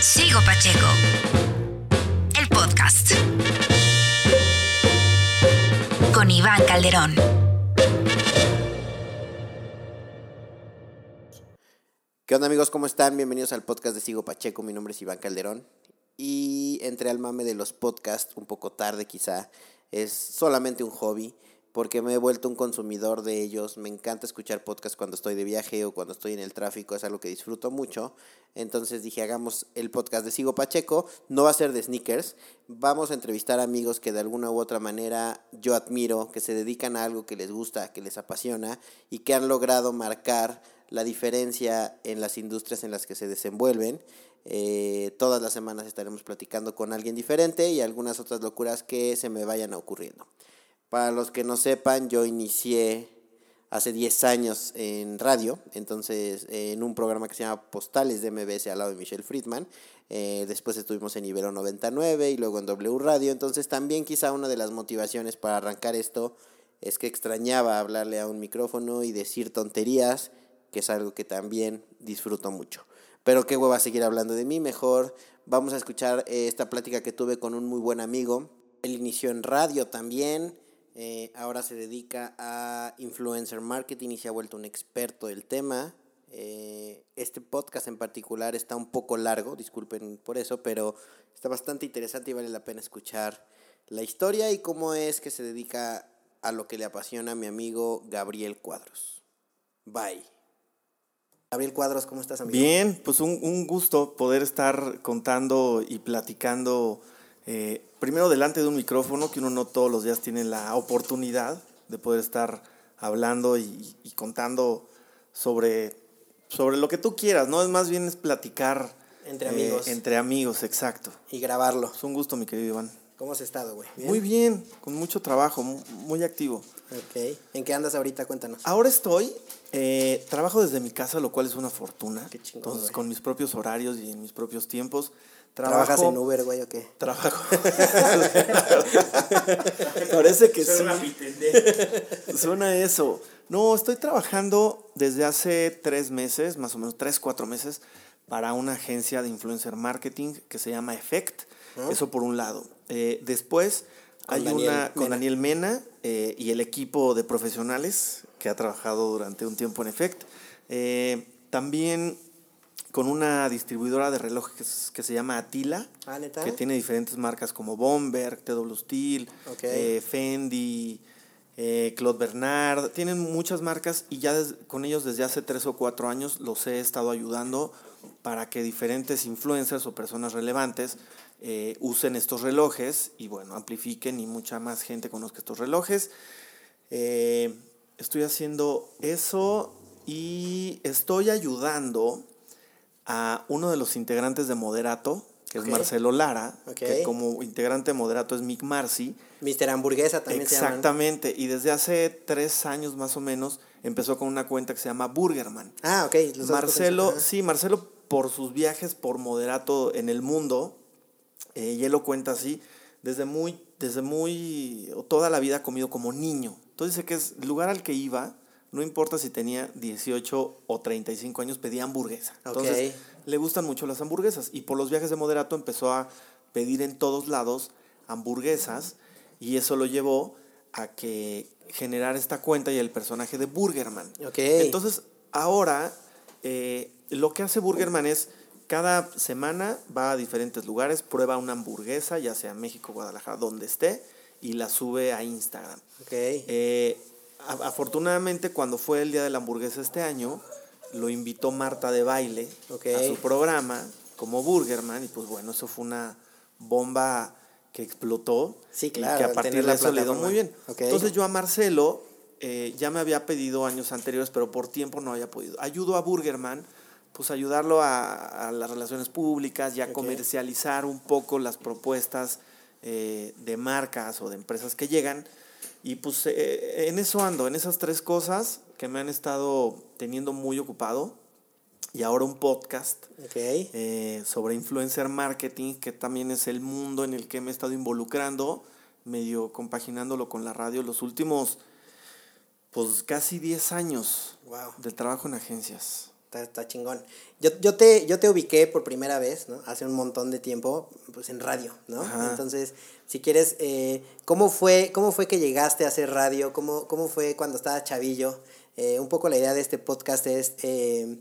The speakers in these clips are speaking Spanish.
Sigo Pacheco. El podcast. Con Iván Calderón. ¿Qué onda amigos? ¿Cómo están? Bienvenidos al podcast de Sigo Pacheco. Mi nombre es Iván Calderón. Y entré al mame de los podcasts un poco tarde quizá. Es solamente un hobby porque me he vuelto un consumidor de ellos. Me encanta escuchar podcasts cuando estoy de viaje o cuando estoy en el tráfico, es algo que disfruto mucho. Entonces dije, hagamos el podcast de Sigo Pacheco. No va a ser de sneakers. Vamos a entrevistar amigos que de alguna u otra manera yo admiro, que se dedican a algo que les gusta, que les apasiona y que han logrado marcar la diferencia en las industrias en las que se desenvuelven. Eh, todas las semanas estaremos platicando con alguien diferente y algunas otras locuras que se me vayan ocurriendo. Para los que no sepan, yo inicié hace 10 años en radio, entonces en un programa que se llama Postales de MBS al lado de Michelle Friedman. Eh, después estuvimos en Ibero 99 y luego en W Radio. Entonces también quizá una de las motivaciones para arrancar esto es que extrañaba hablarle a un micrófono y decir tonterías, que es algo que también disfruto mucho. Pero qué hueva seguir hablando de mí, mejor vamos a escuchar esta plática que tuve con un muy buen amigo. Él inició en radio también eh, ahora se dedica a influencer marketing y se ha vuelto un experto del tema. Eh, este podcast en particular está un poco largo, disculpen por eso, pero está bastante interesante y vale la pena escuchar la historia y cómo es que se dedica a lo que le apasiona mi amigo Gabriel Cuadros. Bye. Gabriel Cuadros, ¿cómo estás, amigo? Bien, pues un, un gusto poder estar contando y platicando eh, primero delante de un micrófono, que uno no todos los días tiene la oportunidad de poder estar hablando y, contando sobre, sobre lo que tú quieras, ¿no? Es más bien es platicar. Entre amigos. Eh, entre amigos, exacto. Y grabarlo. Es un gusto, mi querido Iván. ¿Cómo has estado, güey? Muy bien, con mucho trabajo, muy, activo. Ok. ¿En qué andas ahorita? Cuéntanos. Ahora estoy, eh, trabajo desde mi casa, lo cual es una fortuna. Qué chingón, Entonces, güey. con mis propios horarios y en mis propios tiempos. ¿Trabajas en Uber, güey, o qué? Trabajo. Parece que sí. Suena eso. No, estoy trabajando desde hace tres meses, más o menos tres, cuatro meses, para una agencia de influencer marketing que se llama Effect. Eso por un lado. Eh, después Con hay Daniel una con Mena. Daniel Mena eh, y el equipo de profesionales que ha trabajado durante un tiempo en Effect. Eh, también con una distribuidora de relojes que se llama Atila, Ah, ¿neta? que tiene diferentes marcas como Bomberg, TW Steel, eh, Fendi, eh, Claude Bernard, tienen muchas marcas y ya des- con ellos desde hace tres o cuatro años los he estado ayudando para que diferentes influencers o personas relevantes eh, usen estos relojes y bueno, amplifiquen y mucha más gente conozca estos relojes. Estoy haciendo eso y estoy ayudando a uno de los integrantes de Moderato, que Ok. es Marcelo Lara, Ok. que como integrante de Moderato es Mick Marcy. Mister Hamburguesa también se. Exactamente, y desde hace tres años más o menos empezó con una cuenta que se llama Burgerman. Ah, ok. los Marcelo, sí, Marcelo por sus viajes por Moderato en el mundo, eh, y él lo cuenta así, desde muy, desde muy, toda la vida ha comido como niño. Entonces dice que es el lugar al que iba, no importa si tenía 18 o 35 años, pedía hamburguesa. Entonces le gustan mucho las hamburguesas, y por los viajes de Moderato empezó a pedir en todos lados hamburguesas, y eso lo llevó a que generar esta cuenta y el personaje de Burgerman. Entonces, ahora eh, lo que hace Burgerman es cada semana va a diferentes lugares, prueba una hamburguesa, ya sea México, Guadalajara, donde esté, y la sube a Instagram. Ok. Eh, afortunadamente, cuando fue el día de la hamburguesa este año, lo invitó Marta de baile a su programa como Burgerman, y pues bueno, eso fue una bomba que explotó. Sí, y que a partir de eso le dio muy bien. Entonces yo a Marcelo eh, ya me había pedido años anteriores, pero por tiempo no había podido. Ayudo a Burgerman, pues ayudarlo a, a las relaciones públicas y a comercializar un poco las propuestas eh, de marcas o de empresas que llegan. Y pues eh, en eso ando, en esas tres cosas que me han estado teniendo muy ocupado. Y ahora un podcast Ok. eh, sobre influencer marketing, que también es el mundo en el que me he estado involucrando, medio compaginándolo con la radio los últimos, pues casi 10 años Wow. del trabajo en agencias. Está, está chingón. Yo, yo, te, yo te ubiqué por primera vez, ¿no? Hace un montón de tiempo, pues en radio, ¿no? Ajá. Entonces, si quieres, eh, ¿cómo, fue, ¿cómo fue que llegaste a hacer radio? ¿Cómo, cómo fue cuando estabas chavillo? Eh, un poco la idea de este podcast es eh,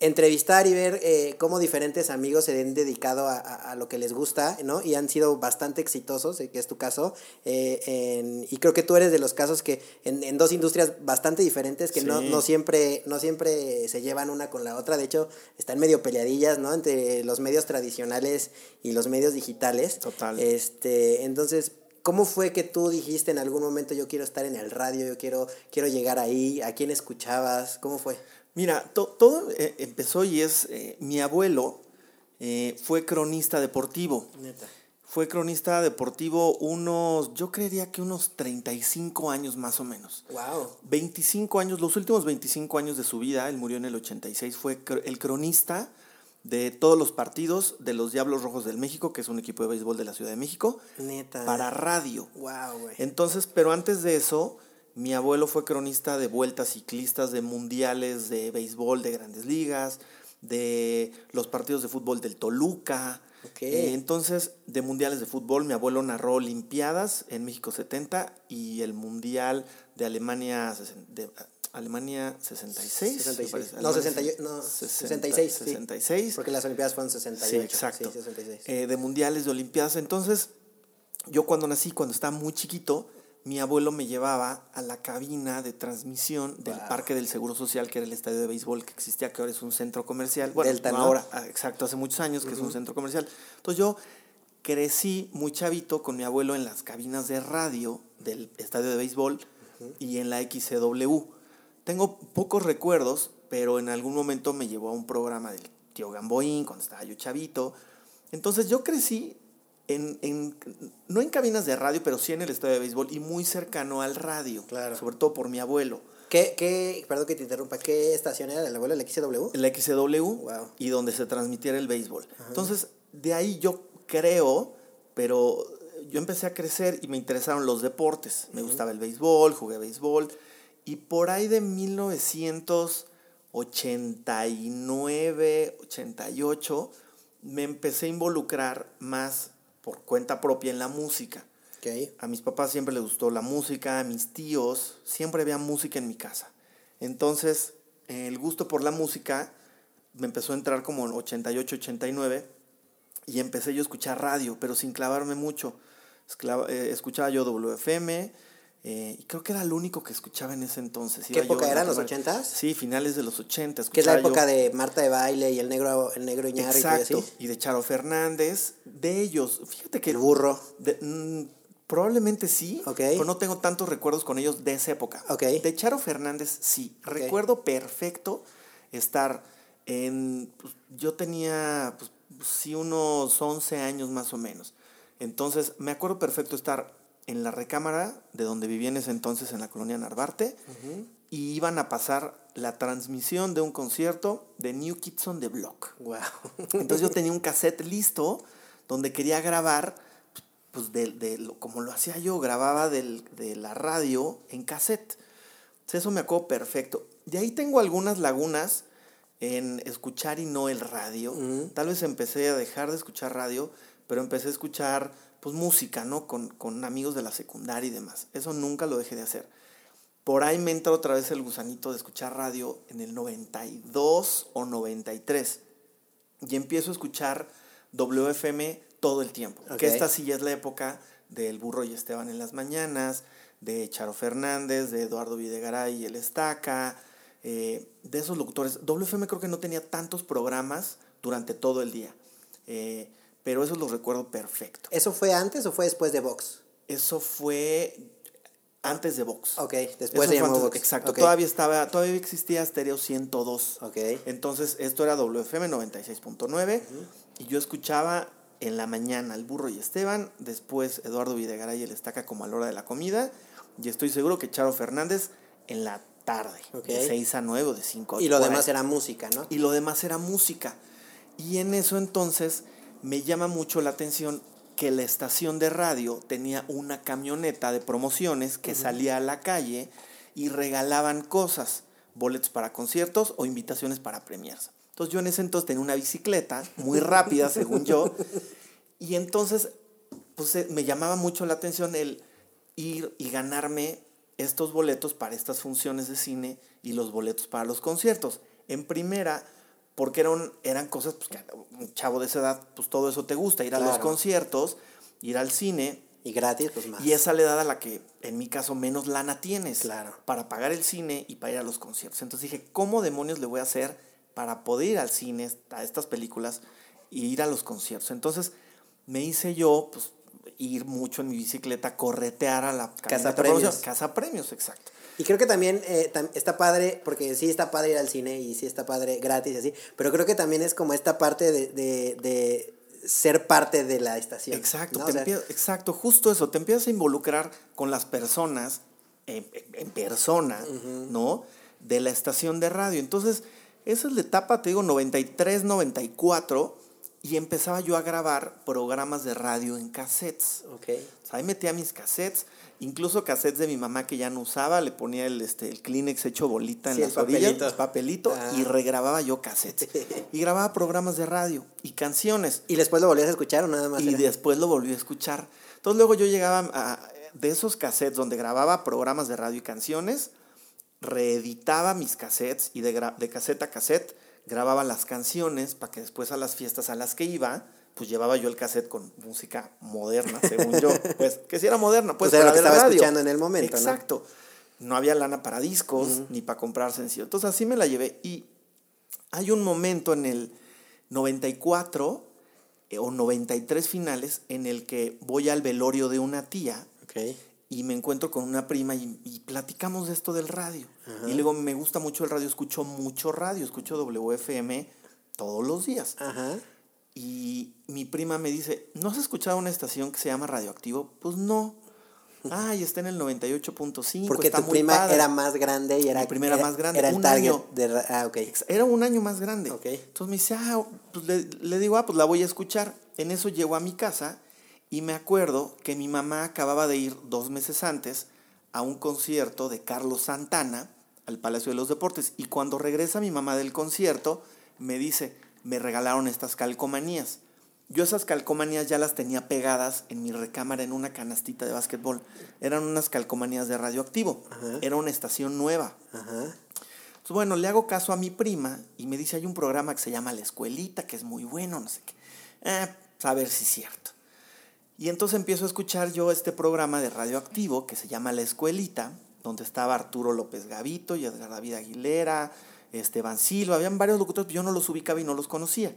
entrevistar y ver eh, cómo diferentes amigos se han dedicado a, a, a, lo que les gusta, ¿no? Y han sido bastante exitosos, eh, que es tu caso. Eh, en, y creo que tú eres de los casos que en, en dos industrias bastante diferentes, que sí. no, no, siempre, no siempre se llevan una con la otra. De hecho, están medio peleadillas, ¿no? Entre los medios tradicionales y los medios digitales. Total. Este, entonces, ¿Cómo fue que tú dijiste en algún momento yo quiero estar en el radio, yo quiero, quiero llegar ahí? ¿A quién escuchabas? ¿Cómo fue? Mira, to, todo eh, empezó y es, eh, mi abuelo eh, fue cronista deportivo. Neta. Fue cronista deportivo unos, yo creería que unos 35 años más o menos. Wow. 25 años, los últimos 25 años de su vida, él murió en el 86, fue el cronista de todos los partidos de los Diablos Rojos del México, que es un equipo de béisbol de la Ciudad de México, Neta. para radio. Wow, güey. Entonces, pero antes de eso, mi abuelo fue cronista de vueltas ciclistas, de mundiales de béisbol de grandes ligas, de los partidos de fútbol del Toluca. Okay. Eh, entonces, de mundiales de fútbol, mi abuelo narró Olimpiadas en México 70 y el Mundial de Alemania, de, Alemania 66. 66. No, 60, no 66. 66. Sí, porque las Olimpiadas fueron 68. Sí, exacto. Sí, 66. Eh, de mundiales, de Olimpiadas. Entonces, yo cuando nací, cuando estaba muy chiquito, mi abuelo me llevaba a la cabina de transmisión del wow. Parque del Seguro Social, que era el estadio de béisbol que existía, que ahora es un centro comercial. Bueno, Delta, no ahora, exacto, hace muchos años que uh -huh. es un centro comercial. Entonces yo crecí muy chavito con mi abuelo en las cabinas de radio del estadio de béisbol uh -huh. y en la XCW. Tengo pocos recuerdos, pero en algún momento me llevó a un programa del tío Gamboín cuando estaba yo chavito. Entonces yo crecí en, en, no en cabinas de radio, pero sí en el estadio de béisbol y muy cercano al radio. Claro. Sobre todo por mi abuelo. ¿Qué, qué, perdón que te interrumpa, ¿qué estación era del abuelo? ¿El XCW? El XCW wow. y donde se transmitiera el béisbol. Ajá. Entonces, de ahí yo creo, pero yo empecé a crecer y me interesaron los deportes. Me uh -huh. gustaba el béisbol, jugué béisbol. Y por ahí de 1989, 88, me empecé a involucrar más por cuenta propia en la música. Okay. A mis papás siempre les gustó la música, a mis tíos, siempre había música en mi casa. Entonces, el gusto por la música me empezó a entrar como en 88, 89 y empecé yo a escuchar radio, pero sin clavarme mucho. Eh, escuchaba yo WFM, eh, y creo que era lo único que escuchaba en ese entonces. ¿Qué época eran? ¿Los ochentas? Sí, finales de los ochentas. Que es la época yo... de Marta de Baile y el negro, el negro Iñárritu Exacto, y así. Y de Charo Fernández. De ellos, fíjate que... El burro. De, mmm, probablemente sí, okay. pero no tengo tantos recuerdos con ellos de esa época. Okay. De Charo Fernández sí. Okay. Recuerdo perfecto estar en... Pues, yo tenía, pues, sí, unos 11 años más o menos. Entonces, me acuerdo perfecto estar en la recámara de donde vivía en ese entonces en la colonia Narvarte uh -huh. y iban a pasar la transmisión de un concierto de New Kids on the Block. Wow. Entonces yo tenía un cassette listo donde quería grabar, pues de, de lo, como lo hacía yo, grababa del, de la radio en cassette. Entonces eso me acuerdo perfecto. De ahí tengo algunas lagunas en escuchar y no el radio. Uh -huh. Tal vez empecé a dejar de escuchar radio, pero empecé a escuchar pues música, ¿no? Con, con amigos de la secundaria y demás. Eso nunca lo dejé de hacer. Por ahí me entra otra vez el gusanito de escuchar radio en el 92 o 93. Y empiezo a escuchar WFM todo el tiempo. Okay. Que esta sí ya es la época del Burro y Esteban en las mañanas, de Charo Fernández, de Eduardo Videgaray y El Estaca, eh, de esos locutores. WFM creo que no tenía tantos programas durante todo el día. Eh, pero eso lo recuerdo perfecto. ¿Eso fue antes o fue después de Vox? Eso fue antes de Vox. Ok, después de Vox. Exacto, okay. todavía estaba, todavía existía Stereo 102. Ok. Entonces, esto era WFM 96.9 uh -huh. y yo escuchaba en la mañana el Burro y Esteban, después Eduardo Videgaray y el Estaca como a la hora de la comida y estoy seguro que Charo Fernández en la tarde, okay. de 6 a 9 o de 5 a 8. Y lo demás era música, ¿no? Y lo demás era música. Y en eso entonces me llama mucho la atención que la estación de radio tenía una camioneta de promociones que uh -huh. salía a la calle y regalaban cosas, boletos para conciertos o invitaciones para premiarse. Entonces yo en ese entonces tenía una bicicleta muy rápida, según yo, y entonces pues eh, me llamaba mucho la atención el ir y ganarme estos boletos para estas funciones de cine y los boletos para los conciertos. En primera, porque eran, eran cosas pues, que un chavo de esa edad, pues todo eso te gusta, ir a los conciertos, ir al cine, Y gratis, pues más. y esa le da a la que, en mi caso, menos lana tienes. Claro. Para pagar el cine y para ir a los conciertos. Entonces dije, ¿cómo demonios le voy a hacer para poder ir al cine, a estas películas, y ir a los conciertos? Entonces me hice yo, pues, ir mucho en mi bicicleta, corretear a la de premios. Casa premios, exacto. Y creo que también eh, tam- está padre, porque sí está padre ir al cine y sí está padre gratis y así, pero creo que también es como esta parte de, de, de ser parte de la estación. Exacto, ¿no? te O sea, exacto, justo eso, te empiezas a involucrar con las personas en, en persona, ¿no? De la estación de radio. Entonces, esa es la etapa, te digo, 93, 94, y empezaba yo a grabar programas de radio en cassettes. ok. O sea, ahí metía mis cassettes, incluso cassettes de mi mamá que ya no usaba, le ponía el, este, el Kleenex hecho bolita en Sí, las orillas, papelito. el papelito, Ah. y regrababa yo cassettes. y grababa programas de radio y canciones ¿Y después lo volvías a escuchar o nada más? y era? después lo volví a escuchar. Entonces luego yo llegaba a, de esos cassettes donde grababa programas de radio y canciones, reeditaba mis cassettes y de, de cassette a cassette grababa las canciones para que después a las fiestas a las que iba, pues llevaba yo el cassette con música moderna, según yo. Pues que si era moderna, pues, Pues era lo que estaba radio. escuchando en el momento, ¿no? Exacto. ¿no? había lana para discos ni para comprar sencillo. Entonces así me la llevé y hay un momento en el 94 eh, o 93 finales en el que voy al velorio de una tía y me encuentro con una prima y, y platicamos de esto del radio. Y luego me gusta mucho el radio, escucho mucho radio, escucho WFM todos los días. Ajá. Y mi prima me dice, ¿no has escuchado una estación que se llama Radioactivo? Pues no. Ay, está en el 98.5. Porque está tu muy prima padre". era más grande y era... Mi prima era más grande, Era el un target año. de... Ah, ok. Ex- Era un año más grande. Ok. Entonces me dice, ah, pues le, le digo, ah, pues la voy a escuchar. En eso llego a mi casa y me acuerdo que mi mamá acababa de ir dos meses antes a un concierto de Carlos Santana al Palacio de los Deportes. Y cuando regresa mi mamá del concierto, me dice, me regalaron estas calcomanías. Yo esas calcomanías ya las tenía pegadas en mi recámara en una canastita de básquetbol. Eran unas calcomanías de radioactivo. Era una estación nueva. Ajá. Entonces, bueno, le hago caso a mi prima y me dice, hay un programa que se llama La Escuelita, que es muy bueno, no sé qué. Ah, pues, a ver si es cierto. Y entonces empiezo a escuchar yo este programa de radioactivo que se llama La Escuelita, donde estaba Arturo López Gavito y Edgar David Aguilera, Esteban Silva, habían varios locutores, pero yo no los ubicaba y no los conocía.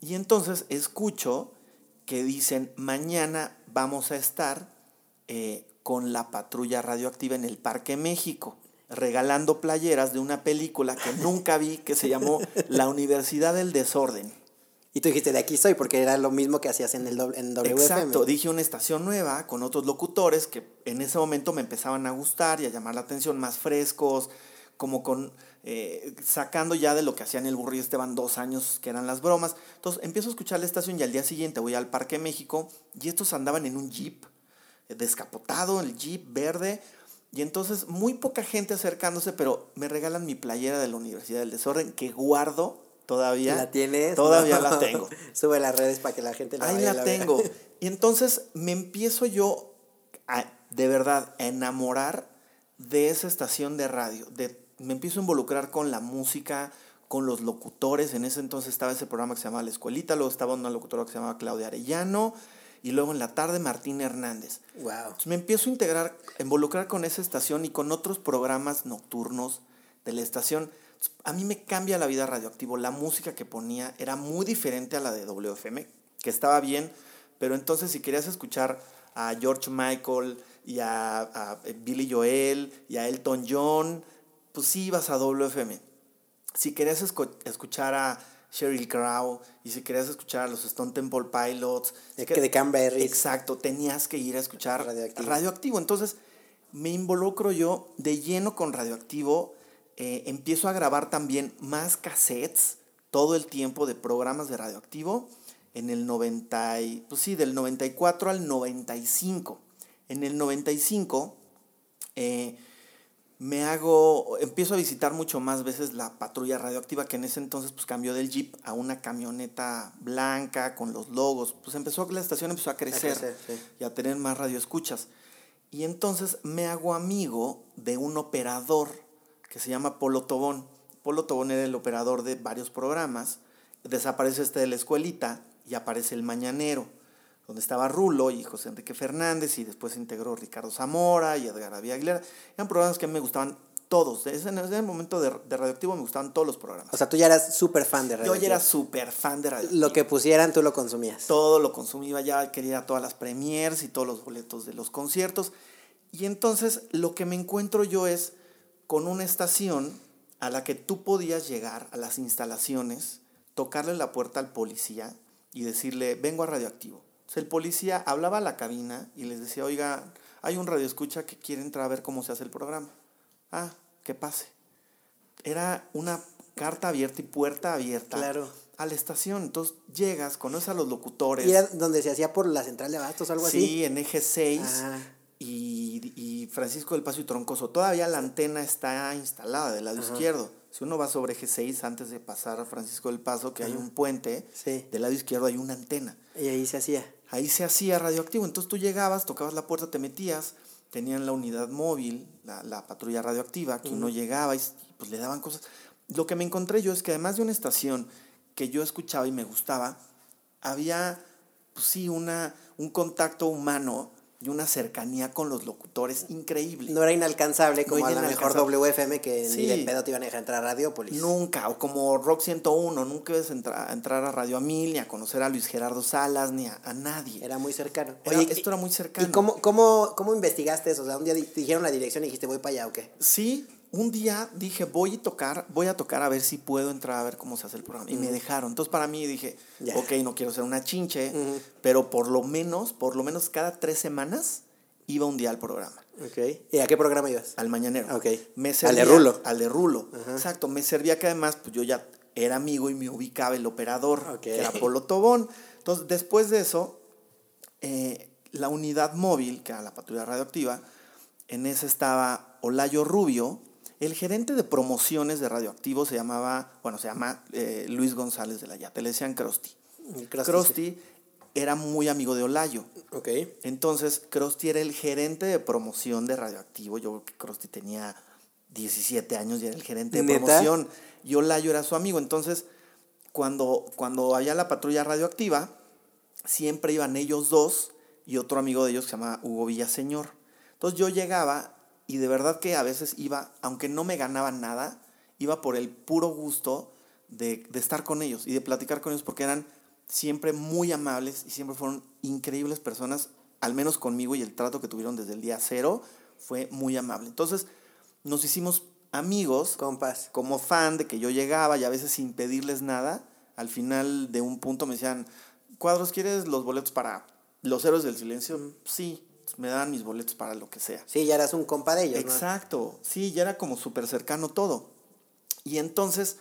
Y entonces escucho que dicen, mañana vamos a estar eh, con la patrulla radioactiva en el Parque México, regalando playeras de una película que nunca vi que se llamó La Universidad del Desorden. Y tú dijiste, de aquí soy, porque era lo mismo que hacías en el doble- en WFM. Exacto, dije una estación nueva con otros locutores que en ese momento me empezaban a gustar y a llamar la atención, más frescos, como con eh, sacando ya de lo que hacían el burro y Esteban dos años, que eran las bromas. Entonces empiezo a escuchar la estación y al día siguiente voy al Parque México y estos andaban en un jeep, eh, descapotado, el jeep verde. Y entonces muy poca gente acercándose, pero me regalan mi playera de la Universidad del Desorden que guardo todavía. ¿La tienes? Todavía No. la tengo. Sube las redes para que la gente la Ahí vaya la tengo. Y entonces me empiezo yo a, de verdad a enamorar de esa estación de radio. De, me empiezo a involucrar con la música, con los locutores. En ese entonces estaba ese programa que se llamaba La Escuelita, luego estaba una locutora que se llamaba Claudia Arellano y luego en la tarde Martín Hernández. Wow. Entonces me empiezo a integrar, a involucrar con esa estación y con otros programas nocturnos de la estación. A mí me cambia la vida radioactivo. La música que ponía era muy diferente a la de WFM, que estaba bien, pero entonces si querías escuchar a George Michael y a, a Billy Joel y a Elton John, pues sí ibas a WFM. Si querías escu- escuchar a Sheryl Crow y si querías escuchar a los Stone Temple Pilots, De, que- de Canberry. Exacto, tenías que ir a escuchar Radioactivo. radioactivo. Entonces, me involucro yo de lleno con radioactivo. eh, empiezo a grabar también más cassettes todo el tiempo de programas de radioactivo. En el 90, y- pues sí, del 94 al 95. En el 95 eh, me hago, empiezo a visitar mucho más veces la patrulla radioactiva, que en ese entonces pues cambió del Jeep a una camioneta blanca con los logos. Pues empezó, la estación empezó a crecer, crecer, sí. y a tener más radioescuchas. Y entonces me hago amigo de un operador que se llama Polo Tobón. Polo Tobón era el operador de varios programas. Desaparece este de la escuelita y aparece el Mañanero, donde estaba Rulo y José Enrique Fernández y después se integró Ricardo Zamora y Edgar Avía Aguilera. Eran programas que a mí me gustaban todos. En ese momento de, de Radioactivo me gustaban todos los programas. O sea, tú ya eras súper fan de Yo ya era Radioactivo. súper fan de Radioactivo. Lo que pusieran, tú lo consumías. Todo lo consumía ya, quería todas las premiers y todos los boletos de los conciertos. Y entonces lo que me encuentro yo es con una estación a la que tú podías llegar a las instalaciones, tocarle la puerta al policía y decirle, vengo a radioactivo. Entonces el policía hablaba a la cabina y les decía, oiga, hay un radioescucha que quiere entrar a ver cómo se hace el programa. Ah, que pase. Era una carta abierta y puerta abierta Claro. a la estación. Entonces llegas, conoces a los locutores. Y era donde se hacía por la central de abastos o algo así. Sí, en eje 6 Ah. y, y Francisco del Paso y Troncoso. Todavía la antena está instalada del lado izquierdo. Si uno va sobre eje 6 antes de pasar a Francisco del Paso, que hay un puente, Sí. del lado izquierdo hay una antena. Y ahí se hacía. Ahí se hacía radioactivo. Entonces tú llegabas, tocabas la puerta, te metías, tenían la unidad móvil, la, la patrulla radioactiva, que uno llegaba y pues le daban cosas. Lo que me encontré yo es que además de una estación que yo escuchaba y me gustaba, había, pues sí, una, un contacto humano y una cercanía con los locutores increíble. No era inalcanzable como No a era la mejor. WFM que Sí. ni de pedo te iban a dejar entrar a Radiopolis. Nunca, o como Rock 101, nunca ibas a entrar, a entrar a Radio Amil, ni a conocer a Luis Gerardo Salas, ni a, a nadie. Era muy cercano. Era- Oye, esto era muy cercano. ¿Y cómo, cómo, cómo investigaste eso? O sea, un día dijeron la dirección y dijiste, voy para allá o qué. Sí, un día dije, voy a tocar, voy a tocar a ver si puedo entrar a ver cómo se hace el programa. Y me dejaron. Entonces para mí dije, Ya. ok, no quiero ser una chinche, Ujú. pero por lo menos, por lo menos cada tres semanas iba un día al programa. Ok. ¿Y a qué programa ibas? Al mañanero. Ok. Me Al servía, de Rulo. Al de Rulo. Exacto. Me servía que además, pues yo ya era amigo y me ubicaba el operador, que era Polo Tobón. Entonces, después de eso, eh, la unidad móvil, que era la patrulla radioactiva, en esa estaba Olayo Rubio. El gerente de promociones de radioactivo se llamaba, bueno, se llama eh, Luis González de la Yate, le decían Krusty. Krusty, era muy amigo de Olayo. Ok. Entonces, Krusty era el gerente de promoción de Radioactivo. Yo creo que Krusty tenía 17 años y era el gerente de ¿Neta? promoción. Y Olayo era su amigo. Entonces, cuando, cuando había la patrulla radioactiva, siempre iban ellos dos y otro amigo de ellos que se llama Hugo Villaseñor. Entonces yo llegaba y de verdad que a veces iba, aunque no me ganaba nada, iba por el puro gusto de, de estar con ellos y de platicar con ellos porque eran siempre muy amables y siempre fueron increíbles personas, al menos conmigo y el trato que tuvieron desde el día cero fue muy amable. Entonces nos hicimos amigos Compas. como fan de que yo llegaba y a veces sin pedirles nada, al final de un punto me decían, Cuadros, ¿quieres los boletos para Los Héroes del Silencio? Sí, me daban mis boletos para lo que sea. Sí, ya eras un compa de ellos, ¿no? Exacto, sí, ya era como súper cercano todo. Y entonces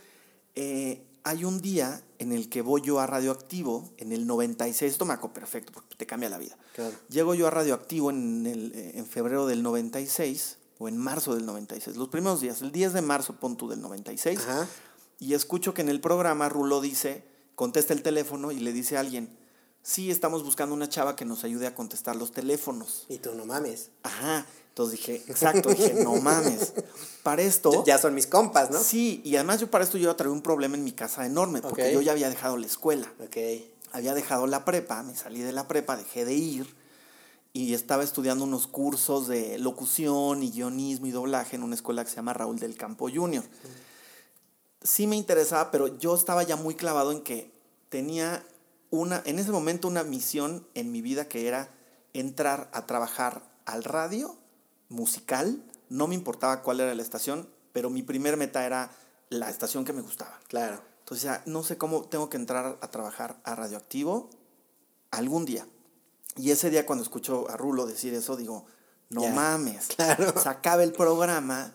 eh, hay un día en el que voy yo a Radioactivo, en el 96, esto me acuerdo perfecto porque te cambia la vida. Claro. Llego yo a Radioactivo en, el, eh, en febrero del 96 o en marzo del 96, los primeros días, el 10 de marzo, pon tú del 96, Ajá. y escucho que en el programa Rulo dice, contesta el teléfono y le dice a alguien, sí, estamos buscando una chava que nos ayude a contestar los teléfonos. Y tú no mames. Ajá, entonces dije, exacto, dije, no mames, para esto... Ya son mis compas, ¿no? Sí, y además yo para esto yo iba a traer un problema en mi casa enorme, porque yo ya había dejado la escuela Ok. había dejado la prepa, me salí de la prepa, dejé de ir y estaba estudiando unos cursos de locución y guionismo y doblaje en una escuela que se llama Raúl del Campo Junior. Sí me interesaba, pero yo estaba ya muy clavado en que tenía una, en ese momento una misión en mi vida que era entrar a trabajar al radio musical, no me importaba cuál era la estación, pero mi primer meta era la estación que me gustaba. Claro. Entonces ya no sé cómo tengo que entrar a trabajar a radioactivo algún día. Y ese día cuando escucho a Rulo decir eso, digo, no Ya, mames. claro. Se acaba el programa.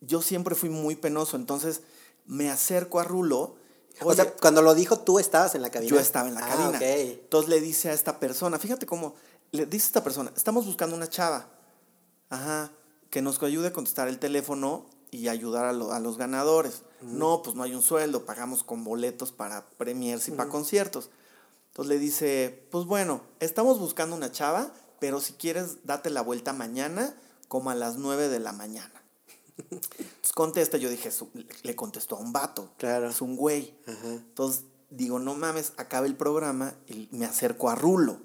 Yo siempre fui muy penoso, entonces me acerco a Rulo. O sea, "Oye, cuando lo dijo, tú estabas en la cabina. yo estaba en la Ah, cabina. ok. Entonces le dice a esta persona, fíjate cómo, le dice a esta persona, estamos buscando una chava. Ajá, ¿qué que nos ayude a contestar el teléfono y ayudar a, lo- a los ganadores. No, pues no hay un sueldo, pagamos con boletos para premiers y para conciertos. Entonces le dice, pues bueno, estamos buscando una chava, pero si quieres, date la vuelta mañana, como a las 9 de la mañana. Entonces contesta, yo dije, "Su- le contestó a un vato. Claro. Es un güey. Entonces digo, no mames, acaba el programa y me acerco a Rulo.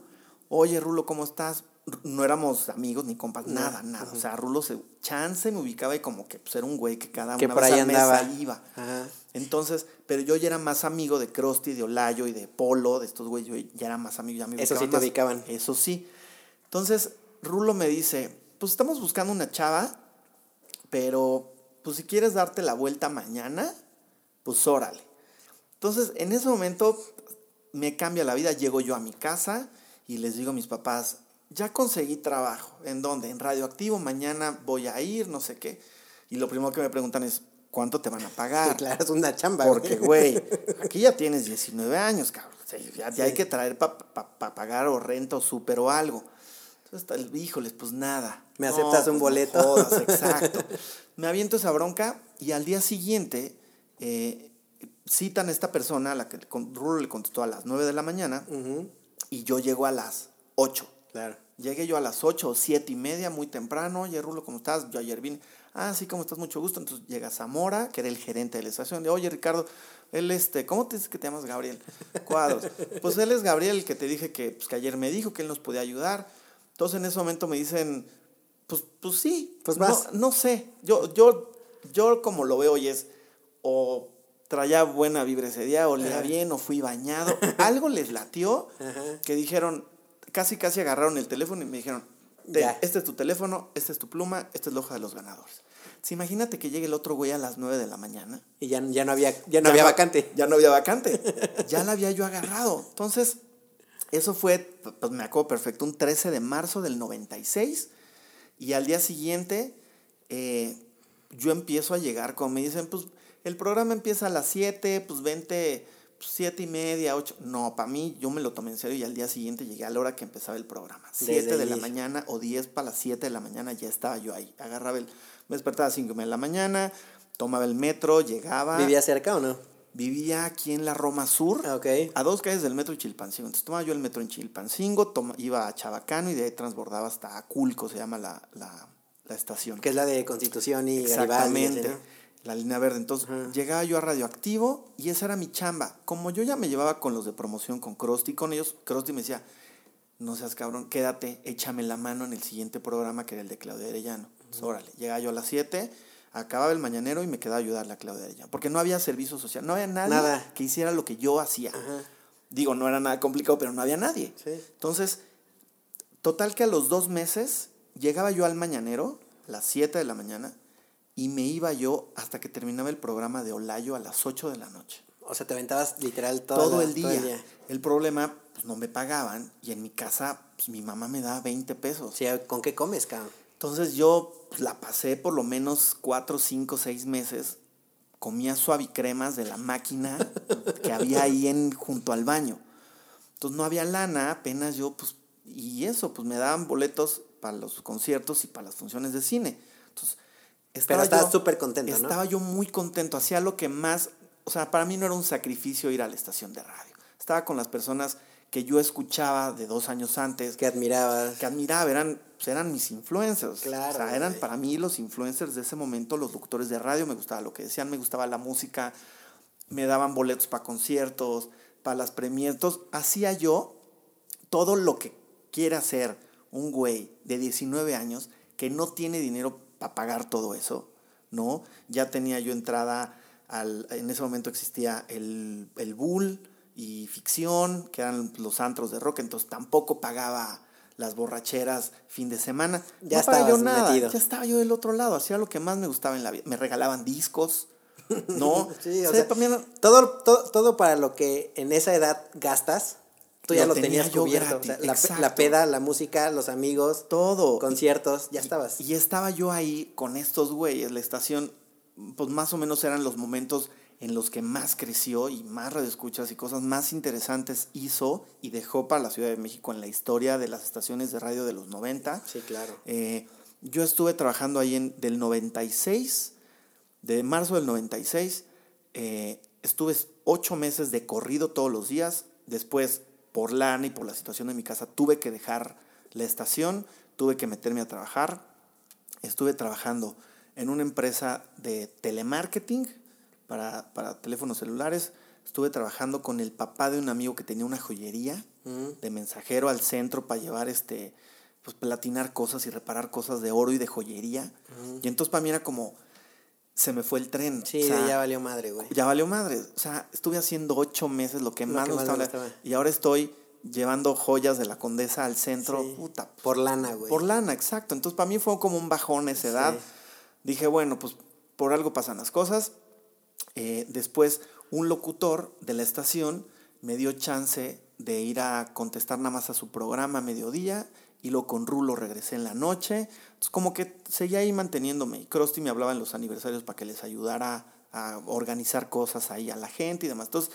Oye, Rulo, ¿cómo estás? No éramos amigos ni compas, nada, nada. O sea, Rulo se, chance me ubicaba y como que pues, era un güey que cada Que una por vez ahí andaba. iba. Ajá. Entonces, pero yo ya era más amigo de Krusty, de Olayo y de Polo, de estos güeyes, yo ya era más amigo, ya me Eso sí te más. ubicaban. Eso sí. Entonces, Rulo me dice, pues estamos buscando una chava, pero pues si quieres darte la vuelta mañana, pues órale. Entonces, en ese momento me cambia la vida, llego yo a mi casa y les digo a mis papás, ya conseguí trabajo, ¿en dónde? En Radioactivo, mañana voy a ir, no sé qué. Y lo primero que me preguntan es, ¿cuánto te van a pagar? Sí, claro, es una chamba. Porque, güey, aquí ya tienes 19 años, cabrón. O sea, ya, ya hay que traer para pagar o renta o súper o algo. Entonces, tal- híjoles, pues nada. ¿Me aceptas un no boleto? jodas, exacto. Me aviento esa bronca y al día siguiente eh, citan a esta persona, a la que Rulo le contestó a las 9 de la mañana, y yo llego a las 8. Claro. Llegué yo a las 8 o 7 y media, muy temprano. Oye, Rulo, ¿cómo estás? Yo ayer vine. Ah, sí, ¿cómo estás? Mucho gusto. Entonces llega Zamora, que era el gerente de la estación. De, oye, Ricardo, él, este, ¿cómo te dices que te llamas Gabriel? Cuadros. Pues él es Gabriel, el que te dije que, pues, que ayer me dijo que él nos podía ayudar. Entonces en ese momento me dicen, pues, pues sí. Pues vas. No, sé. Yo, yo, yo como lo veo hoy es, o traía buena vibra ese día, o Ajá. bien, o fui bañado. Algo les latió Ajá. que dijeron, casi casi agarraron el teléfono y me dijeron, "Ten, Ya. este es tu teléfono, esta es tu pluma, esta es la hoja de los ganadores. Entonces, imagínate que llegue el otro güey a las 9 de la mañana. Y ya, ya no había, ya no había vacante. Ya no había vacante. ya la había yo agarrado. Entonces, eso fue, pues me acuerdo perfecto, un 13 de marzo del 96. Y al día siguiente, eh, yo empiezo a llegar, como me dicen, pues el programa empieza a las 7, pues vente, pues, 7 y media, 8. No, para mí yo me lo tomé en serio y al día siguiente llegué a la hora que empezaba el programa. Desde 7 de la mañana o 10 para las 7 de la mañana ya estaba yo ahí. Agarraba el, me despertaba a las 5 de la mañana, tomaba el metro, llegaba. ¿Vivía cerca o no? Vivía aquí en la Roma Sur, Ah, a dos calles del metro de Chilpancingo. Entonces tomaba yo el metro en Chilpancingo, toma- iba a Chabacano y de ahí transbordaba hasta Aculco, se llama la, la, la estación. Que es la de Constitución y. Exactamente. La línea verde. Entonces llegaba yo a Radioactivo y esa era mi chamba. Como yo ya me llevaba con los de promoción, con Krusty, con ellos, Krusty me decía, no seas cabrón, quédate, échame la mano en el siguiente programa que era el de Claudia Arellano. Entonces, órale, llegaba yo a las 7, acababa el mañanero y me quedaba a ayudarle a Claudia Arellano. Porque no había servicio social, no había nadie Nada. que hiciera lo que yo hacía. Ajá. Digo, no era nada complicado, pero no había nadie. Sí. Entonces, total que a los dos meses llegaba yo al mañanero, a las 7 de la mañana, y me iba yo hasta que terminaba el programa de Olayo a las 8 de la noche. O sea, te aventabas literal todo, Todo, la- el, día. El problema, pues no me pagaban, y en mi casa, pues mi mamá me daba 20 pesos. Sí, ¿con qué comes, cabrón? Entonces yo la pasé por lo menos 4, 5, 6 meses. Comía suavicremas de la máquina que había ahí en, junto al baño. Entonces no había lana, apenas yo, pues, y eso, pues me daban boletos para los conciertos y para las funciones de cine. Entonces, Pero estabas súper contento, ¿no? Estaba yo muy contento, hacía lo que más, o sea, para mí no era un sacrificio ir a la estación de radio. Estaba con las personas que yo escuchaba de dos años antes, Que admirabas. que admiraba, eran, pues, eran mis influencers. Claro, O sea, eran para mí los influencers de ese momento, los doctores de radio, me gustaba lo que decían, me gustaba la música, me daban boletos para conciertos, para las premietos. Hacía yo todo lo que quiere hacer un güey de 19 años que no tiene dinero para pagar todo eso, ¿no? Ya tenía yo entrada al, en ese momento existía el, el Bull y Ficción, que eran los antros de rock, entonces tampoco pagaba las borracheras fin de semana. Ya no pagaba yo nada, metido. ya estaba yo del otro lado, hacía lo que más me gustaba en la vida. Me regalaban discos, ¿no? Sí, o sea, también- todo, todo, todo para lo que en esa edad gastas, tú ya Lo lo, tenía tenías cubierto. gratis, O sea, la, la peda, la música, los amigos, todo. conciertos, ya Y- estabas. Y, estaba yo ahí con estos güeyes. La estación, pues más o menos eran los momentos en los que más creció y más radioescuchas y cosas más interesantes hizo y dejó para la Ciudad de México en la historia de las estaciones de radio de los 90. Sí, claro. Eh, Yo estuve trabajando ahí en, del 96, de marzo del 96, eh, estuve ocho meses de corrido todos los días. Después, por lana y por la situación de mi casa, tuve que dejar la estación, tuve que meterme a trabajar. Estuve trabajando en una empresa de telemarketing para, para teléfonos celulares. Estuve trabajando con el papá de un amigo que tenía una joyería de mensajero al centro para llevar este, pues platinar cosas y reparar cosas de oro y de joyería. Y entonces para mí era como, se me fue el tren. Sí, ya valió madre, güey. Ya valió madre. O sea, estuve haciendo ocho meses lo que más me estaba, Y ahora estoy llevando joyas de la condesa al centro. Puta. Por lana, güey. Por lana, exacto. Entonces para mí fue como un bajón esa edad. Dije, bueno, pues por algo pasan las cosas. Eh, después, un locutor de la estación me dio chance de ir a contestar nada más a su programa a mediodía y luego con Rulo regresé en la noche. Entonces, como que seguía ahí manteniéndome. Y Krusty me hablaba en los aniversarios para que les ayudara a organizar cosas ahí a la gente y demás. Entonces,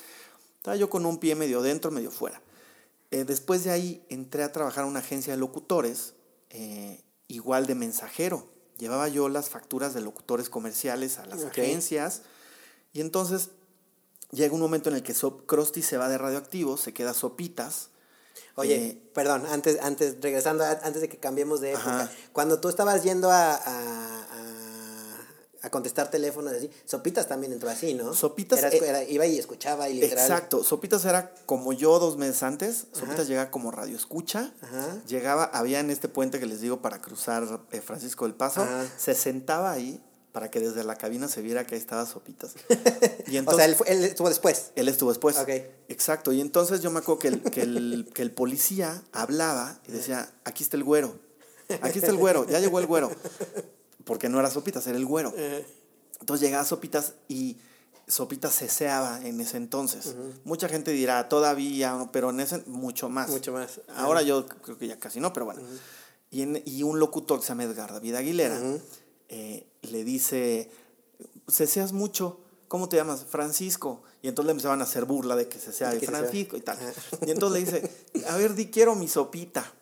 estaba yo con un pie medio dentro, medio fuera. Eh, después de ahí entré a trabajar en una agencia de locutores, eh, igual de mensajero. Llevaba yo las facturas de locutores comerciales a las agencias. Y entonces llega un momento en el que Krusty se va de radioactivo, se queda Sopitas. Oye, eh, perdón, antes, antes, regresando, antes de que cambiemos de época, cuando tú estabas yendo a, a, a, contestar teléfonos así, Sopitas también entró así, ¿no? Sopitas eh, iba y escuchaba y literal. Exacto, Sopitas era como yo dos meses antes, Sopitas llegaba como radio escucha, llegaba, había en este puente que les digo para cruzar eh, Francisco del Paso, se sentaba ahí para que desde la cabina se viera que ahí estaba Sopitas. Y entonces, o sea, él, estuvo después. Él estuvo después. Exacto. Y entonces yo me acuerdo que el, que el, que el policía hablaba y decía, aquí está el güero. Aquí está el güero. Ya llegó el güero. Porque no era Sopitas, era el güero. Entonces llegaba Sopitas y Sopitas ceseaba en ese entonces. Mucha gente dirá, todavía, pero en ese mucho más. Mucho más. Ahora yo creo que ya casi no, pero bueno. y, y, un locutor que se llama Edgar David Aguilera le dice, ceseas mucho, ¿cómo te llamas? Francisco. Y entonces le empezaban a hacer burla de que se sea de Francisco y tal. Y entonces le dice, a ver, di quiero mi sopita.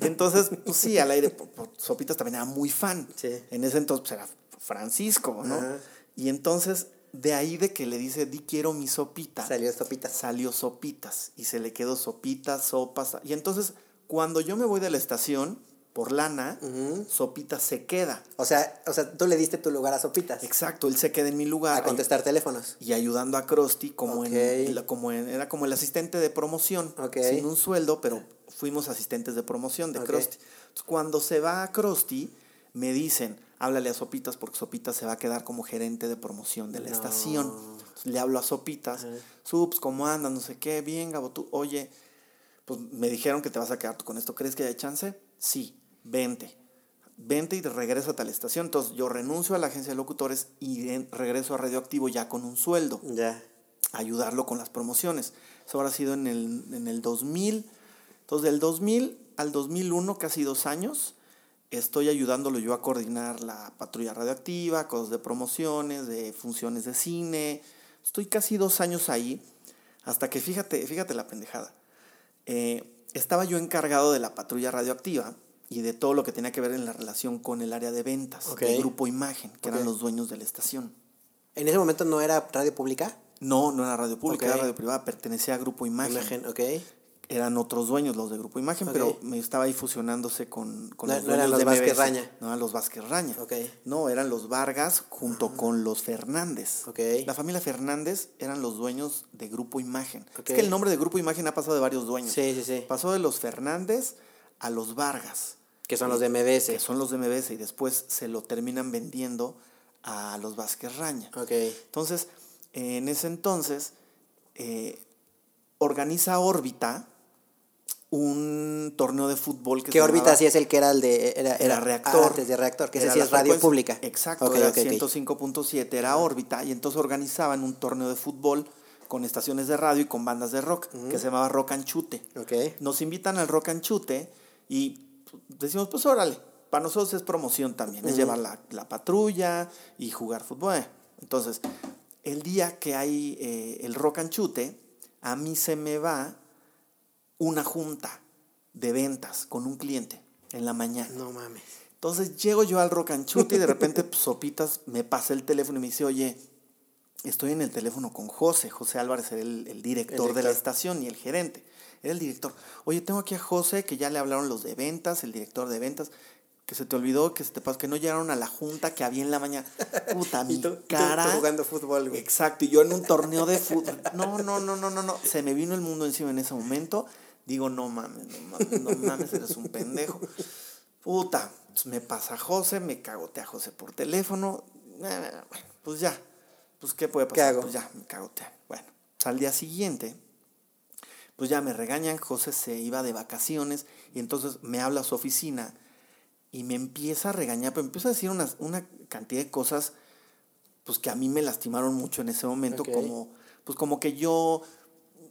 Y entonces, pues sí, al aire, Sopitas también era muy fan. En ese entonces pues, era Francisco, ¿no? Y entonces, de ahí de que le dice, di quiero mi sopita. Salió sopitas. Salió sopitas. Y se le quedó sopitas, sopas. Y entonces, cuando yo me voy de la estación, por lana, Sopitas se queda. O sea, o sea, tú le diste tu lugar a Sopitas. Exacto, él se queda en mi lugar. A contestar teléfonos. Y ayudando a Krusty como, en, como era como el asistente de promoción. Sin un sueldo, pero fuimos asistentes de promoción de Krusty. cuando se va a Krusty, me dicen, háblale a Sopitas porque Sopitas se va a quedar como gerente de promoción de la estación. le hablo a Sopitas, Subs, ¿cómo andas? No sé qué, bien, Gabo, tú, oye, pues me dijeron que te vas a quedar con esto, ¿crees que hay chance? Sí vente. Vente y regresa a tal estación. Entonces yo renuncio a la agencia de locutores y regreso a Radioactivo ya con un sueldo. Ya. Ayudarlo con las promociones. Eso habrá sido en el, en el 2000. Entonces del 2000 al 2001, casi dos años, estoy ayudándolo yo a coordinar la patrulla radioactiva, cosas de promociones, de funciones de cine. Estoy casi dos años ahí, hasta que fíjate, fíjate la pendejada. Eh, estaba yo encargado de la patrulla radioactiva y de todo lo que tenía que ver en la relación con el área de ventas del grupo Imagen, que eran los dueños de la estación. ¿En ese momento no era radio pública? No, no era radio pública, era radio privada, pertenecía a Grupo Imagen. Imagen, ok. Eran otros dueños los de Grupo Imagen, pero me estaba ahí fusionándose con, con no, los no eran los Vázquez Raña. No eran los Vázquez Raña. No, eran los Vargas junto con los Fernández. Okay. La familia Fernández eran los dueños de Grupo Imagen. Es que el nombre de Grupo Imagen ha pasado de varios dueños. Sí, sí, sí. Pasó de los Fernández a los Vargas. Que son los de MBS. Que son los de MBS y después se lo terminan vendiendo a los Vázquez Raña. Ok. Entonces, en ese entonces, eh, organiza Órbita un torneo de fútbol que ¿Qué órbita sí es el que era el de era, era, reactor antes de reactor que ese sí es radio pública exacto okay, era 105.7 era órbita y entonces organizaban un torneo de fútbol con estaciones de radio y con bandas de rock que se llamaba Rock and Chute okay. nos invitan al Rock and Chute y decimos, pues órale, para nosotros es promoción también, es llevar la, patrulla y jugar fútbol. Entonces, el día que hay eh, el rock and chute, a mí se me va una junta de ventas con un cliente en la mañana. No mames. Entonces llego yo al rocanchute y de repente pues, Sopitas me pasa el teléfono y me dice, oye, estoy en el teléfono con José. José Álvarez era el, el director El de la estación y el gerente. Era el director. Oye, tengo aquí a José, que ya le hablaron los de ventas, el director de ventas, que se te olvidó, que se te pasó, que no llegaron a la junta que había en la mañana. Puta, mi Y tú, tú- tú cara. jugando fútbol, güey. Exacto, y yo en un torneo de fútbol. No, no, no, no, no, no. Se me vino el mundo encima en ese momento. Digo, no mames, no mames, no mames, eres un pendejo. Puta, pues me pasa José, me cagotea José por teléfono. Eh, Bueno, pues ya. Pues, ¿qué puede ¿Qué pasar? hago? Pues ya, me cagotea. Bueno, al día siguiente, pues ya me regañan, José se iba de vacaciones y entonces me habla a su oficina y me empieza a regañar, pero me empieza a decir una, una cantidad de cosas pues que a mí me lastimaron mucho en ese momento, como pues como que yo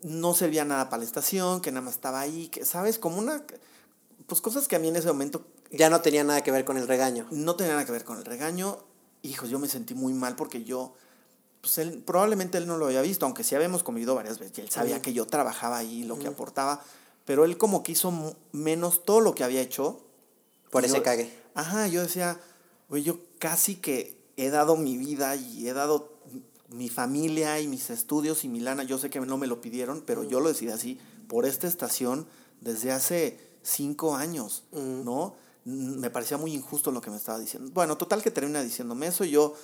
no servía nada para la estación, que nada más estaba ahí, que sabes, como una pues cosas que a mí en ese momento Ya no tenía nada que ver con el regaño. no tenía nada que ver con el regaño. Hijos, yo me sentí muy mal porque yo, pues él, probablemente él no lo había visto, aunque sí habíamos comido varias veces. Y él sabía que yo trabajaba ahí, lo que aportaba, pero él como que hizo menos todo lo que había hecho. Por ese yo- cague. Ajá, yo decía, güey, yo casi que he dado mi vida y he dado mi familia y mis estudios y mi lana. Yo sé que no me lo pidieron, pero yo lo decidí así por esta estación desde hace cinco años, ¿no? Me parecía muy injusto lo que me estaba diciendo. Bueno, total que termina diciéndome eso. y Yo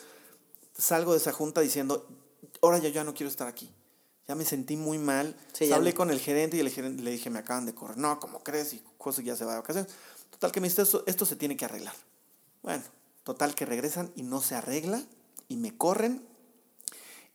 salgo de esa junta diciendo, ahora ya, ya no quiero estar aquí. Ya me sentí muy mal. Sí, Hablé no. con el gerente y el gerente le dije, me acaban de correr. No, ¿cómo crees? Y José ya se va de vacaciones. Total que me dice, esto, esto se tiene que arreglar. Bueno, total que regresan y no se arregla y me corren.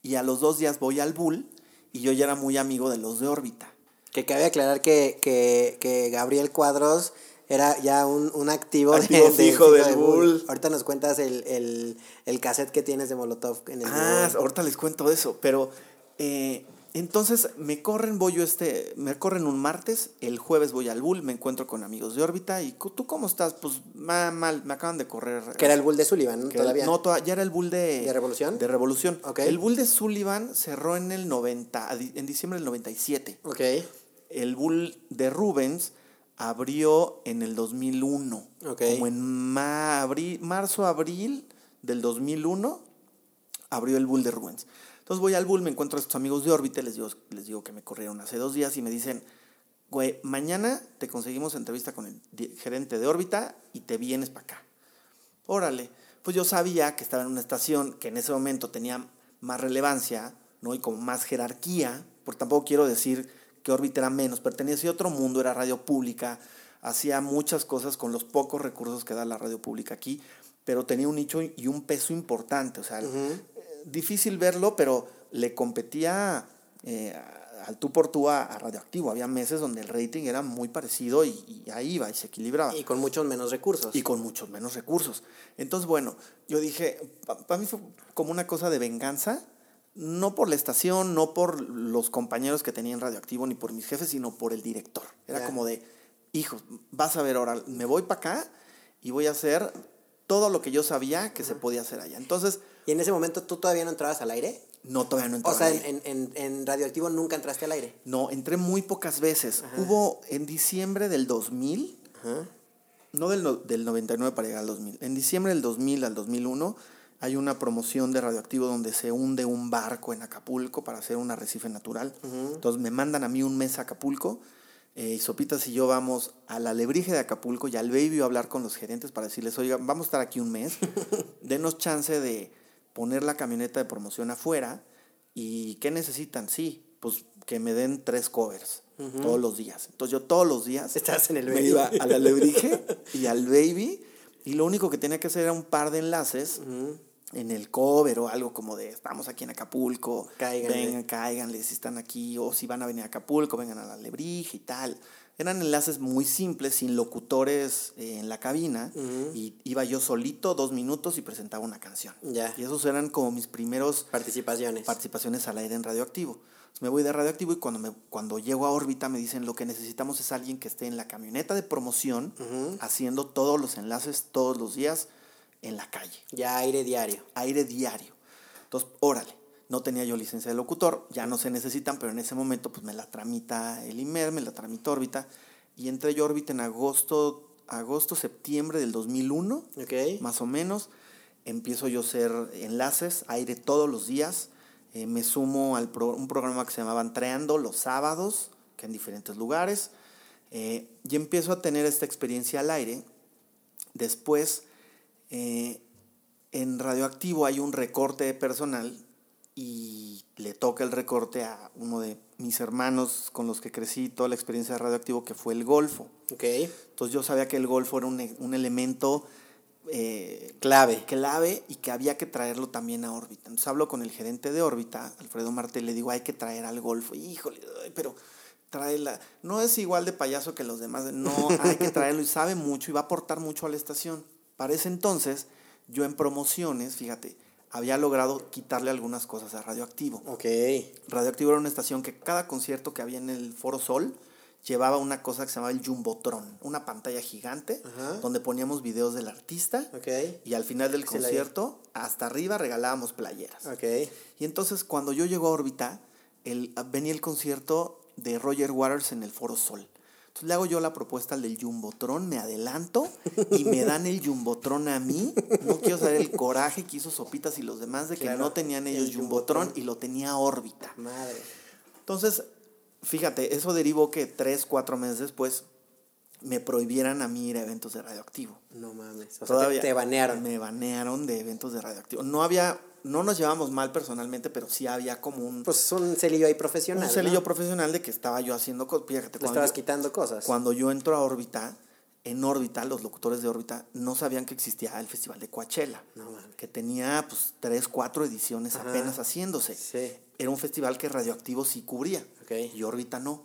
Y a los dos días voy al Bull y yo ya era muy amigo de los de órbita. Que cabe aclarar que, que, que Gabriel Cuadros era ya un, un activo, Activo fijo del Bull. Ahorita nos cuentas el, el, el cassette que tienes de Molotov en el Ah, Bull. ahorita les cuento eso, pero eh, entonces me corren, voy yo este, me corren un martes, el jueves voy al Bull, me encuentro con amigos de órbita y "¿Cu- ¿tú cómo estás? Pues ma- mal, me acaban de correr. Que era el Bull de Sullivan, ¿no? Todavía. No, toda- ya era el Bull de... ¿De Revolución? De Revolución. El Bull de Sullivan cerró en el 90, a di- en diciembre del 97. Ok. El Bull de Rubens abrió en el 2001. Ok. Como en ma- abri- marzo, abril del 2001 abrió el Bull de Rubens. Entonces voy al Bull, me encuentro a estos amigos de órbita, les digo, les digo que me corrieron hace dos días y me dicen, güey, mañana te conseguimos entrevista con el gerente de órbita y te vienes para acá. Órale. Pues yo sabía que estaba en una estación que en ese momento tenía más relevancia, ¿no? Y como más jerarquía, porque tampoco quiero decir que órbita era menos, pertenecía a otro mundo, era radio pública, hacía muchas cosas con los pocos recursos que da la radio pública aquí, pero tenía un nicho y un peso importante, o sea, eh, difícil verlo, pero le competía eh, al tú por tú a, a Radioactivo. Había meses donde el rating era muy parecido y, y ahí iba y se equilibraba Y con muchos menos recursos. y con muchos menos recursos. Entonces, bueno, yo dije, para mí fue como una cosa de venganza, no por la estación, no por los compañeros que tenía en Radioactivo, ni por mis jefes, sino por el director. Era como de, hijo, vas a ver ahora, me voy para acá y voy a hacer todo lo que yo sabía que se podía hacer allá. Entonces, ¿Y en ese momento tú todavía no entrabas al aire? no, todavía no O entraba sea, ahí. en, en, en Radioactivo nunca entraste al aire. No, entré muy pocas veces. Hubo en diciembre del 2000, Ajá. no del, no- del 99 para llegar al 2000. En diciembre del 2000 al 2001 hay una promoción de radioactivo donde se hunde un barco en Acapulco para hacer un arrecife natural. Entonces me mandan a mí un mes a Acapulco eh, y Sopitas y yo vamos a la Lebrige de Acapulco y al Baby a hablar con los gerentes para decirles, oiga, vamos a estar aquí un mes, denos chance de poner la camioneta de promoción afuera y ¿qué necesitan? Sí, pues que me den tres covers todos los días. Entonces yo todos los días Estás en el me Baby. iba a la Lebrige y al Baby y lo único que tenía que hacer era un par de enlaces en el cover o algo como de estamos aquí en Acapulco, Cáiganle. vengan, cáiganle si están aquí o si van a venir a Acapulco, vengan a la Lebrige y tal. Eran enlaces muy simples, sin locutores eh, en la cabina y iba yo solito dos minutos y presentaba una canción. Ya. Y esos eran como mis primeros Participaciones. participaciones al aire en radioactivo. Entonces, me voy de radioactivo y cuando, me, cuando llego a órbita me dicen lo que necesitamos es alguien que esté en la camioneta de promoción haciendo todos los enlaces todos los días en la calle, ya aire diario. aire diario. Entonces, órale, no tenía yo licencia de locutor, ya no se necesitan, pero en ese momento pues me la tramita el IMER, me la tramita órbita y entré yo órbita en agosto agosto, septiembre del 2001, Ok. más o menos. Empiezo yo a hacer enlaces, aire todos los días. Eh, me sumo a un programa que se llamaba Entreando los sábados, que en diferentes lugares. Eh, y empiezo a tener esta experiencia al aire. Después, eh, en Radioactivo hay un recorte de personal y le toca el recorte a uno de mis hermanos con los que crecí toda la experiencia de Radioactivo, que fue el Golfo. Ok. Entonces yo sabía que el Golfo era un, un elemento eh, Clave. clave y que había que traerlo también a órbita. Entonces hablo con el gerente de órbita, Alfredo Martel, le digo, hay que traer al Golfo. Híjole, pero tráela. No es igual de payaso que los demás. No, hay que traerlo y sabe mucho y va a aportar mucho a la estación. Para ese entonces, yo en promociones, fíjate, había logrado quitarle algunas cosas a Radioactivo. Ok. Radioactivo era una estación que cada concierto que había en el Foro Sol llevaba una cosa que se llamaba el Jumbotron, una pantalla gigante Ajá. donde poníamos videos del artista Ok. y al final del concierto hasta arriba regalábamos playeras. Ok. Y entonces cuando yo llego a órbita, el, venía el concierto de Roger Waters en el Foro Sol. Entonces le hago yo la propuesta al del Jumbotron, me adelanto y me dan el Jumbotron a mí. No quiero saber el coraje que hizo Sopitas y los demás de que Claro, no tenían ellos el Jumbotron y lo tenía órbita. Madre. Entonces, fíjate, eso derivó que tres, cuatro meses después me prohibieran a mí ir a eventos de radioactivo. No mames. O sea, Todavía te, te banearon. Me banearon de eventos de radioactivo. No había, no nos llevamos mal personalmente, pero sí había como un, Pues un celillo ahí profesional. un celillo ¿no? profesional de que estaba yo haciendo cosas. Fíjate, Le estabas yo- quitando cosas. cuando yo entro a órbita, en órbita, los locutores de órbita no sabían que existía el Festival de Coachella. No que tenía pues tres, cuatro ediciones Ajá. apenas haciéndose. Sí. Era un festival que Radioactivo sí cubría. Ok. Y órbita no.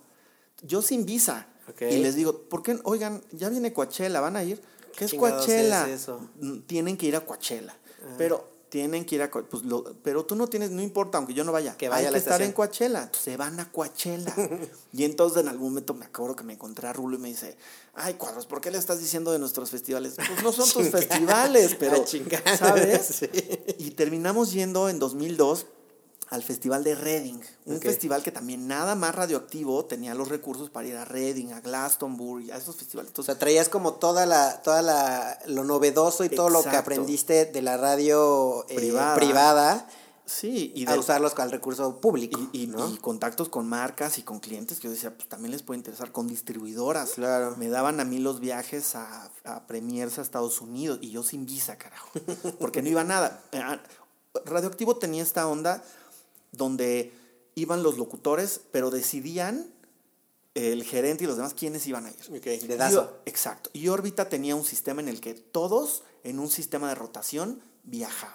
Yo sin visa. Ok. Y les digo, ¿por qué? Oigan, ya viene Coachella, ¿van a ir? ¿Qué es Coachella? es eso? Mm, Tienen que ir a Coachella. Pero tienen que ir a pues lo- pero tú no tienes, no importa, aunque yo no vaya. Que vaya Hay a que la estar estación. en Coachella. Se van a Coachella. y entonces en algún momento me acuerdo que me encontré a Rulo y me dice, ay, Cuadros, ¿por qué le estás diciendo de nuestros festivales? Pues no son tus festivales, pero. ¿sabes? Sí. Y terminamos yendo en 2002 al Festival de Reading, un festival que también nada más radioactivo tenía los recursos para ir a Reading, a Glastonbury, a esos festivales. O sea, traías como toda la, toda la, lo novedoso y todo lo que aprendiste de la radio eh, Privada. privada, sí, y a de- usarlos al recurso público. y, y- ¿no? y contactos con marcas y con clientes que yo decía, pues también les puede interesar, con distribuidoras. Claro. Me daban a mí los viajes a, a premiers a Estados Unidos y yo sin visa, carajo. Porque no iba nada. Eh, ah, Radioactivo tenía esta onda donde iban los locutores, pero decidían el gerente y los demás quiénes iban a ir. Y- exacto. Y órbita tenía un sistema en el que todos en un sistema de rotación viajaban.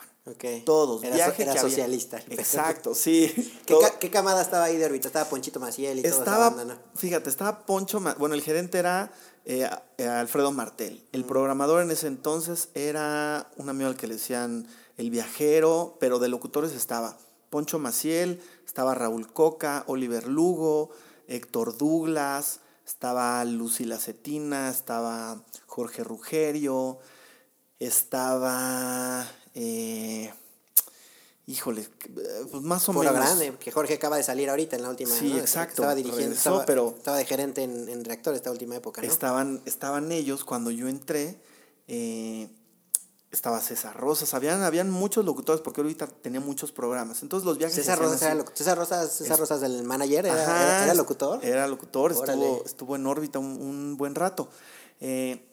Todos. Era, viaje era que había- socialista. Exacto, sí. ¿Qué, ca- qué camada estaba ahí de ahorita? Estaba Ponchito Maciel y toda estaba, banda, ¿no? fíjate, estaba Poncho, Ma- bueno, el gerente era eh, eh, Alfredo Martel. El programador en ese entonces era un amigo al que le decían El Viajero, pero de locutores estaba Poncho Maciel, estaba Raúl Coca, Oliver Lugo, Héctor Douglas, estaba Lucy Lacetina, estaba Jorge Rugerio, estaba... eh, híjole, pues más o Puro menos. grande, que Jorge acaba de salir ahorita en la última. Sí, ¿no? exacto. Estaba dirigiendo, Regresó, estaba, pero- estaba de gerente en, en reactor esta última época, ¿no? Estaban, estaban ellos cuando yo entré. eh, estaba César Rosas, habían, habían muchos locutores porque ahorita tenía muchos programas. Entonces los viajes. César Rosas, era, César Rosas, César Rosas del manager, era, Ajá, era- era locutor. Era locutor, estuvo, estuvo en órbita un, un buen rato. Eh,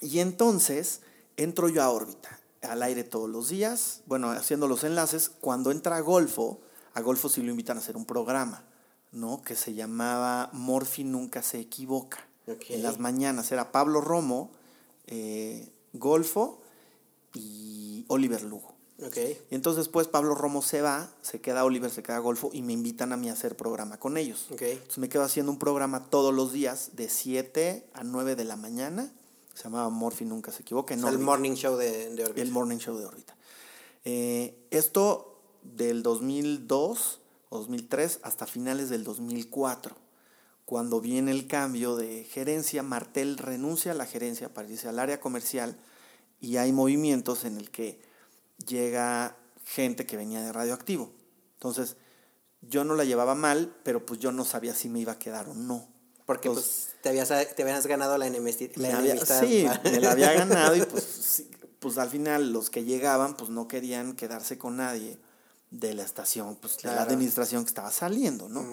y entonces entro yo a órbita, al aire todos los días, bueno, haciendo los enlaces. Cuando entra a Golfo, a Golfo sí lo invitan a hacer un programa, ¿no? Que se llamaba Morphy Nunca se equivoca. En las mañanas era Pablo Romo, eh, Golfo y Oliver Lugo. Ok. Y entonces después Pablo Romo se va, se queda Oliver, se queda Golfo y me invitan a mí a hacer programa con ellos. Ok. Entonces me quedo haciendo un programa todos los días de 7 a 9 de la mañana. Se llamaba Morphy, nunca se sea, el morning show de, de. El morning show de órbita. Eh, esto del 2002 o 2003 hasta finales del 2004. Cuando viene el cambio de gerencia, Martel renuncia a la gerencia para irse al área comercial y hay movimientos en el que llega gente que venía de radioactivo. Entonces, yo no la llevaba mal, pero pues yo no sabía si me iba a quedar o no. Porque pues te habías, te habías ganado la, enemistad. Había, sí, me la había ganado y pues, pues al final los que llegaban pues no querían quedarse con nadie de la estación, pues de la administración que estaba saliendo, ¿no?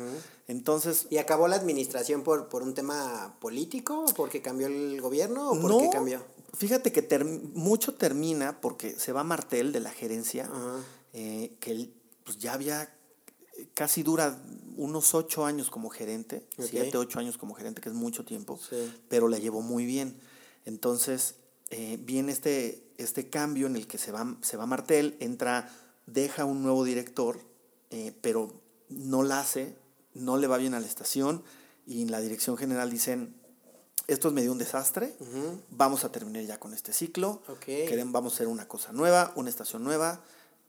Entonces... ¿Y acabó la administración por, por un tema político? ¿Porque cambió el gobierno o por qué cambió? Fíjate que mucho termina porque se va Martel de la gerencia, eh, que él pues ya había casi dura unos ocho años como gerente, siete, ocho años como gerente, que es mucho tiempo, pero la llevó muy bien. Entonces, eh, viene este, este cambio en el que se va, se va Martel, entra deja un nuevo director, eh, pero no la hace, no le va bien a la estación y en la dirección general dicen, esto es medio un desastre, vamos a terminar ya con este ciclo, Queremos, vamos a hacer una cosa nueva, una estación nueva,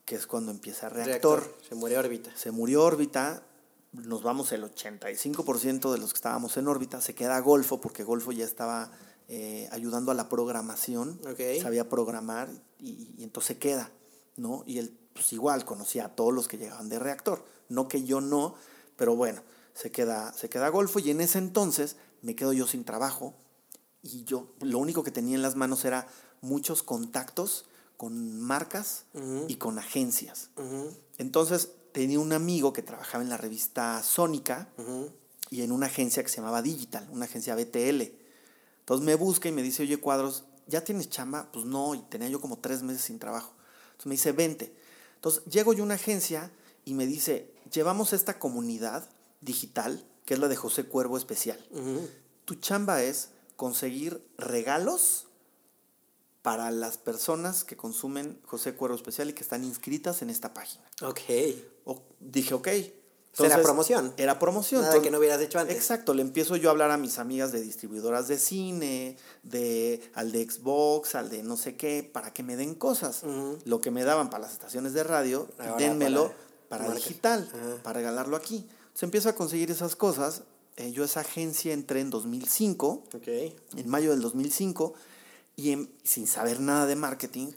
que es cuando empieza reactor. Se murió órbita. Se murió órbita, nos vamos el 85% de los que estábamos en órbita, se queda Golfo, porque Golfo ya estaba eh, ayudando a la programación, sabía programar y, y, entonces queda, ¿no? Y el pues igual conocía a todos los que llegaban de reactor. No que yo no, pero bueno, se queda, se queda Golfo y en ese entonces me quedo yo sin trabajo y yo lo único que tenía en las manos era muchos contactos con marcas y con agencias. Entonces tenía un amigo que trabajaba en la revista Sónica y en una agencia que se llamaba Digital, una agencia BTL. Entonces me busca y me dice, oye, Cuadros, ¿ya tienes chamba? Pues no, y tenía yo como tres meses sin trabajo. Entonces me dice, vente. Entonces, llego yo a una agencia y me dice, llevamos esta comunidad digital, que es la de José Cuervo Especial. Tu chamba es conseguir regalos para las personas que consumen José Cuervo Especial y que están inscritas en esta página. Ok. dije, ok. era promoción. Era promoción. Nada que no hubieras hecho antes. Exacto, le empiezo yo a hablar a mis amigas de distribuidoras de cine, de, al de Xbox, al de no sé qué, para que me den cosas. Lo que me daban para las estaciones de radio, denmelo para, digital, para regalarlo aquí. Entonces empiezo a conseguir esas cosas. Eh, yo esa agencia entré en 2005, en mayo del 2005, y sin saber nada de marketing,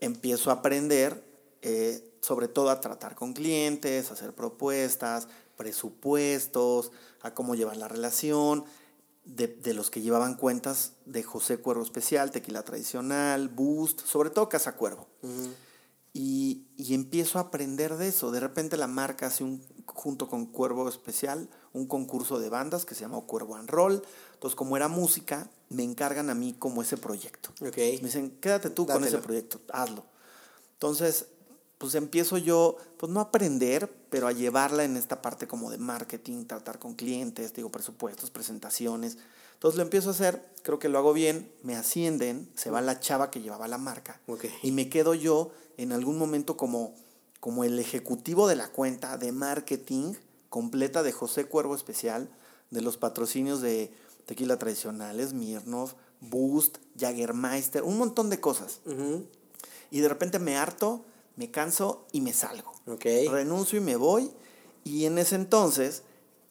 empiezo a aprender eh, sobre todo a tratar con clientes, a hacer propuestas, presupuestos, a cómo llevar la relación, de, los que llevaban cuentas de José Cuervo Especial, Tequila Tradicional, Boost, sobre todo Casa Cuervo. y, empiezo a aprender de eso. De repente la marca hace un, junto con Cuervo Especial, un concurso de bandas que se llama Cuervo and Roll. Entonces, como era música, me encargan a mí como ese proyecto. Me dicen, quédate tú con ese proyecto, hazlo. Entonces, pues empiezo yo, pues no a aprender, pero a llevarla en esta parte como de marketing, tratar con clientes, digo, presupuestos, presentaciones. Entonces lo empiezo a hacer, creo que lo hago bien, me ascienden, se va la chava que llevaba la marca y me quedo yo en algún momento como, como el ejecutivo de la cuenta de marketing completa de José Cuervo Especial, de los patrocinios de Tequila Tradicionales, Mirnov, Boost, Jagermeister, un montón de cosas. Y de repente me harto me canso y me salgo. Renuncio y me voy. Y en ese entonces,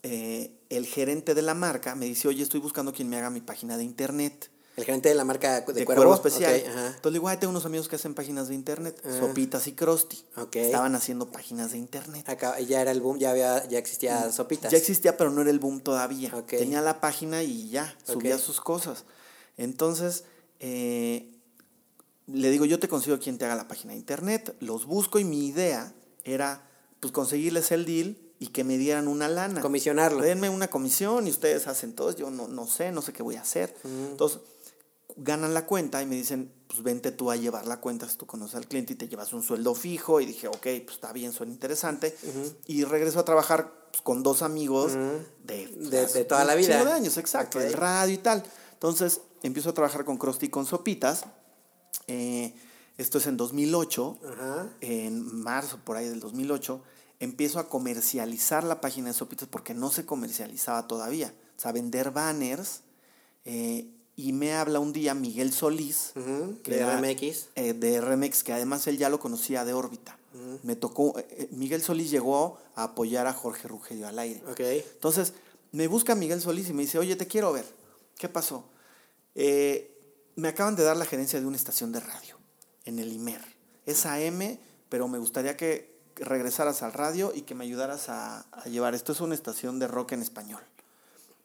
eh, el gerente de la marca me dice, oye, estoy buscando quien me haga mi página de internet. El gerente de la marca de, de Cuervo, Especial. Entonces le digo, ay, tengo unos amigos que hacen páginas de internet, ah. Sopitas y Krusty. Estaban haciendo páginas de internet. Acá, ya era el boom, ya había, ya existía Sopitas. Ya existía, pero no era el boom todavía. Tenía la página y ya, subía sus cosas. Entonces, eh, le digo, yo te consigo quien te haga la página de internet, los busco y mi idea era pues conseguirles el deal y que me dieran una lana. Comisionarlo. Denme una comisión y ustedes hacen todo, yo no, no sé, no sé qué voy a hacer. Entonces, ganan la cuenta y me dicen, pues vente tú a llevar la cuenta si tú conoces al cliente y te llevas un sueldo fijo. Y dije, ok, pues está bien, suena interesante. Y regreso a trabajar pues, con dos amigos de, de, toda la vida. de años, exacto, del radio y tal. Entonces, empiezo a trabajar con Krusty con Sopitas eh, esto es en 2008, en marzo por ahí del 2008, empiezo a comercializar la página de Sopitas porque no se comercializaba todavía. O sea, vender banners. Eh, y me habla un día Miguel Solís, de RMX. Eh, de RMX, que además él ya lo conocía de órbita. Me tocó, Miguel Solís llegó a apoyar a Jorge Rugerio al aire. Entonces, me busca Miguel Solís y me dice, oye, te quiero ver. ¿Qué pasó? Eh, me acaban de dar la gerencia de una estación de radio en el IMER. Es AM, pero me gustaría que regresaras al radio y que me ayudaras a, llevar. Esto es una estación de rock en español.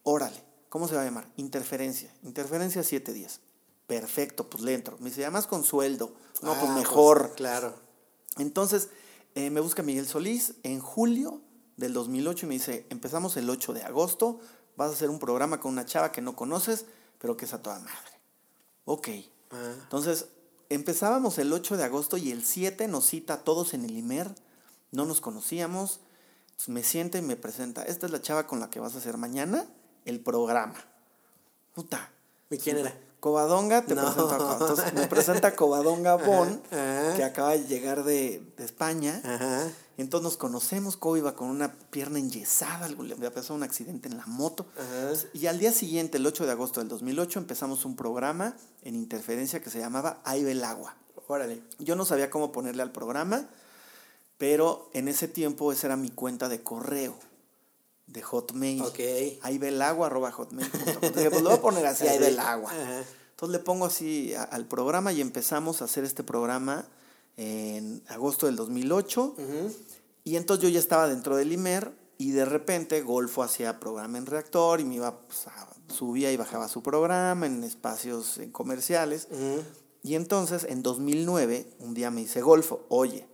Órale, ¿cómo se va a llamar? Interferencia. Interferencia 710. Perfecto, pues le entro. Me dice, además con sueldo. No, pues Ah, mejor. claro. Entonces, eh, me busca Miguel Solís en julio del 2008 y me dice, empezamos el 8 de agosto, vas a hacer un programa con una chava que no conoces, pero que es a toda madre. Ok. Ah. Entonces, empezábamos el 8 de agosto y el 7 nos cita a todos en el IMER, no nos conocíamos, Entonces, me siente y me presenta, esta es la chava con la que vas a hacer mañana el programa. Puta. ¿Y quién era? Covadonga, te No. presento a entonces, me presenta Covadonga Bon, Ajá. que acaba de llegar de, de España. Ajá. Entonces nos conocemos, Cobo iba con una pierna enyesada, algo, le había pasado un accidente en la moto. Ajá. Y al día siguiente, el 8 de agosto del 2008, empezamos un programa en interferencia que se llamaba Ahí ve el agua. Órale. Yo no sabía cómo ponerle al programa, pero en ese tiempo esa era mi cuenta de correo, de Hotmail. Ahí ve el agua, arroba hotmail.com. Pues lo voy a poner así, ahí ve el agua. Ajá. Entonces le pongo así a- al programa y empezamos a hacer este programa en agosto del 2008. Ujú. Y entonces yo ya estaba dentro del IMER y de repente Golfo hacía programa en reactor y me iba, pues, a- subía y bajaba su programa en espacios eh, comerciales. Ujú. Y entonces en 2009 un día me dice Golfo, oye,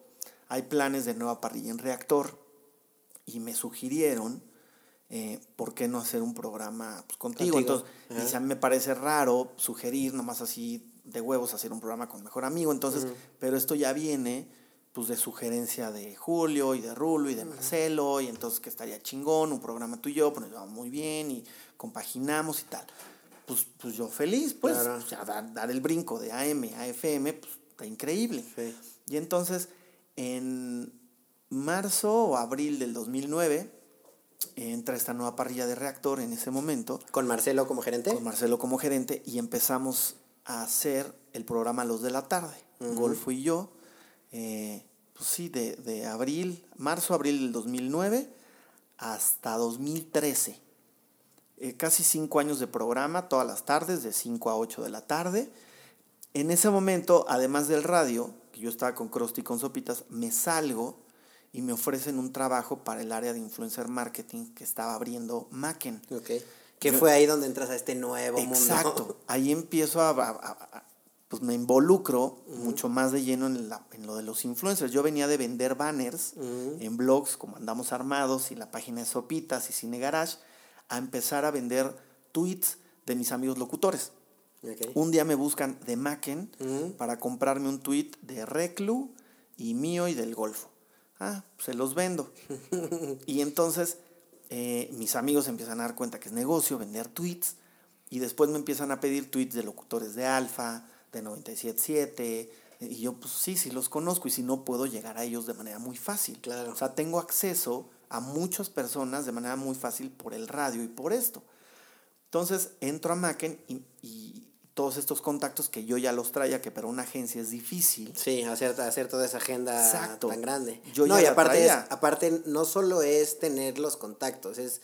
hay planes de nueva parrilla en reactor y me sugirieron, eh, ¿por qué no hacer un programa pues, contigo? Contigo, Entonces, ajá. dice, a mí me parece raro sugerir nomás así de huevos hacer un programa con mejor amigo, entonces, pero esto ya viene pues de sugerencia de Julio y de Rulo y de Marcelo, y entonces que estaría chingón, un programa tú y yo, pues nos llevamos muy bien y compaginamos y tal. Pues, pues yo feliz, pues, Claro. o sea, dar, dar el brinco de AM a FM, pues está increíble. Sí. Y entonces, en marzo o abril del 2009, entra esta nueva parrilla de reactor en ese momento, Con Marcelo como gerente. con Marcelo como gerente, y empezamos a hacer el programa Los de la Tarde. Golfo y yo, eh, pues sí, de, de abril, marzo, abril del 2009 hasta 2013. Eh, casi cinco años de programa, todas las tardes, de 5 a 8 de la tarde. En ese momento, además del radio, que yo estaba con Krusty y con Sopitas, me salgo y me ofrecen un trabajo para el área de influencer marketing que estaba abriendo Macken. Ok. Que Yo- fue ahí donde entras a este nuevo mundo. Exacto. Ahí empiezo a, a- a- a- pues me involucro mucho más de lleno en, la- en lo de los influencers. Yo venía de vender banners en blogs como Andamos Armados y la página de Sopitas y Cine Garage a empezar a vender tweets de mis amigos locutores. Ok. Un día me buscan de Macken para comprarme un tweet de Reclu y mío y del Golfo. Ah, se los vendo. y entonces eh, mis amigos empiezan a dar cuenta que es negocio vender tweets y después me empiezan a pedir tweets de locutores de Alfa, de 977 y yo pues sí, sí los conozco y si no puedo llegar a ellos de manera muy fácil. Claro. O sea, tengo acceso a muchas personas de manera muy fácil por el radio y por esto. Entonces entro a Macken y, y todos estos contactos que yo ya los traía, que para una agencia es difícil. Sí, hacer, hacer toda esa agenda Exacto. tan grande. Yo no, ya y aparte, es, aparte, no solo es tener los contactos, es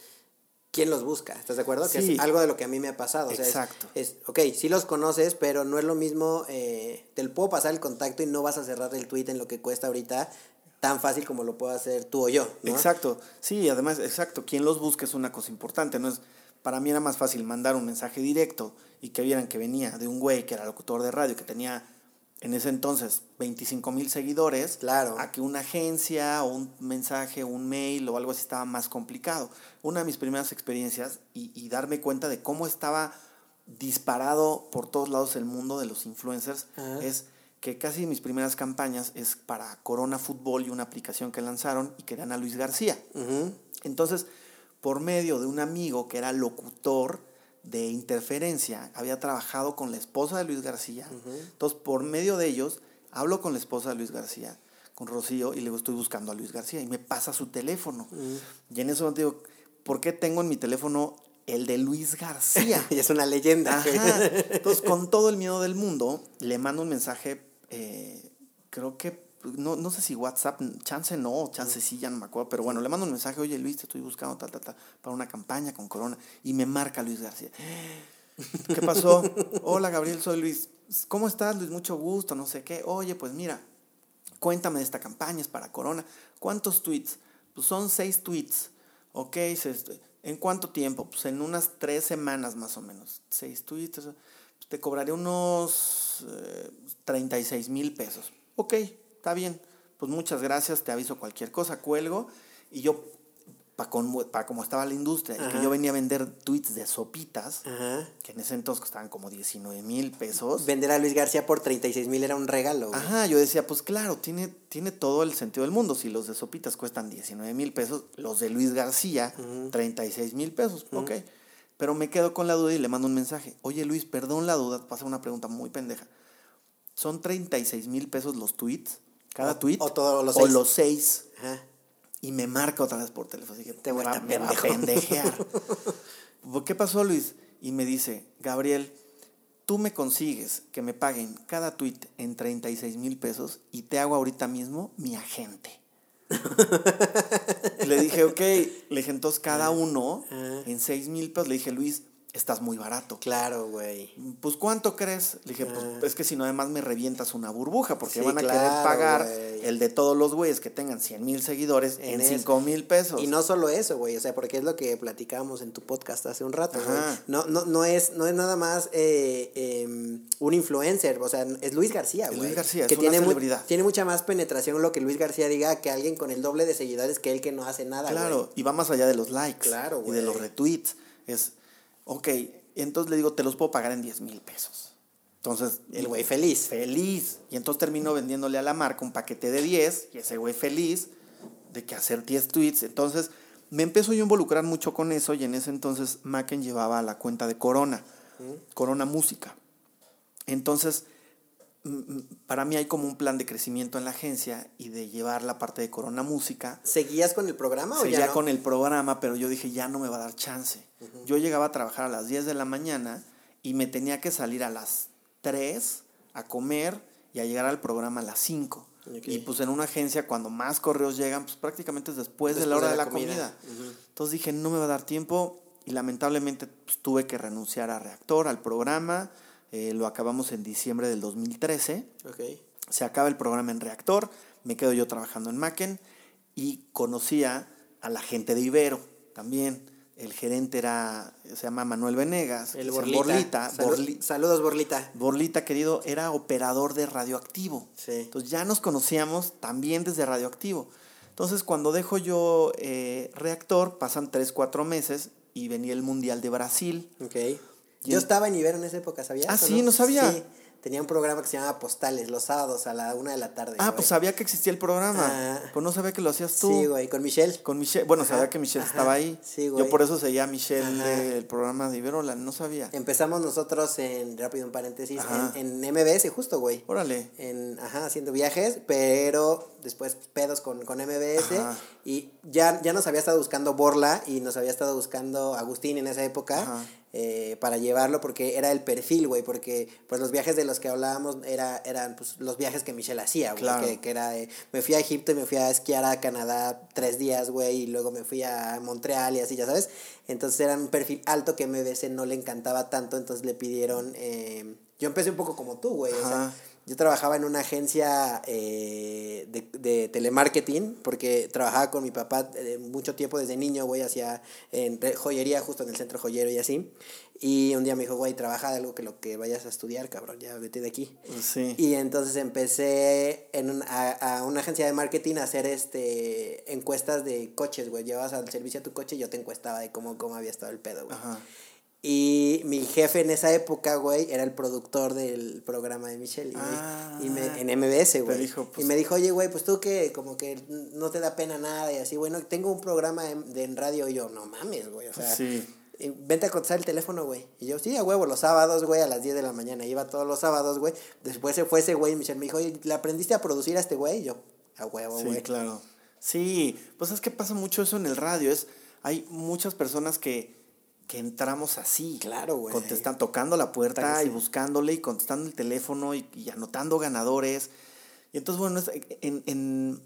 quién los busca. ¿Estás de acuerdo? Que Sí. es algo de lo que a mí me ha pasado. O sea, es- Exacto. Es, ok, sí los conoces, pero no es lo mismo. Eh, te puedo pasar el contacto y no vas a cerrar el tweet en lo que cuesta ahorita tan fácil como lo puedo hacer tú o yo. ¿no? Exacto, sí, además, exacto, quien los busca es una cosa importante, no es, para mí era más fácil mandar un mensaje directo y que vieran que venía de un güey que era locutor de radio, que tenía en ese entonces 25 mil seguidores, Claro. a que una agencia o un mensaje, un mail o algo así estaba más complicado. Una de mis primeras experiencias y, y darme cuenta de cómo estaba disparado por todos lados el mundo de los influencers es que casi mis primeras campañas es para Corona Fútbol y una aplicación que lanzaron y querían a Luis García. Entonces, por medio de un amigo que era locutor de interferencia, había trabajado con la esposa de Luis García. Entonces, por medio de ellos, hablo con la esposa de Luis García, con Rocío, y le digo, estoy buscando a Luis García, y me pasa su teléfono. Y en ese momento digo, ¿por qué tengo en mi teléfono el de Luis García? y es una leyenda. Ajá. Entonces, con todo el miedo del mundo, le mando un mensaje, eh, creo que, no, no sé si WhatsApp, chance no, chance sí, ya no me acuerdo, pero bueno, le mando un mensaje, oye Luis, te estoy buscando tal, tal, tal, para una campaña con Corona, y me marca Luis García. ¿Qué pasó? Hola Gabriel, soy Luis. ¿Cómo estás, Luis? Mucho gusto, no sé qué. Oye, pues mira, cuéntame de esta campaña, es para Corona. ¿Cuántos tweets? Pues son seis tweets. Ok, ¿En cuánto tiempo? Pues en unas tres semanas más o menos. Seis tweets. pues te cobraré unos eh, 36 mil pesos. Ok, está bien. Pues muchas gracias, te aviso cualquier cosa, cuelgo. Y yo, para pa como estaba la industria, y que yo venía a vender tweets de sopitas, Ajá. que en ese entonces costaban como 19 mil pesos. Vender a Luis García por 36 mil era un regalo. güey. Ajá, yo decía, pues claro, tiene, tiene todo el sentido del mundo. Si los de Sopitas cuestan 19 mil pesos, los de Luis García, 36 mil pesos. Ok. Pero me quedo con la duda y le mando un mensaje. Oye Luis, perdón la duda, pasa una pregunta muy pendeja. ¿Son 36 mil pesos los tweets? Cada tweet. o todos los O seis. los seis. Ajá. Y me marca otra vez por teléfono. Así que Te va a pendejo. pendejear. Pues, ¿Qué pasó, Luis? Y me dice, Gabriel, tú me consigues que me paguen cada tweet en 36 mil pesos y te hago ahorita mismo mi agente. Le dije, ok. Le dije, entonces cada uno en 6 mil pesos. Le dije, Luis, estás muy barato. Claro, güey. Pues ¿cuánto crees? Le dije, pues es que si no además me revientas una burbuja porque Sí, van a querer pagar güey. el de todos los güeyes que tengan 100 mil seguidores en, eso. 5 mil pesos. Y no solo eso, güey, o sea, porque es lo que platicábamos en tu podcast hace un rato, güey. No, no, no, es, no es nada más eh, eh, un influencer, o sea, es Luis García, güey. Luis García, es que una tiene, mu- celebridad. tiene mucha más penetración lo que Luis García diga que alguien con el doble de seguidores que él que no hace nada, Claro, güey. y va más allá de los likes Claro, y de güey. los retweets. Es, ok, entonces le digo, te los puedo pagar en 10 mil pesos. Entonces, El güey feliz. Feliz. Y entonces termino vendiéndole a la marca un paquete de 10 y ese güey feliz de que hacer 10 tweets. Entonces, me empiezo yo a involucrar mucho con eso y en ese entonces Macken llevaba la cuenta de Corona, Corona Música. Entonces, para mí hay como un plan de crecimiento en la agencia y de llevar la parte de Corona Música ¿Seguías con el programa o Seguía ya no? con el programa, pero yo dije, ya no me va a dar chance. Yo llegaba a trabajar a las 10 de la mañana y me tenía que salir a las 3 a comer y a llegar al programa a las 5. Ok. Y pues en una agencia cuando más correos llegan, pues prácticamente es después, de la hora de de la comida. Entonces dije, no me va a dar tiempo y lamentablemente pues, tuve que renunciar a Reactor, al programa. Eh, lo acabamos en diciembre del 2013 Ok. se acaba el programa en Reactor, me quedo yo trabajando en Macken y conocía a la gente de Ibero también. El gerente era, se llama Manuel Venegas. El Borlita. Borli- Saludos, Borlita. Borlita, querido, era operador de radioactivo. Sí. Entonces ya nos conocíamos también desde radioactivo. Entonces cuando dejo yo eh, Reactor, pasan 3, 4 meses y venía el Mundial de Brasil. Ok. Yo estaba en Ibero en esa época, ¿sabías? Ah, sí, no sabía. Sí. Tenía un programa que se llamaba Postales, los sábados a la una de la tarde. Ah, güey. pues sabía que existía el programa. Ah. Pues no sabía que lo hacías tú. Sí, güey, con Michelle. Con Michelle, bueno, sabía que Michelle ajá, estaba ahí. sí, güey. Yo por eso seguía a Michelle del programa de Iberola, no sabía. Empezamos nosotros en, rápido un paréntesis, en, en MBS justo, güey. Órale. En, ajá, haciendo viajes, pero después pedos con, con MBS. Ajá. Y ya, ya nos había estado buscando Borla y nos había estado buscando Agustín en esa época. Ajá. Eh, para llevarlo porque era el perfil, güey, porque pues los viajes de los que hablábamos era, eran pues los viajes que Michelle hacía, güey, Claro. que, que era de, me fui a Egipto y me fui a esquiar a Canadá tres días, güey, y luego me fui a Montreal y así, ya sabes, entonces era un perfil alto que MBC no le encantaba tanto, entonces le pidieron, eh, yo empecé un poco como tú, güey, o sea. Yo trabajaba en una agencia eh, de, de telemarketing porque trabajaba con mi papá eh, mucho tiempo desde niño, güey, hacía en joyería justo en el centro joyero y así. Y un día me dijo, güey, trabaja de algo que lo que vayas a estudiar, cabrón, ya vete de aquí. Sí. Y entonces empecé en un- a, a una agencia de marketing a hacer este encuestas de coches, güey. Llevabas al servicio a tu coche y yo te encuestaba de cómo, cómo había estado el pedo, güey. Ajá. Y mi jefe en esa época, güey, era el productor del programa de Michelle. Ah. y me, en MBS, güey. dijo, pues- y me dijo, oye, güey, pues tú que como que no te da pena nada y así, bueno, tengo un programa en, de, en radio y yo, no mames, güey, o sea, Sí. vente a contestar el teléfono, güey. Y yo, sí, a huevo, los sábados, güey, a las 10 de la mañana. Iba todos los sábados, güey. Después se fue ese güey y Michelle me dijo, oye, ¿le aprendiste a producir a este güey? Y yo, a huevo, Sí, güey. claro. Sí, pues es que pasa mucho eso en el radio. Es, hay muchas personas que, que entramos así. Claro, güey. Contestan, tocando la puerta Sí. y buscándole y contestando el teléfono y, y anotando ganadores. Y entonces, bueno, en, en-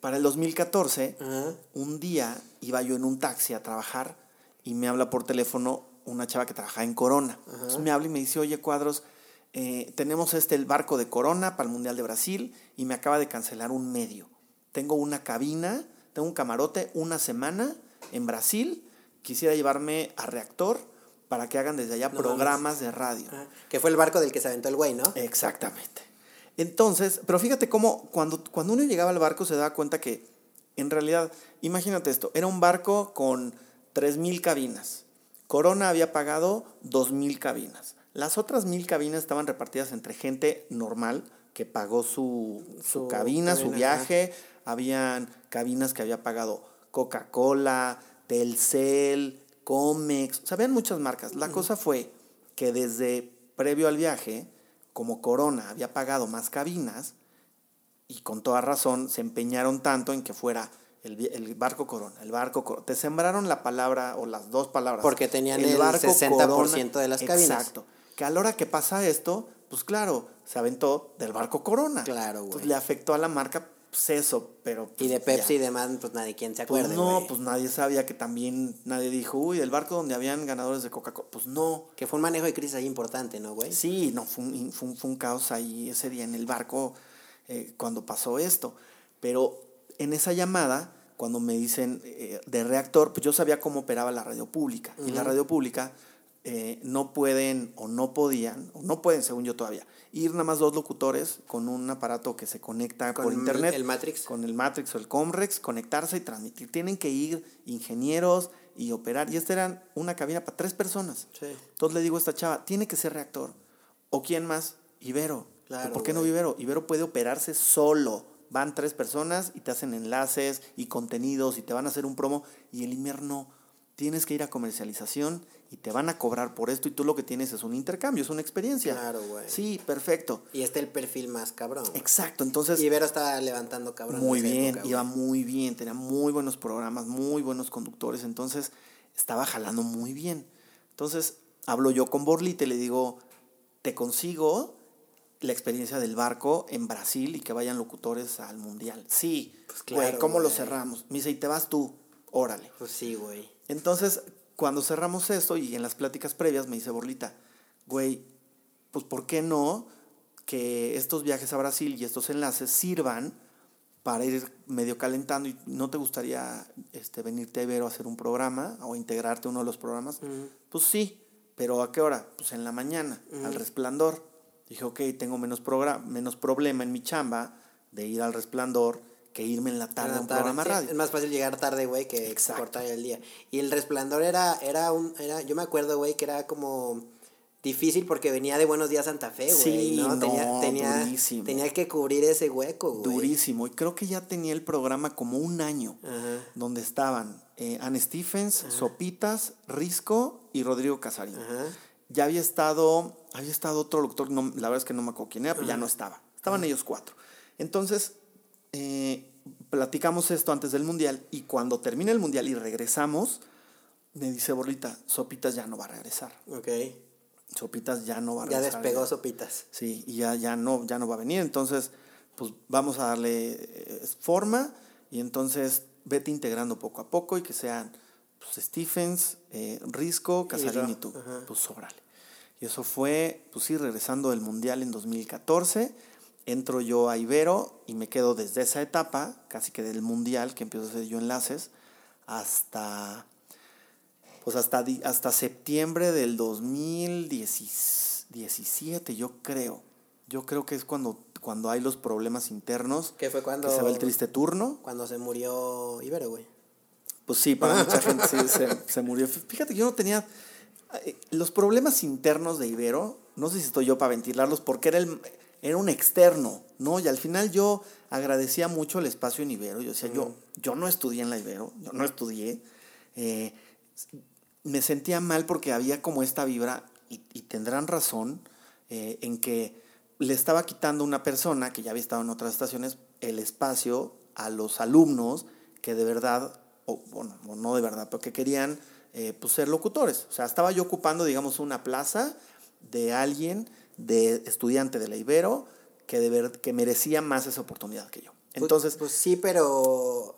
para el 2014, Ajá. un día iba yo en un taxi a trabajar y me habla por teléfono una chava que trabaja en Corona. Entonces me habla y me dice, oye, Cuadros, eh, tenemos este el barco de Corona para el Mundial de Brasil y me acaba de cancelar un medio. Tengo una cabina, tengo un camarote una semana en Brasil quisiera llevarme a Reactor para que hagan desde allá No programas de radio. Ajá. Que fue el barco del que se aventó el güey, ¿no? Exactamente. Entonces, pero fíjate cómo cuando, cuando uno llegaba al barco se daba cuenta que en realidad, imagínate esto, era un barco con 3.000 cabinas. Corona había pagado 2.000 cabinas. Las otras 1.000 cabinas estaban repartidas entre gente normal que pagó su, su Su cabina, su viaje. Habían cabinas que había pagado Coca-Cola, Telcel, Comex, o sea, habían muchas marcas. La cosa fue que desde previo al viaje, como Corona había pagado más cabinas, y con toda razón se empeñaron tanto en que fuera el, el barco Corona, el barco Corona. Te sembraron la palabra o las dos palabras. Porque tenían el 60% de las cabinas. Exacto. Que a la hora que pasa esto, pues claro, se aventó del barco Corona. Claro, güey. Entonces le afectó a la marca, pues eso, pero... Y de pues, Pepsi y demás, pues nadie quien se Pues acuerde, no, güey. pues nadie sabía que también, nadie dijo, uy, el barco donde habían ganadores de Coca-Cola. Pues no. Que fue un manejo de crisis ahí importante, ¿no, güey? Sí, no, fue un, fue un- fue un caos ahí ese día en el barco eh, cuando pasó esto. Pero en esa llamada, cuando me dicen eh, de reactor, pues yo sabía cómo operaba la radio pública. Y la radio pública eh, no pueden o no podían, o no pueden, según yo todavía, ir nada más dos locutores con un aparato que se conecta Con por internet. el Matrix. Con el Matrix o el Comrex, conectarse y transmitir. Tienen que ir ingenieros y operar. Y esta era una cabina para tres personas. Sí. Entonces le digo a esta chava, tiene que ser reactor. ¿O quién más? Ibero. Claro, ¿Por qué no. Ibero? Ibero puede operarse solo. Van tres personas y te hacen enlaces y contenidos y te van a hacer un promo. Y el Imer no. Tienes que ir a comercialización y te van a cobrar por esto y tú lo que tienes es un intercambio, es una experiencia. Claro, güey. Sí, perfecto. Y este el perfil más cabrón. güey. Exacto. Entonces, Y Ibero estaba levantando cabrón. muy bien, época, iba muy bien, tenía muy buenos programas, muy buenos conductores, entonces estaba jalando muy bien. Entonces hablo yo con Borlite y le digo, te consigo la experiencia del barco en Brasil y que vayan locutores al mundial. Sí, Pues güey, claro, ¿cómo lo cerramos? Me dice, y te vas tú, órale. Pues sí, güey. Entonces, cuando cerramos esto y en las pláticas previas me dice Borlita, güey, pues ¿por qué no que estos viajes a Brasil y estos enlaces sirvan para ir medio calentando y no te gustaría este, venirte a Ibero a hacer un programa o integrarte a uno de los programas? Pues sí, pero ¿a qué hora? Pues en la mañana, al resplandor. Dije, ok, tengo menos, menos problema en mi chamba de ir al resplandor que irme en la tarde a un tarde, programa sí, radio. Es más fácil llegar tarde, güey, que Exacto. cortar el día. Y el resplandor era, era un, era, yo me acuerdo, güey, que era como difícil porque venía de Buenos Días Santa Fe, güey, Sí, ¿no? Tenía, no, tenía, durísimo. tenía que cubrir ese hueco, güey. Durísimo. Y creo que ya tenía el programa como un año, Ajá. donde estaban eh, Anne Stephens, Sopitas, Risco y Rodrigo Casarín. Ajá. Ya había estado, había estado otro locutor, no, la verdad es que no me acuerdo quién era, pero ya no estaba. Estaban ellos cuatro. Entonces, eh, platicamos esto antes del Mundial y cuando termina el Mundial y regresamos, me dice Borlita, Sopitas ya no va a regresar. Ok. Sopitas ya no va a Ya regresar. despegó sopitas. Sí, y ya, ya, no, ya no va a venir. Entonces, pues vamos a darle eh, forma y entonces vete integrando poco a poco y que sean pues, Stephens, eh, Risco, Casarín y tú. ajá. Pues órale. Y eso fue, pues sí, regresando del Mundial en 2014. Entro yo a Ibero y me quedo desde esa etapa, casi que del Mundial, que empiezo a hacer yo enlaces, hasta pues hasta, hasta septiembre del 2017, yo creo. Yo creo que es cuando, cuando hay los problemas internos. Que fue cuando- Que se va el triste turno. Cuando se murió Ibero, güey. Pues sí, para mucha gente sí, se, se murió. Fíjate, yo no tenía... eh, Los problemas internos de Ibero, no sé si estoy yo para ventilarlos, porque era, el, era un externo, ¿no? Y al final yo agradecía mucho el espacio en Ibero. Yo decía, yo, yo no estudié en la Ibero, yo no estudié. Eh, me sentía mal porque había como esta vibra, y, y tendrán razón, eh, en que le estaba quitando una persona que ya había estado en otras estaciones el espacio a los alumnos que de verdad, o bueno, no de verdad, pero que querían eh, pues, ser locutores. O sea, estaba yo ocupando, digamos, una plaza de alguien, de estudiante de la Ibero, que, de ver, que merecía más esa oportunidad que yo. Pues- Entonces, Pues, sí, pero.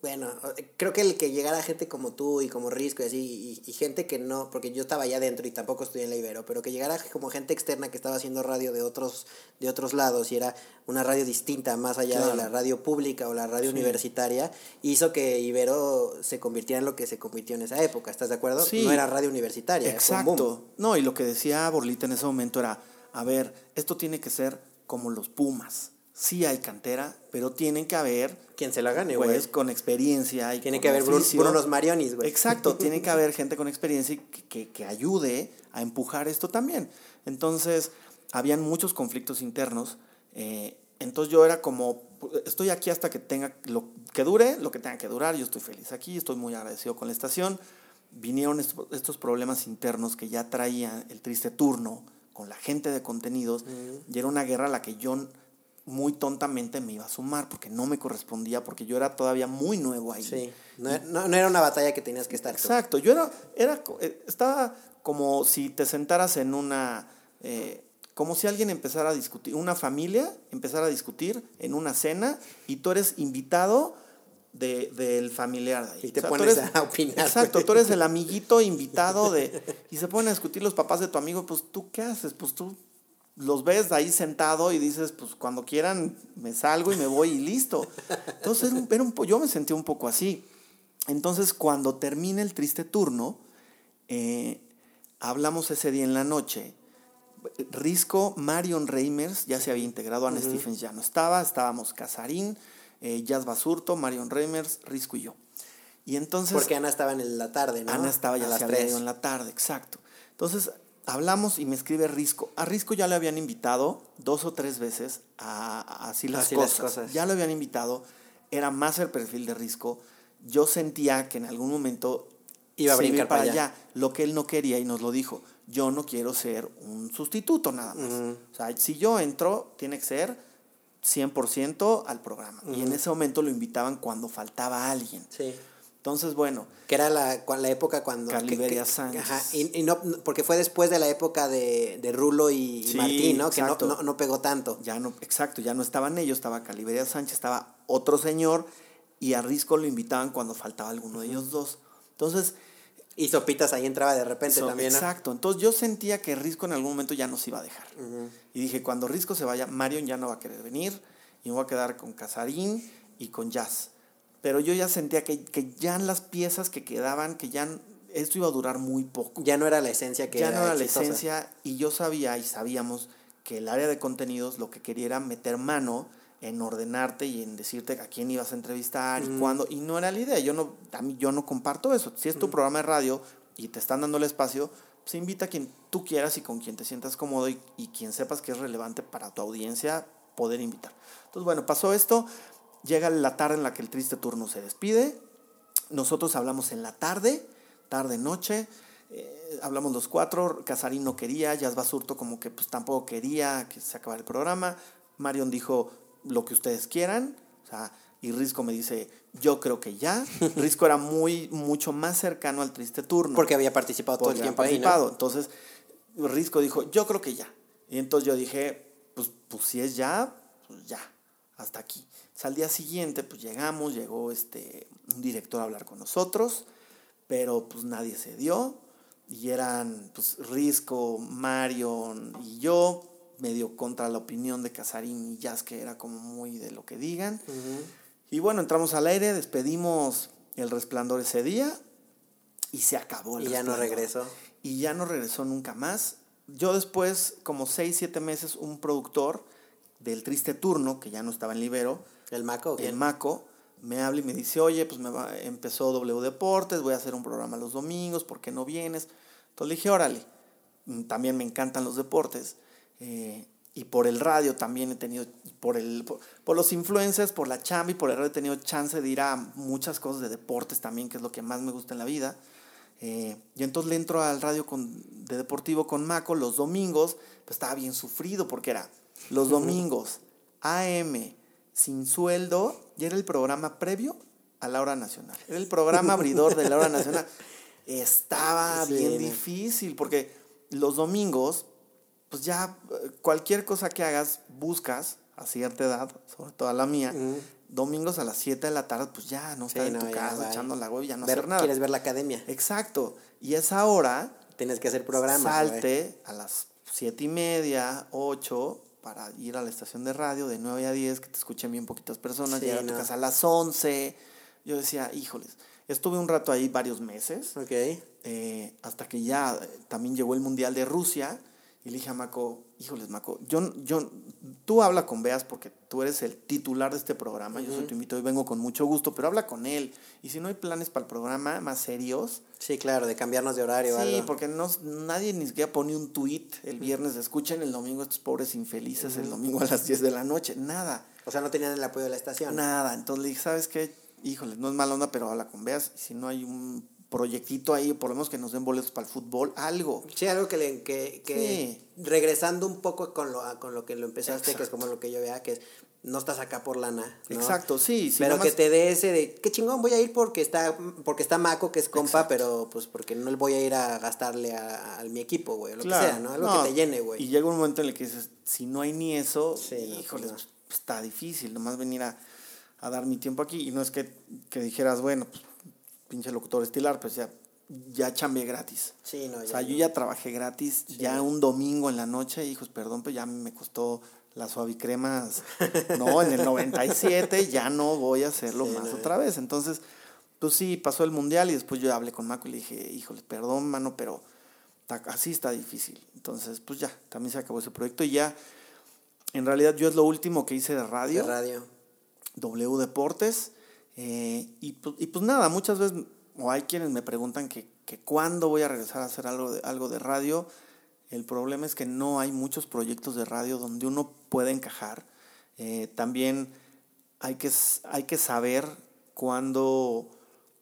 Bueno, creo que el que llegara gente como tú y como Risco y así, y, gente que no, porque yo estaba allá adentro y tampoco estudié en la Ibero, pero que llegara como gente externa que estaba haciendo radio de otros, de otros lados y era una radio distinta, más allá de la radio pública o la radio universitaria, hizo que Ibero se convirtiera en lo que se convirtió en esa época, ¿estás de acuerdo? Sí. No era radio universitaria. Exacto. No, y lo que decía Borlita en ese momento era, a ver, esto tiene que ser como los Pumas sí hay cantera, pero tienen que haber... Quien se la gane, güey. Pues, con experiencia y Tiene que haber Brunos Marionis, güey. Exacto, tiene que haber gente con experiencia que, que, ayude a empujar esto también. Entonces, habían muchos conflictos internos. Eh, entonces yo era como, estoy aquí hasta que tenga lo que dure, lo que tenga que durar, yo estoy feliz aquí, estoy muy agradecido con la estación. Vinieron estos problemas internos que ya traía el triste turno con la gente de contenidos y era una guerra a la que yo muy tontamente me iba a sumar porque no me correspondía, porque yo era todavía muy nuevo ahí. Sí, no, era una batalla que tenías que estar. Exacto, yo era, era, eh, estaba como si te sentaras en una, eh, como si alguien empezara a discutir, una familia empezara a discutir en una cena y tú eres invitado de, del familiar de ahí. Y te pones a opinar. Exacto, tú eres el amiguito invitado de, y se ponen a discutir los papás de tu amigo, pues tú qué haces, pues tú los ves ahí sentado y dices, pues cuando quieran me salgo y me voy y listo. Entonces era un, yo me sentí un poco así. Entonces cuando termina el triste turno, eh, hablamos ese día en la noche. Risco, Marion Reimers ya se había integrado, Ana Stephens ya no estaba, estábamos Casarín, eh, Jazz Basurto, Marion Reimers, Risco y yo. Y entonces... Porque Ana estaba en la tarde, ¿no? Ana estaba ya a las se en la tarde, exacto. Entonces hablamos y me escribe Risco. A Risco ya le habían invitado dos o tres veces a, así, las, cosas. Ya lo habían invitado, era más el perfil de Risco. Yo sentía que en algún momento iba a brincar para allá. Lo que él no quería y nos lo dijo, yo no quiero ser un sustituto nada más. O sea, si yo entro, tiene que ser 100% al programa. Y en ese momento lo invitaban cuando faltaba alguien. Sí. Entonces, bueno. Que era la, la época cuando... Caliberia Sánchez. Ajá, y, no, porque fue después de la época de, Rulo y, Martín, ¿no? Que no, pegó tanto. Ya no, exacto, ya no estaban ellos, estaba Caliberia Sánchez, estaba otro señor, y a Risco lo invitaban cuando faltaba alguno de ellos dos. Entonces... Y Sopitas ahí entraba de repente también, Exacto, entonces yo sentía que Risco en algún momento ya nos iba a dejar. Y dije, cuando Risco se vaya, Marion ya no va a querer venir, y me voy a quedar con Casarín y con Jazz pero yo ya sentía que, que ya las piezas que quedaban, que ya esto iba a durar muy poco. Ya no era la esencia que ya no era la esencia y yo sabía y sabíamos que el área de contenidos lo que quería era meter mano en ordenarte y en decirte a quién ibas a entrevistar y cuándo y no era la idea. Yo no a mí yo no comparto eso. Si es tu programa de radio y te están dando el espacio pues invita a quien tú quieras y con quien te sientas cómodo y, y quien sepas que es relevante para tu audiencia poder invitar. Entonces bueno pasó esto Llega la tarde en la que el triste turno se despide. Nosotros hablamos en la tarde, tarde, noche. Eh, hablamos los cuatro. Casarín no quería. Jazz Basurto como que pues tampoco quería que se acabara el programa. Marion dijo lo que ustedes quieran. O sea, y Risco me dice, yo creo que ya. Risco era muy, mucho más cercano al triste turno. Porque había participado todo el tiempo ahí, Entonces, Risco dijo, yo creo que ya. Y entonces yo dije, pues, pues si es ya, pues ya, hasta aquí al día siguiente, pues llegamos, llegó este, un director a hablar con nosotros, pero pues nadie se dio. Y eran pues Risco, Marion y yo, medio contra la opinión de Casarín y Jazz, que era como muy de lo que digan. Y bueno, entramos al aire, despedimos el resplandor ese día y se acabó el Y ya no regresó. Y ya no regresó nunca más. Yo después, como seis, siete meses, un productor del Triste Turno, que ya no estaba en Libero, ¿El Maco? El Maco me habla y me dice, oye, pues me va, empezó W Deportes, voy a hacer un programa los domingos, ¿por qué no vienes? Entonces le dije, órale, mm, también me encantan los deportes. Eh, y por el radio también he tenido, por, el, por, los influencers, por la chamba y por el radio he tenido chance de ir a muchas cosas de deportes también, que es lo que más me gusta en la vida. Eh, y entonces le entro al radio con, de deportivo con Maco los domingos, pues estaba bien sufrido porque era los domingos, AM, sin sueldo y era el programa previo a la hora nacional. Era el programa abridor de la hora nacional. Estaba bien difícil porque los domingos, pues ya cualquier cosa que hagas, buscas a cierta edad, sobre todo a la mía, domingos a las 7 de la tarde, pues ya no estar en tu casa echando la web, ya no ver, hacer nada. Quieres ver la academia. Exacto. Y esa hora. Tienes que hacer programas. Salte a las siete y media, 8, para ir a la estación de radio de 9 a 10, que te escuchen bien poquitas personas, llegar a tu casa a las 11. Yo decía, híjoles, estuve un rato ahí varios meses. Ok. Eh, hasta que ya eh, también llegó el Mundial de Rusia. Y le dije a Maco, híjoles, Maco, yo, yo, tú habla con Beas porque tú eres el titular de este programa. Yo soy tu invitado y vengo con mucho gusto, pero habla con él. Y si no hay planes para el programa más serios. Sí, claro, de cambiarnos de horario. Sí, porque no, nadie ni siquiera pone un tweet el viernes. Escuchen el domingo estos pobres infelices el domingo a las 10 de la noche. Nada. O sea, no tenían el apoyo de la estación. Nada. Entonces le dije, ¿sabes qué? Híjole, no es mala onda, pero habla con Beas. Y si no hay un proyectito ahí, por lo menos que nos den boletos para el fútbol, algo. Sí, algo que, le, que, que regresando un poco con lo, con lo que lo empezaste, que es como lo que yo vea, que es, no estás acá por lana. Exacto, sí. sí pero que te dé ese de, qué chingón, voy a ir porque está, porque está Maco, que es compa, pero pues porque no le voy a ir a gastarle a, mi equipo, güey, lo que sea, ¿no? Algo que te llene, güey. Y llega un momento en el que dices, si no hay ni eso, híjole, pues, está difícil, nomás venir a, a, dar mi tiempo aquí. Y no es que, que dijeras, bueno, pues pinche locutor estilar, pues ya, ya chambeé gratis. Sí, no, o sea, yo ya trabajé gratis, ya un domingo en la noche, hijos, perdón, pero ya me costó las suavicremas, no, en el 97 ya no voy a hacerlo más otra vez. Entonces, pues sí, pasó el mundial y después yo hablé con Maco y le dije, híjole, perdón, mano, pero así está difícil. Entonces, pues ya, también se acabó ese proyecto y ya, en realidad yo es lo último que hice de radio. De radio. W Deportes. Eh, y, pues, y, pues nada, muchas veces, o hay quienes me preguntan que, que cuándo voy a regresar a hacer algo de, algo de radio. El problema es que no hay muchos proyectos de radio donde uno pueda encajar. Eh, también hay que, hay que saber cuándo,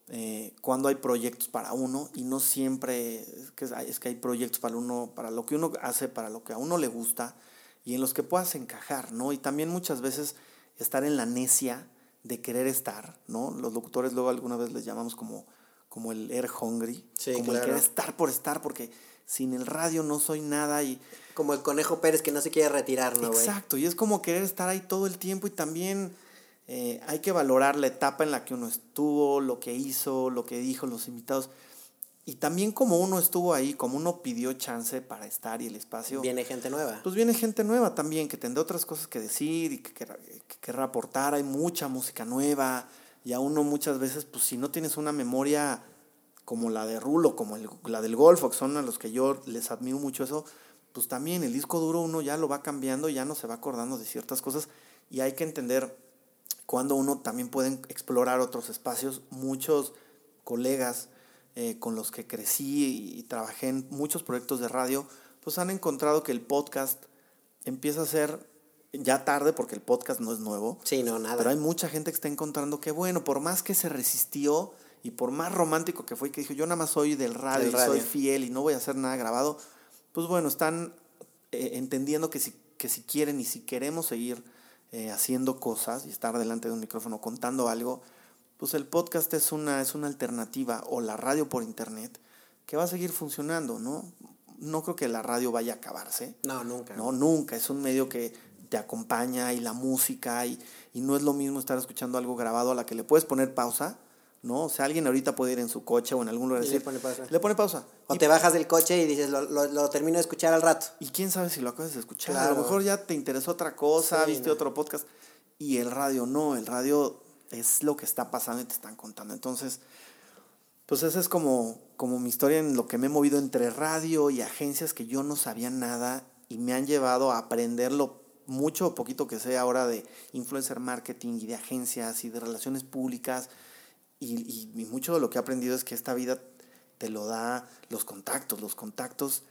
eh, cuándo hay proyectos para uno y no siempre es que, es que hay proyectos para uno, para lo que uno hace, para lo que a uno le gusta y en los que puedas encajar, ¿no? Y también muchas veces estar en la necia de querer estar, ¿no? Los locutores luego alguna vez les llamamos como, como el air hungry, como el querer estar por estar, porque sin el radio no soy nada y... Como el conejo Pérez que no se quiere retirar, ¿no, Exacto, y es como querer estar ahí todo el tiempo y también eh, hay que valorar la etapa en la que uno estuvo, lo que hizo, lo que dijo, los invitados. Y también como uno estuvo ahí, como uno pidió chance para estar y el espacio. Viene gente nueva. Pues viene gente nueva también, que tendrá otras cosas que decir y que querrá, aportar. Hay mucha música nueva y a uno muchas veces, pues si no tienes una memoria como la de Rulo, como la del Golfo, que son a los que yo les admiro mucho eso, pues también el disco duro uno ya lo va cambiando, ya no se va acordando de ciertas cosas y hay que entender cuando uno también puede explorar otros espacios. Muchos colegas eh, con los que crecí y, trabajé en muchos proyectos de radio, pues han encontrado que el podcast empieza a ser ya tarde porque el podcast no es nuevo. Sí, no, nada. Pero hay mucha gente que está encontrando que, bueno, por más que se resistió, y por más romántico que fue, que dijo, yo nada más soy del radio, y soy fiel y no voy a hacer nada grabado, pues bueno, están eh, entendiendo que si, que si quieren y si queremos seguir eh, haciendo cosas y estar delante de un micrófono contando algo, pues el podcast es una, es una alternativa o la radio por internet que va a seguir funcionando, ¿no? No creo que la radio vaya a acabarse. No, nunca. No, nunca. Es un medio que te acompaña y la música y, y no es lo mismo estar escuchando algo grabado a la que le puedes poner pausa ¿no? O sea, alguien ahorita puede ir en su coche o en algún lugar y decir, le pone pausa. Le pone pausa. O te bajas del coche y dices, lo, lo, termino de escuchar al rato. Y quién sabe si lo acabas de escuchar. A lo mejor ya te interesó otra cosa, viste otro podcast. Y el radio no, el radio es lo que está pasando y te están contando. Entonces, pues esa es como, como mi historia en lo que me he movido entre radio y agencias que yo no sabía nada y me han llevado a aprender lo mucho o poquito que sé ahora de influencer marketing y de agencias y de relaciones públicas. Y, y, mucho de lo que he aprendido es que esta vida te lo da los contactos, los contactos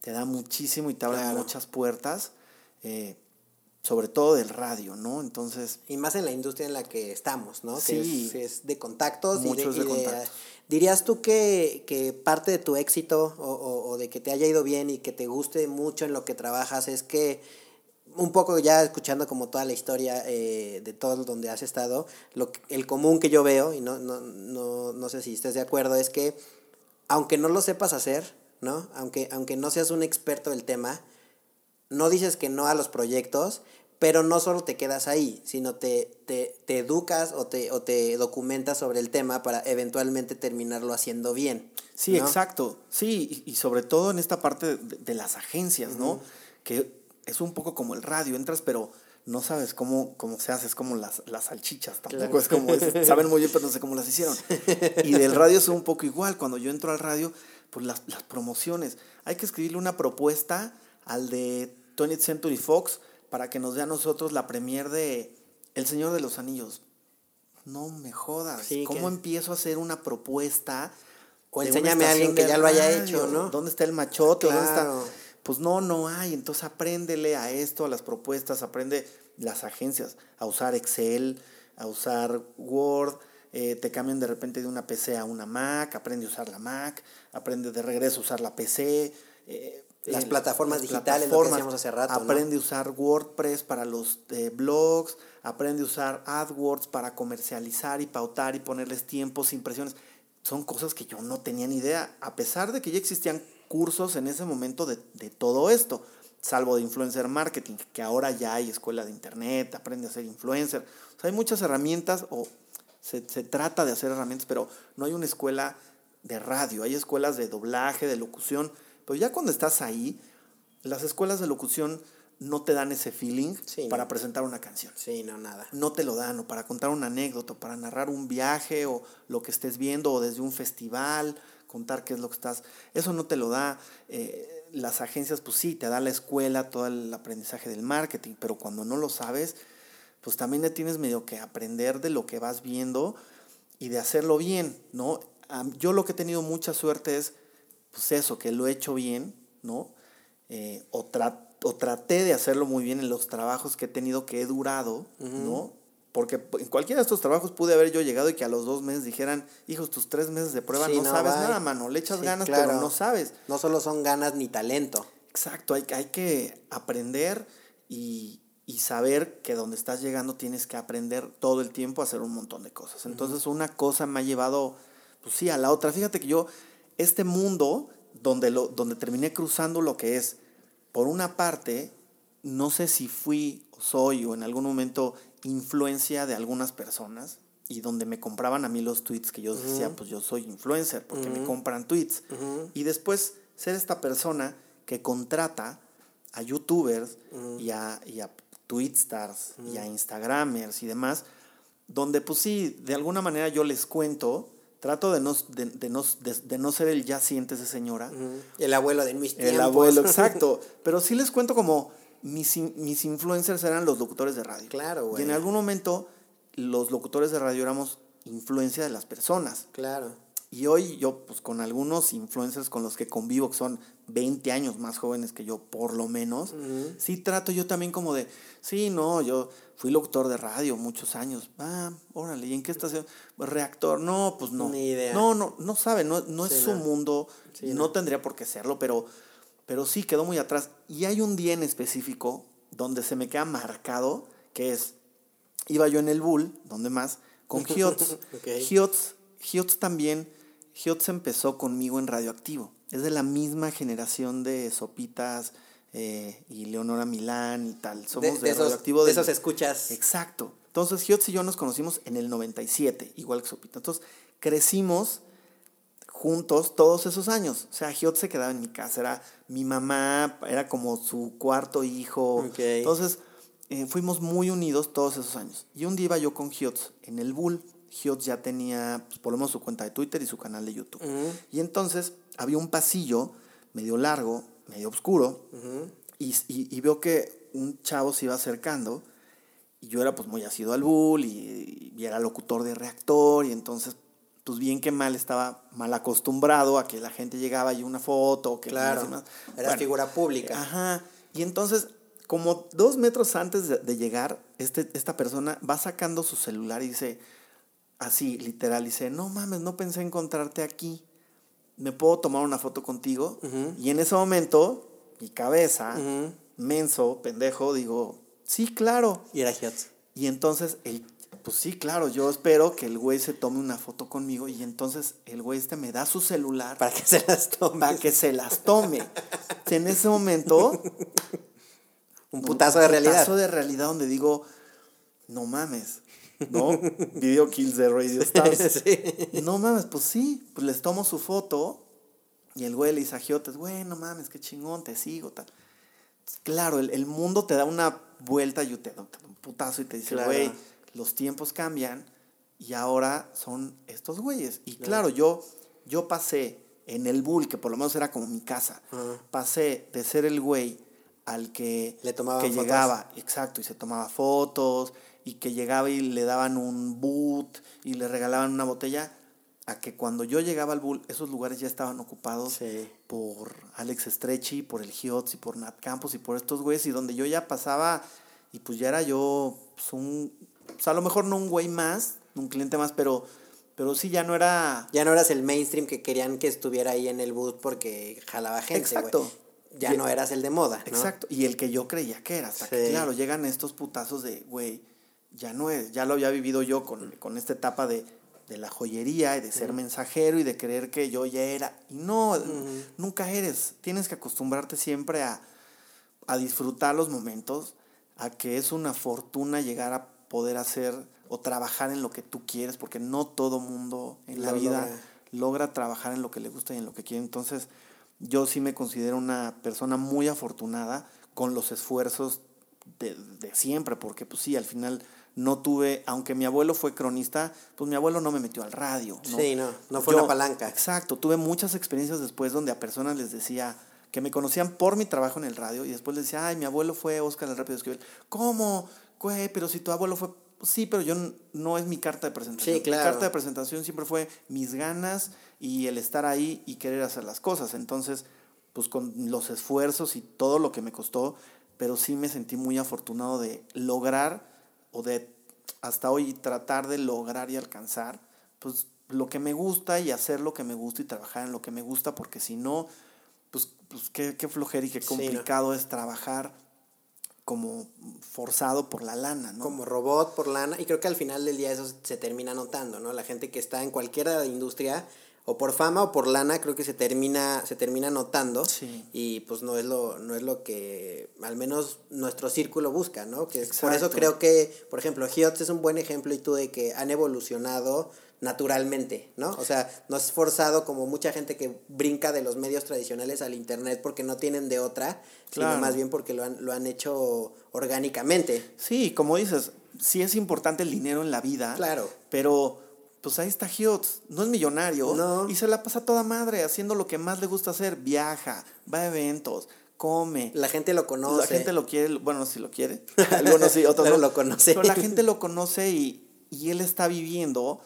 te da muchísimo y te abren muchas puertas, eh, sobre todo del radio, ¿no? Entonces... Y más en la industria en la que estamos, ¿no? Sí. Que es, de contactos. Muchos de, contactos. ¿Dirías tú que, que, parte de tu éxito o, o, o de que te haya ido bien y que te guste mucho en lo que trabajas es que un poco ya escuchando como toda la historia eh, de todo donde has estado, lo el común que yo veo, y no, no, no, no sé si estés de acuerdo, es que aunque no lo sepas hacer, ¿no? Aunque, aunque no seas un experto del tema, no dices que no a los proyectos, Pero no solo te quedas ahí, sino te, te, te educas o te, o te documentas sobre el tema para eventualmente terminarlo haciendo bien. Sí, ¿no? exacto. Sí, y, sobre todo en esta parte de, de las agencias, ¿no? Que es un poco como el radio, entras, pero no sabes cómo, cómo se hace, es como las, las salchichas, tampoco Claro. es como, es- saben muy bien, pero no sé cómo las hicieron. Y del radio es un poco igual, cuando yo entro al radio, pues las, las promociones, hay que escribirle una propuesta al de 20th Century Fox para que nos dé a nosotros la premier de El Señor de los Anillos. No me jodas, Sí, ¿cómo que- empiezo a hacer una propuesta? O enséñame a alguien que ya lo haya hecho, ¿no? ¿Dónde está el machote? ¿Dónde está? Claro. Pues no, no hay. Entonces apréndele a esto, a las propuestas, aprende las agencias, a usar Excel, a usar Word, eh, te cambian de repente de una PC a una Mac, aprende a usar la Mac, aprende de regreso a usar la PC. eh, Las plataformas las digitales, lo que decíamos hace rato. Aprende a usar WordPress para los eh, blogs, aprende a usar AdWords para comercializar y pautar y ponerles tiempos, impresiones. Son cosas que yo no tenía ni idea, a pesar de que ya existían cursos en ese momento de, de todo esto, salvo de influencer marketing, que ahora ya hay escuela de internet, aprende a ser influencer. O sea, hay muchas herramientas, o se, se trata de hacer herramientas, pero no hay una escuela de radio, hay escuelas de doblaje, de locución, pero ya cuando estás ahí, las escuelas de locución no te dan ese feeling Sí, para no. presentar una canción. Sí, no, nada. No te lo dan, o para contar una anécdota, o para narrar un viaje, o lo que estés viendo, o desde un festival, contar qué es lo que estás. Eso no te lo da. eh, las agencias, pues sí, te da la escuela, todo el aprendizaje del marketing, pero cuando no lo sabes, pues también ya tienes medio que aprender de lo que vas viendo y de hacerlo bien, ¿no? Yo lo que he tenido mucha suerte es, pues eso, que lo he hecho bien, ¿no? Eh, o, tra- o traté de hacerlo muy bien en los trabajos que he tenido que he durado, ¿no? Porque en cualquiera de estos trabajos pude haber yo llegado y que a los dos meses dijeran, hijos, tus tres meses de prueba Sí, no, no, sabes bye. nada, mano, le echas Sí, ganas, claro. pero no sabes. No solo son ganas ni talento. Exacto, hay, que- hay que aprender y, y saber que donde estás llegando tienes que aprender todo el tiempo a hacer un montón de cosas. Entonces una cosa me ha llevado, pues sí, a la otra. Fíjate que yo, este mundo donde, lo, donde terminé cruzando lo que es, por una parte, no sé si fui o soy o en algún momento influencia de algunas personas y donde me compraban a mí los tweets que yo decía, pues yo soy influencer porque me compran tweets. Y después ser esta persona que contrata a youtubers y, a, y a tweetstars y a instagramers y demás, donde pues sí, de alguna manera yo les cuento, trato de no, de, de no, de, de no ser el ya sientes de señora, El abuelo de mis tiempos. el abuelo, exacto. Pero sí les cuento como mis, mis influencers eran los locutores de radio. Claro, Y güey. en algún momento los locutores de radio éramos influencia de las personas. Claro. Y hoy yo, pues con algunos influencers con los que convivo, que son 20 años más jóvenes que yo, por lo menos, sí trato yo también como de, sí, no, yo fui locutor de radio muchos años. Ah, órale, ¿y en qué estación? Reactor, no, pues no. Ni idea. No, no, no sabe, no, no Sí, es su no. mundo, Sí, no, no. tendría por qué serlo, pero, pero sí quedó muy atrás. Y hay un día en específico donde se me queda marcado, que es, iba yo en el Bull, donde más, con Hiots. Ok. Hiots, Hiots también, Hiots empezó conmigo en Radioactivo. Es de la misma generación de Sopitas eh, y Leonora Milán y tal. Somos De, de, de esos, Radioactivo. de esos escuchas. Exacto. Entonces, Hiots y yo nos conocimos en el 97, igual que Sopita. Entonces, crecimos juntos todos esos años. O sea, Hiots se quedaba en mi casa, era mi mamá, era como su cuarto hijo. Entonces, eh, fuimos muy unidos todos esos años. Y un día iba yo con Hiots en el Bull. Hiots ya tenía, pues, por lo menos, su cuenta de Twitter y su canal de YouTube. Y entonces había un pasillo medio largo, medio oscuro, y, y- y veo que un chavo se iba acercando, y yo era pues muy asido al bull, y, y era locutor de reactor, y entonces, pues bien que mal, estaba mal acostumbrado a que la gente llegaba y una foto, que Claro. más más. Eras Bueno, figura pública. Ajá. Y entonces, como dos metros antes de, de llegar, este, esta persona va sacando su celular y dice, así, literal, dice, no mames, no pensé encontrarte aquí. ¿Me puedo tomar una foto contigo? Y en ese momento, mi cabeza, menso, pendejo, digo, sí, claro. Y era Hiots. Y entonces, el, pues sí, claro, yo espero que el güey se tome una foto conmigo y entonces el güey este me da su celular Para que se las tome. para que se las tome. En ese momento, Un putazo de realidad. Un putazo de realidad donde digo, no mames, ¿no? Video kills de Radio Stars. No mames, pues sí, pues les tomo su foto y el güey le dice a Giotes, güey, no mames, qué chingón, te sigo, tal. Claro, el, el mundo te da una vuelta y te da un putazo y te dice, güey, los tiempos cambian y ahora son estos güeyes. Y claro, yo, yo pasé en el bull, que por lo menos era como mi casa, pasé de ser el güey al que, le que llegaba, exacto, y se tomaba fotos, y que llegaba y le daban un boot y le regalaban una botella, a que cuando yo llegaba al Bull, esos lugares ya estaban ocupados por Alex Stretchy, por el Giotz y por Nat Campos y por estos güeyes, y donde yo ya pasaba, y pues ya era yo pues, un, pues, a lo mejor no un güey más, un cliente más, pero, pero sí ya no era... Ya no eras el mainstream que querían que estuviera ahí en el booth porque jalaba gente, Exacto. Ya no eras el de moda, ¿no? Exacto, y el que yo creía que era, hasta que claro, llegan estos putazos de, güey, ya no es, ya lo había vivido yo con, con esta etapa de, de la joyería y de ser mensajero y de creer que yo ya era. Y no, nunca eres. Tienes que acostumbrarte siempre a, a, disfrutar los momentos, a que es una fortuna llegar a poder hacer o trabajar en lo que tú quieres, porque no todo mundo en la vida logra. trabajar en lo que le gusta y en lo que quiere. Entonces, yo sí me considero una persona muy afortunada con los esfuerzos de, de siempre, porque pues sí, al final no tuve, aunque mi abuelo fue cronista, pues mi abuelo no me metió al radio. ¿no? Sí, no, no fue una palanca. Exacto, tuve muchas experiencias después donde a personas les decía que me conocían por mi trabajo en el radio y después les decía, ay, mi abuelo fue Oscar el Rápido Esquivel. ¿Cómo? Güey, pero si tu abuelo fue... Sí, pero yo no es mi carta de presentación. Sí, claro. Mi carta de presentación siempre fue mis ganas y el estar ahí y querer hacer las cosas. Entonces, pues con los esfuerzos y todo lo que me costó, pero sí me sentí muy afortunado de lograr o de hasta hoy tratar de lograr y alcanzar, pues lo que me gusta y hacer lo que me gusta y trabajar en lo que me gusta, porque si no, pues, pues qué, qué flojera y qué complicado es trabajar como forzado por la lana, ¿no? Como robot por lana, y creo que al final del día eso se termina notando, ¿no? La gente que está en cualquier industria o por fama o por lana creo que se termina se termina notando y pues no es lo no es lo que al menos nuestro círculo busca no que por eso creo que por ejemplo Hiots es un buen ejemplo y tú de que han evolucionado naturalmente no o sea no es forzado como mucha gente que brinca de los medios tradicionales al internet porque no tienen de otra sino más bien porque lo han lo han hecho orgánicamente. Sí como dices sí es importante el dinero en la vida claro. pero pues ahí está Hiots, no es millonario y se la pasa toda madre haciendo lo que más le gusta hacer, viaja, va a eventos, come. La gente lo conoce. La gente lo quiere, bueno, si lo quiere, algunos sí, otros no lo conoce. Pero la gente lo conoce y, y él está viviendo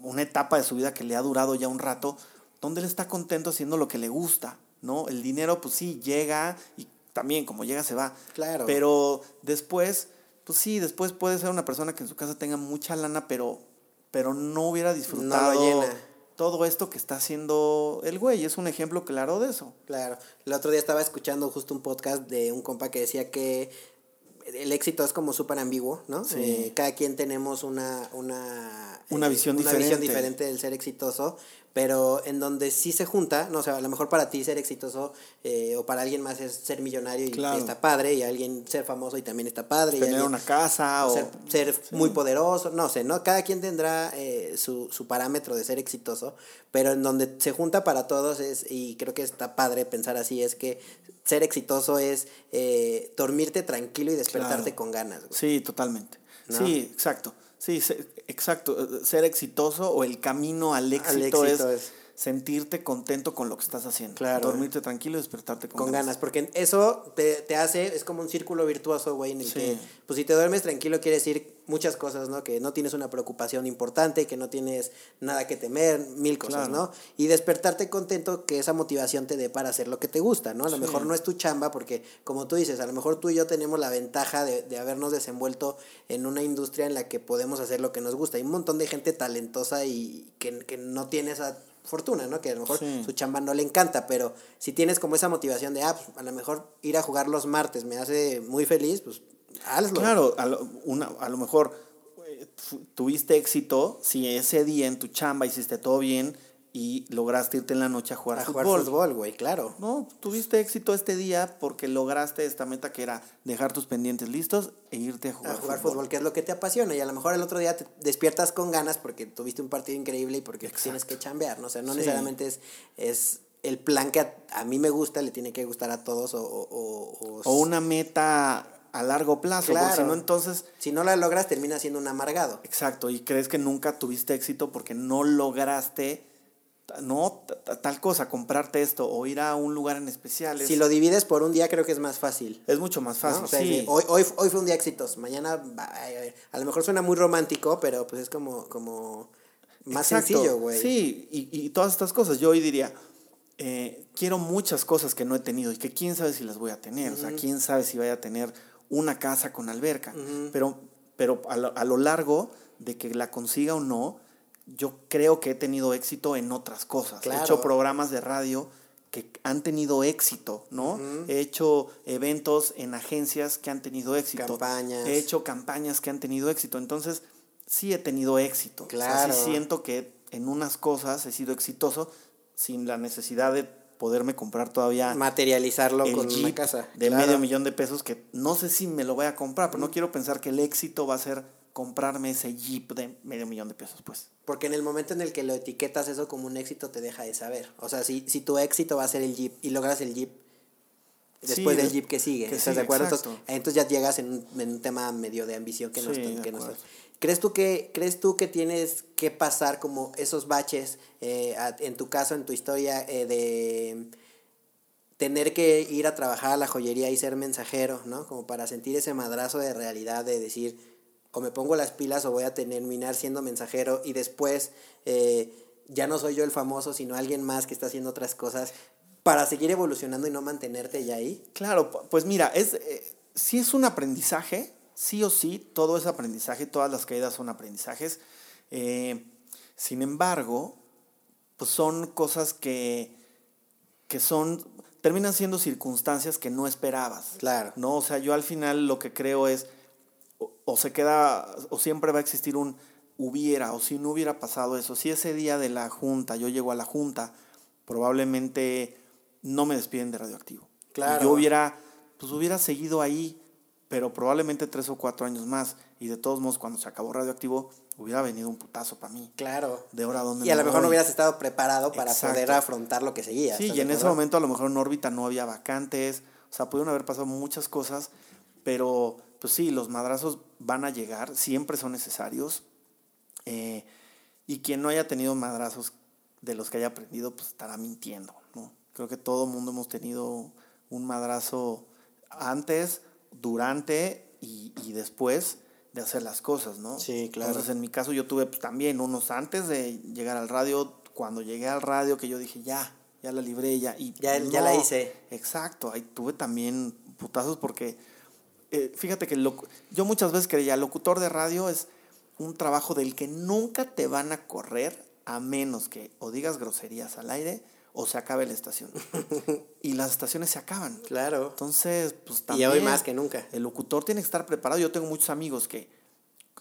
una etapa de su vida que le ha durado ya un rato, donde él está contento haciendo lo que le gusta, ¿no? El dinero, pues sí, llega y también como llega se va. Claro. Pero después, pues sí, después puede ser una persona que en su casa tenga mucha lana, pero pero no hubiera disfrutado todo esto que está haciendo el güey. Es un ejemplo claro de eso. Claro. El otro día estaba escuchando justo un podcast de un compa que decía que el éxito es como súper ambiguo, ¿no? Sí. Eh, cada quien tenemos una, una, una, visión, una diferente. visión diferente del ser exitoso pero en donde sí se junta, no o sea, a lo mejor para ti ser exitoso eh, o para alguien más es ser millonario y está padre, y alguien ser famoso y también está padre. Tener una casa o... Ser, muy poderoso, no sé, ¿no? Cada quien tendrá eh, su, su parámetro de ser exitoso, pero en donde se junta para todos es, y creo que está padre pensar así, es que ser exitoso es eh, dormirte tranquilo y despertarte con ganas. Sí, totalmente. Sí, exacto. Sí, exacto. Eh, ser exitoso o el camino al éxito, es, sentirte contento con lo que estás haciendo. Claro. Dormirte tranquilo y despertarte con, ganas. Porque eso te, te, hace, es como un círculo virtuoso, güey, en el que, pues si te duermes tranquilo quiere decir muchas cosas, ¿no? Que no tienes una preocupación importante, que no tienes nada que temer, mil cosas, ¿no? Y despertarte contento que esa motivación te dé para hacer lo que te gusta, ¿no? A lo mejor no es tu chamba, porque como tú dices, a lo mejor tú y yo tenemos la ventaja de, de habernos desenvuelto en una industria en la que podemos hacer lo que nos gusta. Hay un montón de gente talentosa y que, que no tiene esa fortuna, ¿no? Que a lo mejor su chamba no le encanta, pero si tienes como esa motivación de, ah, pues, a lo mejor ir a jugar los martes me hace muy feliz, pues hazlo. Claro, a lo, una, a lo mejor eh, tuviste éxito si ese día en tu chamba hiciste todo bien y lograste irte en la noche a jugar A fútbol. jugar fútbol, güey, claro. No, tuviste éxito este día porque lograste esta meta que era dejar tus pendientes listos e irte a jugar, a jugar fútbol. que es lo que te apasiona. Y a lo mejor el otro día te despiertas con ganas porque tuviste un partido increíble y porque tienes que chambear, ¿no? O sea, no Sí. necesariamente es, es el plan que a, a mí me gusta, le tiene que gustar a todos o... O, o- o- una meta a largo plazo, porque Claro. si no entonces Si no la logras, termina siendo un amargado. Exacto, y crees que nunca tuviste éxito porque no lograste, no, tal cosa, comprarte esto o ir a un lugar en especial. es- Si lo divides por un día, creo que es más fácil. Es mucho más ¿no? fácil, O sea, sí. de, hoy, hoy, hoy fue un día exitoso, mañana a lo mejor suena muy romántico, pero pues es como, como más Exacto, sencillo, güey. Sí, y, y todas estas cosas. Yo hoy diría, eh, quiero muchas cosas que no he tenido y que quién sabe si las voy a tener. O sea, quién sabe si vaya a tener una casa con alberca. Pero, pero a, lo, a lo largo de que la consiga o no, yo creo que he tenido éxito en otras cosas. Claro. He hecho programas de radio que han tenido éxito, ¿no? He hecho eventos en agencias que han tenido éxito. Campañas. He hecho campañas que han tenido éxito. Entonces, sí he tenido éxito. O sea, Claro. sí siento que en unas cosas he sido exitoso sin la necesidad de poderme comprar todavía Materializarlo el con una Jeep casa. de Claro. medio millón de pesos que no sé si me lo voy a comprar, pero no quiero pensar que el éxito va a ser comprarme ese Jeep de medio millón de pesos, pues. Porque en el momento en el que lo etiquetas eso como un éxito, te deja de saber. O sea, si, si tu éxito va a ser el Jeep y logras el Jeep después Sí, del de- Jeep que sigue, que ¿estás de acuerdo? Entonces, entonces ya llegas en un, en un tema medio de ambición que no Sí, está- que no está-. ¿Crees tú que, crees tú que tienes que pasar como esos baches, eh, a- en tu caso, en tu historia, eh, de tener que ir a trabajar a la joyería y ser mensajero, ¿no? Como para sentir ese madrazo de realidad de decir, o me pongo las pilas o voy a terminar siendo mensajero y después eh, ya no soy yo el famoso, sino alguien más que está haciendo otras cosas para seguir evolucionando y no mantenerte ya ahí. Claro, pu- pues mira, es, eh, sí es un aprendizaje, sí o sí, todo es aprendizaje, todas las caídas son aprendizajes. Eh, sin embargo, pues son cosas que, que son, terminan siendo circunstancias que no esperabas. Claro. ¿no? O sea, yo al final lo que creo es, o, se queda, o siempre va a existir un hubiera, o si no hubiera pasado eso, si ese día de la junta, yo llego a la junta, probablemente no me despiden de radioactivo. Claro. Yo hubiera, pues hubiera seguido ahí, pero probablemente tres o cuatro años más. Y de todos modos, cuando se acabó radioactivo, hubiera venido un putazo para mí. Claro. De ahora a dónde Y a me lo mejor no hubieras estado preparado para Exacto. poder afrontar lo que seguía. Sí, ¿estás y en ese momento a lo mejor en órbita no había vacantes, o sea, pudieron haber pasado muchas cosas, pero pues sí, los madrazos van a llegar, siempre son necesarios. eh, y quien no haya tenido madrazos de los que haya aprendido, pues estará mintiendo, ¿no? Creo que todo mundo hemos tenido un madrazo antes, durante y, y después de hacer las cosas, ¿no? Sí, claro. Entonces, en mi caso yo tuve pues, también unos antes de llegar al radio, cuando llegué al radio que yo dije, ya, ya la libré, ya. Y Ya- ya la hice. Exacto, ahí tuve también putazos porque, eh, fíjate que yo muchas veces creía, locutor de radio es un trabajo del que nunca te van a correr a menos que o digas groserías al aire o se acabe la estación. y las estaciones se acaban. Claro. Entonces, pues Y también. hoy más que nunca. El locutor tiene que estar preparado. Yo tengo muchos amigos que,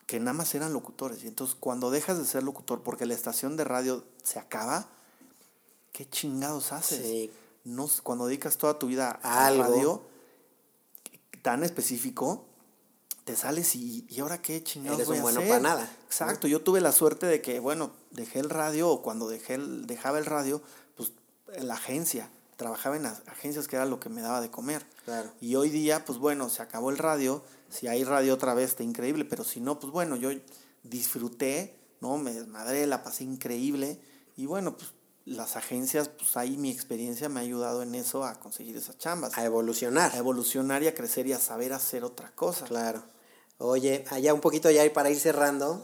que nada más eran locutores. Y entonces, cuando dejas de ser locutor porque la estación de radio se acaba, ¿qué chingados haces? Sí. No, cuando dedicas toda tu vida A a algo. radio tan específico, te sales y, ¿y ahora qué chingados Eres voy un a bueno hacer? pa' nada. Exacto, yo tuve la suerte de que, bueno, dejé el radio o cuando dejé el- dejaba el radio, pues en la agencia, trabajaba en las agencias que era lo que me daba de comer. Claro. Y hoy día, pues bueno, se acabó el radio, si hay radio otra vez está increíble, pero si no, pues bueno, yo disfruté, ¿no? Me desmadré, la pasé increíble y bueno, pues las agencias, pues ahí mi experiencia me ha ayudado en eso a conseguir esas chambas, A evolucionar. a evolucionar y a crecer y a saber hacer otra cosa. Claro. Oye, allá un poquito ya para ir cerrando.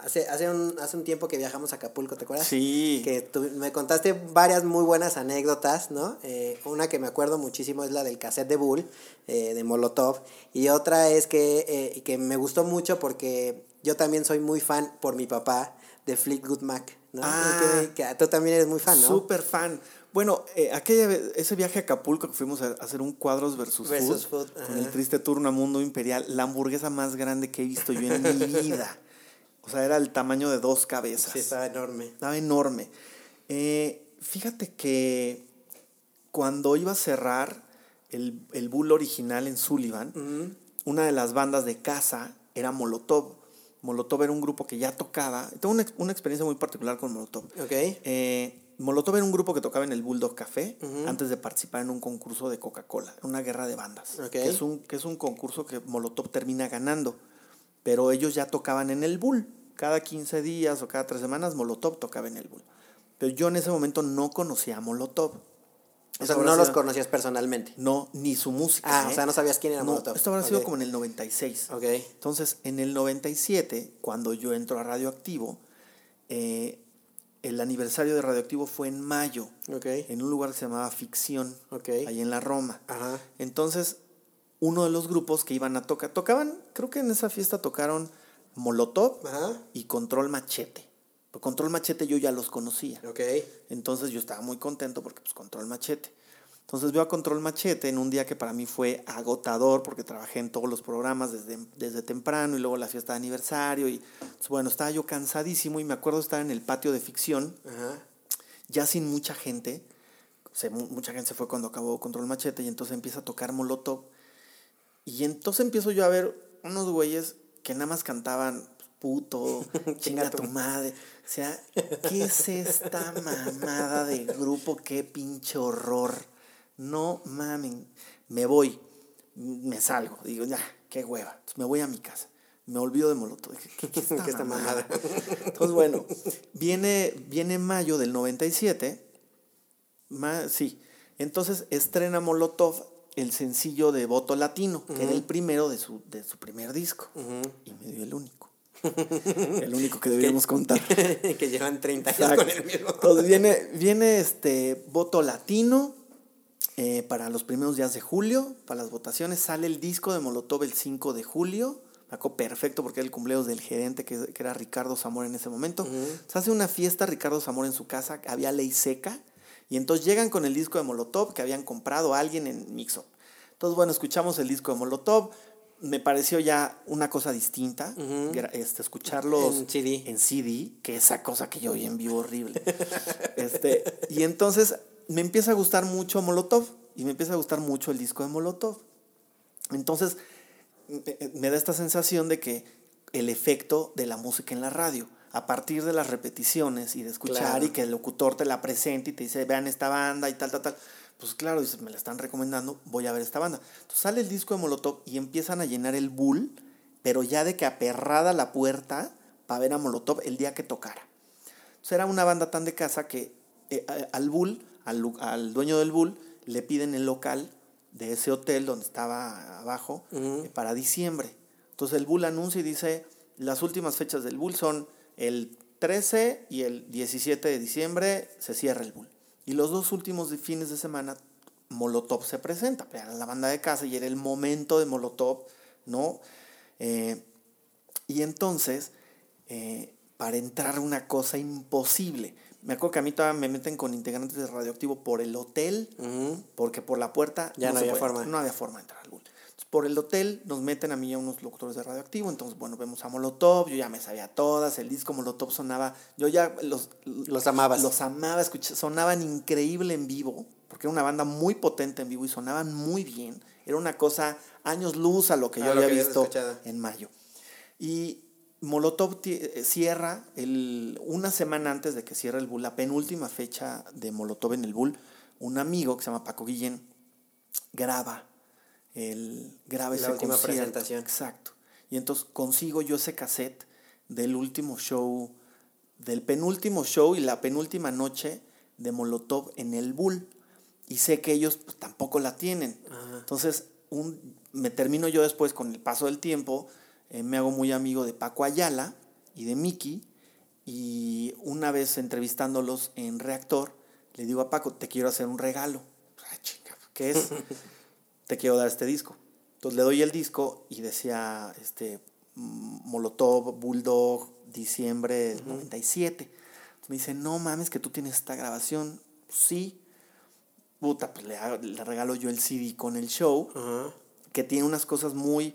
Hace, hace, un, hace un tiempo que viajamos a Acapulco, ¿te acuerdas? Sí. Que tú- me contaste varias muy buenas anécdotas, ¿no? Eh, una que me acuerdo muchísimo es la del cassette de Bull, eh, de Molotov. Y otra es que, eh, que me gustó mucho porque yo también soy muy fan por mi papá de Fleetwood Mac, ¿no? Ah. que, que tú también eres muy fan, ¿no? Súper fan. Bueno, eh, aquella ese viaje a Acapulco que fuimos a hacer un cuadros versus, Versus food, food, con el triste turno a Mundo Imperial, la hamburguesa más grande que he visto yo en mi vida. O sea, era el tamaño de dos cabezas. Sí, estaba enorme. Estaba enorme. Eh, fíjate que cuando iba a cerrar el, el Bull original en Sullivan, una de las bandas de casa era Molotov. Molotov era un grupo que ya tocaba. Tengo una, una experiencia muy particular con Molotov. Ok. Eh, Molotov era un grupo que tocaba en el Bulldog Café antes de participar en un concurso de Coca-Cola, una guerra de bandas. Ok. Que, es un, que es un concurso que Molotov termina ganando. Pero ellos ya tocaban en el Bull. Cada 15 días o cada 3 semanas Molotov tocaba en el Bull. Pero yo en ese momento no conocía a Molotov. O sea, no los conocías personalmente. No, ni su música. Ah, ¿eh? o sea, no sabías quién era No, Molotov. esto habrá sido como en el 96. Ok. Entonces, en el 97, cuando yo entro a Radioactivo, eh, el aniversario de Radioactivo fue en mayo, Ok. en un lugar que se llamaba Ficción, Ok. ahí en la Roma. Ajá. Entonces, uno de los grupos que iban a tocar, tocaban, creo que en esa fiesta tocaron Molotov Ajá. y Control Machete. Pero Control Machete yo ya los conocía. Ok. Entonces yo estaba muy contento porque pues Control Machete. Entonces veo a Control Machete en un día que para mí fue agotador porque trabajé en todos los programas desde, desde temprano y luego la fiesta de aniversario y pues, bueno, estaba yo cansadísimo y me acuerdo estar en el patio de ficción Ajá. ya sin mucha gente. Se, mu- mucha gente se fue cuando acabó Control Machete y entonces empieza a tocar Molotov. Y entonces empiezo yo a ver unos güeyes que nada más cantaban pues, puto, chinga tu madre. O sea, ¿qué es esta mamada de grupo? Qué pinche horror. No mamen. Me voy, me salgo. Digo, ya, qué hueva. Entonces me voy a mi casa. Me olvido de Molotov. ¿Qué, qué es esta ¿Qué esta mamada? Entonces, bueno, viene, viene mayo del 97. Ma- sí. Entonces estrena Molotov el sencillo de Voto Latino, que era el primero de su, de su primer disco. Y me dio el único. el único que deberíamos contar. que llevan 30 años con el mismo. Entonces viene, viene este voto latino eh, para los primeros días de julio, para las votaciones. Sale el disco de Molotov el 5 de julio. Me perfecto porque era el cumpleaños del gerente que, que era Ricardo Zamora en ese momento. Se hace una fiesta Ricardo Zamora en su casa, había ley seca. Y entonces llegan con el disco de Molotov que habían comprado a alguien en Mixup. Entonces, bueno, escuchamos el disco de Molotov. Me pareció ya una cosa distinta. este, escucharlos En CD. en CD, que esa cosa que yo oí en vivo horrible. este, y entonces me empieza a gustar mucho Molotov y me empieza a gustar mucho el disco de Molotov. Entonces me- me da esta sensación de que el efecto de la música en la radio, a partir de las repeticiones y de escuchar Claro. y que el locutor te la presente y te dice, vean esta banda y tal, tal, tal, pues claro, dices, me la están recomendando, voy a ver esta banda. Entonces sale el disco de Molotov y empiezan a llenar el bull, pero ya de que aperrada la puerta para ver a Molotov el día que tocara. Entonces era una banda tan de casa que eh, al Bull, al dueño del Bull, le piden el local de ese hotel donde estaba abajo eh, para diciembre. Entonces el Bull anuncia y dice, las últimas fechas del Bull son el 13 y el 17 de diciembre se cierra el Bull. Y los dos últimos de- fines de semana Molotov se presenta, era la banda de casa y era el momento de Molotov, ¿no? Eh, y entonces, eh, para entrar una cosa imposible. Me acuerdo que a mí todavía me meten con integrantes de Radioactivo por el hotel, porque por la puerta Ya no había puede, forma. No había forma de entrar al por el hotel nos meten a mí a unos locutores de Radioactivo. Entonces, bueno, vemos a Molotov, yo ya me sabía todas, el disco Molotov sonaba, yo ya los, Los amabas. los amaba, escuché- sonaban increíble en vivo, porque era una banda muy potente en vivo y sonaban muy bien. Era una cosa años luz a lo que yo lo había que visto en mayo. Y Molotov eh, cierra el, una semana antes de que cierre el Bull, la penúltima fecha de Molotov en el Bull, un amigo que se llama Paco Guillén graba el graba La ese última concierto. presentación. Exacto. Y entonces consigo yo ese cassette del último show, del penúltimo show y la penúltima noche de Molotov en el Bull. Y sé que ellos pues, tampoco la tienen. Entonces, un, me termino yo después con el paso del tiempo, eh, me hago muy amigo de Paco Ayala y de Miki. Y una vez entrevistándolos en Reactor, le digo a Paco, te quiero hacer un regalo. Ah, chinga, ¿qué es? te quiero dar este disco. Entonces le doy el disco y decía este Molotov, Bulldog, diciembre del 97. Entonces me dice, no mames que tú tienes esta grabación. Sí. Puta, pues le, hago- le regalo yo el CD con el show Ajá. que tiene unas cosas muy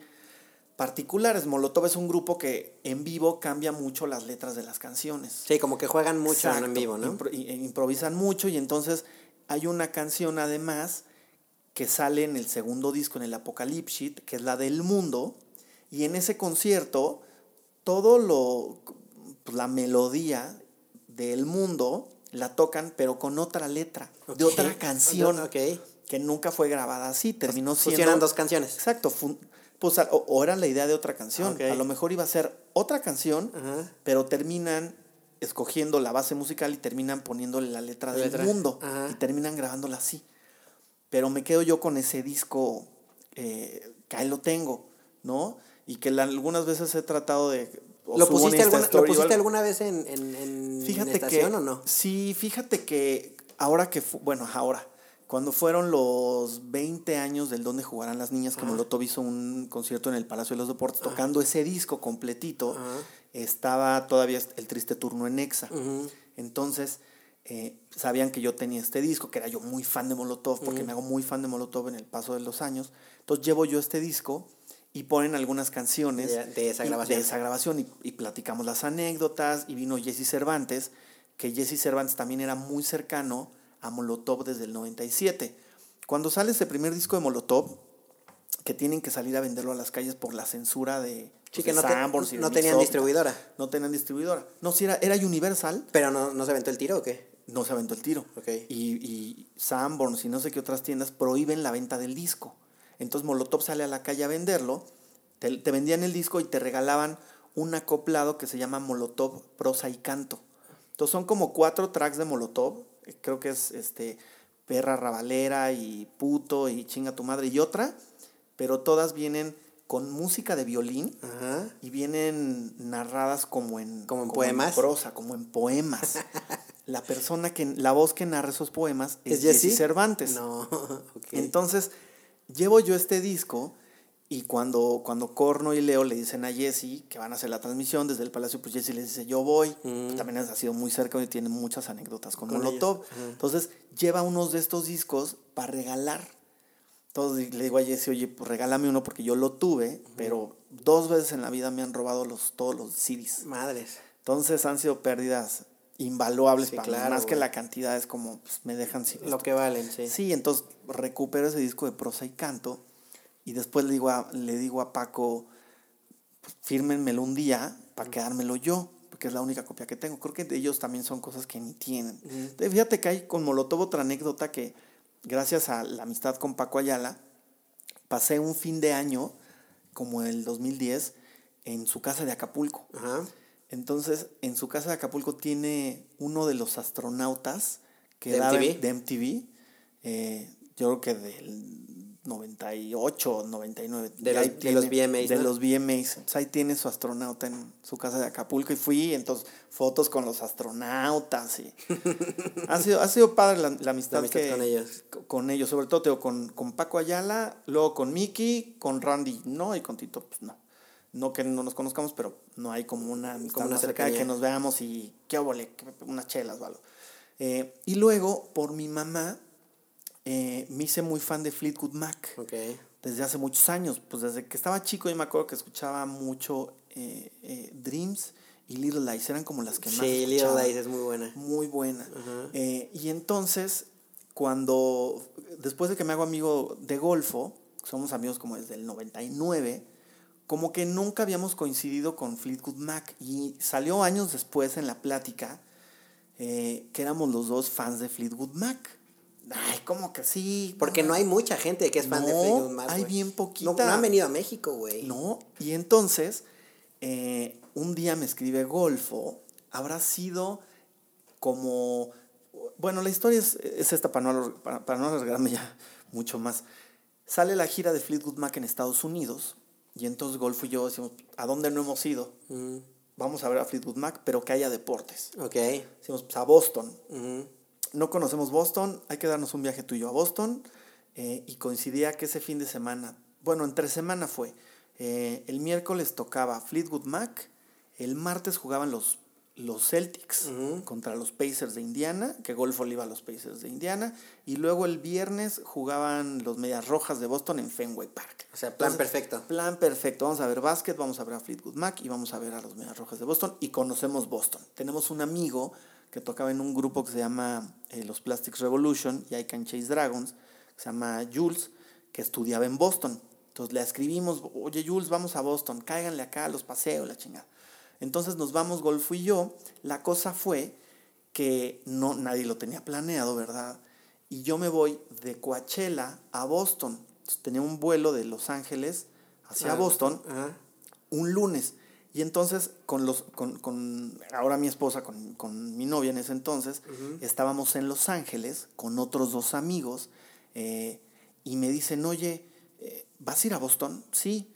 particulares. Molotov es un grupo que en vivo cambia mucho las letras de las canciones. Sí, como que juegan mucho en Exacto, vivo, ¿no? impro- e improvisan mucho y entonces hay una canción además que sale en el segundo disco, en el Apocalypse, que es la del mundo, y en ese concierto todo lo, pues, la melodía del mundo la tocan, pero con otra letra, de otra canción, que nunca fue grabada así, terminó siendo... Funcionan dos canciones. Exacto, fun- pues, o, o era la idea de otra canción. A lo mejor iba a ser otra canción, pero terminan escogiendo la base musical y terminan poniéndole la letra La del letra. mundo. Y terminan grabándola así. Pero me quedo yo con ese disco eh, que ahí lo tengo, ¿no? Y que la- algunas veces he tratado de... ¿Lo pusiste, alguna, ¿lo Story o pusiste algo. alguna vez en, en, en Fíjate estación que, o no? Sí, fíjate que ahora que, bueno, ahora, cuando fueron los 20 años del Donde Jugarán las Niñas, que Molotov hizo un concierto en el Palacio de los Deportes, tocando ese disco completito, Ajá. estaba todavía el triste turno en Exa. Entonces, eh, sabían que yo tenía este disco, que era yo muy fan de Molotov, porque me hago muy fan de Molotov en el paso de los años. Entonces llevo yo este disco y ponen algunas canciones De- de esa y- grabación. de esa grabación y, y platicamos las anécdotas y vino Jesse Cervantes, que Jesse Cervantes también era muy cercano a Molotov desde el 97. Cuando sale ese primer disco de Molotov, que tienen que salir a venderlo a las calles por la censura de, Sí, pues, que no, te- no tenían distribuidora. No tenían distribuidora. No, si era, era Universal, Pero no, no se aventó el tiro o qué? No se aventó el tiro. Y, y Sanborns y no sé qué otras tiendas prohíben la venta del disco. Entonces Molotov sale a la calle a venderlo, te, te vendían el disco y te regalaban un acoplado que se llama Molotov Prosa y Canto. Entonces son como cuatro tracks de Molotov, eh, creo que es este Perra Rabalera y Puto y Chinga tu madre y otra, pero todas vienen con música de violín Ajá. y vienen narradas como en, ¿Como en poemas? prosa, como en poemas. la persona que, la voz que narra esos poemas es, ¿Es Jesse Jesse? Cervantes. No, ok. Entonces, llevo yo este disco y cuando, cuando Corno y Leo le dicen a Jesse que van a hacer la transmisión desde el Palacio, pues Jesse les dice, yo voy. Pues también ha sido muy cerca y tiene muchas anécdotas con, Mm. Con Molotov. Entonces, lleva unos de estos discos para regalar. Entonces le digo a Jesse, oye, pues regálame uno porque yo lo tuve, pero dos veces en la vida me han robado los, todos los CDs. Madres. Entonces han sido pérdidas invaluables Sí, para mí. claro, Más que la cantidad es como, pues, me dejan sin Lo que valen, sí. Sí, entonces recupero ese disco de prosa y canto y después le digo a, le digo a Paco, pues, fírmenmelo un día para quedármelo yo, porque es la única copia que tengo. Creo que de ellos también son cosas que ni tienen. Entonces, fíjate que hay con Molotov otra anécdota que gracias a la amistad con Paco Ayala, pasé un fin de año, como el 2010, en su casa de Acapulco. Ajá. Entonces, en su casa de Acapulco tiene uno de los astronautas que ¿De daba- MTV? de MTV, eh, yo creo que del 98, 99. De Y los- ahí de los VMAs, De ¿no? los VMAs. Entonces, ahí tiene su astronauta en su casa de Acapulco y fui, entonces, fotos con los astronautas. Y... ha, sido, ha sido padre la, la amistad, La amistad que- con ellos. co- Con ellos, sobre todo con, con Paco Ayala, luego con Miki, con Randy, no, y con Tito, pues no. No que no nos conozcamos, pero no hay como una amistad Como una más cercana de que nos veamos y qué qué- unas chelas o algo. Eh, y luego, por mi mamá, eh, me hice muy fan de Fleetwood Mac Ok. desde hace muchos años. Pues desde que estaba chico yo me acuerdo que escuchaba mucho eh, eh, Dreams y Little Lies. Eran como las que más Sí, Little escuchaba. Lies es muy buena. Muy buena. Ajá. Eh, y entonces, cuando, después de que me hago amigo de Golfo, somos amigos como desde el 99, como que nunca habíamos coincidido con Fleetwood Mac. Y salió años después en la plática eh, que éramos los dos fans de Fleetwood Mac. Ay, ¿cómo que sí? Porque no hay mucha gente que es fan de Fleetwood Mac. hay bien No, poquita. no han venido a México, güey. No, y entonces, eh, un día me escribe Golfo, habrá sido como, bueno, la historia es, es esta para no, para, para no alargarme ya mucho más. Sale la gira de Fleetwood Mac en Estados Unidos, y entonces Golfo y yo decimos, ¿a dónde no hemos ido? Vamos a ver a Fleetwood Mac, pero que haya deportes. ok. Decimos, pues a Boston. No conocemos Boston, hay que darnos un viaje tuyo a Boston. eh, y coincidía que ese fin de semana, bueno, entre semana fue. eh, el miércoles tocaba Fleetwood Mac, el martes jugaban los los Celtics contra los Pacers de Indiana, que Golfo le iba a los Pacers de Indiana, y luego el viernes jugaban los Medias Rojas de Boston en Fenway Park. O sea, plan perfecto. Plan perfecto. Vamos a ver básquet, vamos a ver a Fleetwood Mac y vamos a ver a los Medias Rojas de Boston y conocemos Boston. Tenemos un amigo que tocaba en un grupo que se llama eh, los Plastics Revolution y I Can Chase Dragons, que se llama Jules, que estudiaba en Boston. Entonces le escribimos, oye Jules, vamos a Boston, cáiganle acá a los paseos, la chingada. Entonces nos vamos Golfo y yo. La cosa fue que no, nadie lo tenía planeado, ¿verdad? Y yo me voy de Coachella a Boston. tenía un vuelo de Los Ángeles hacia Ah, Boston un lunes. Y entonces, con los, con, con ahora mi esposa, con, con mi novia en ese entonces, estábamos en Los Ángeles con otros dos amigos eh, y me dicen, oye, eh, ¿vas a ir a Boston? Sí,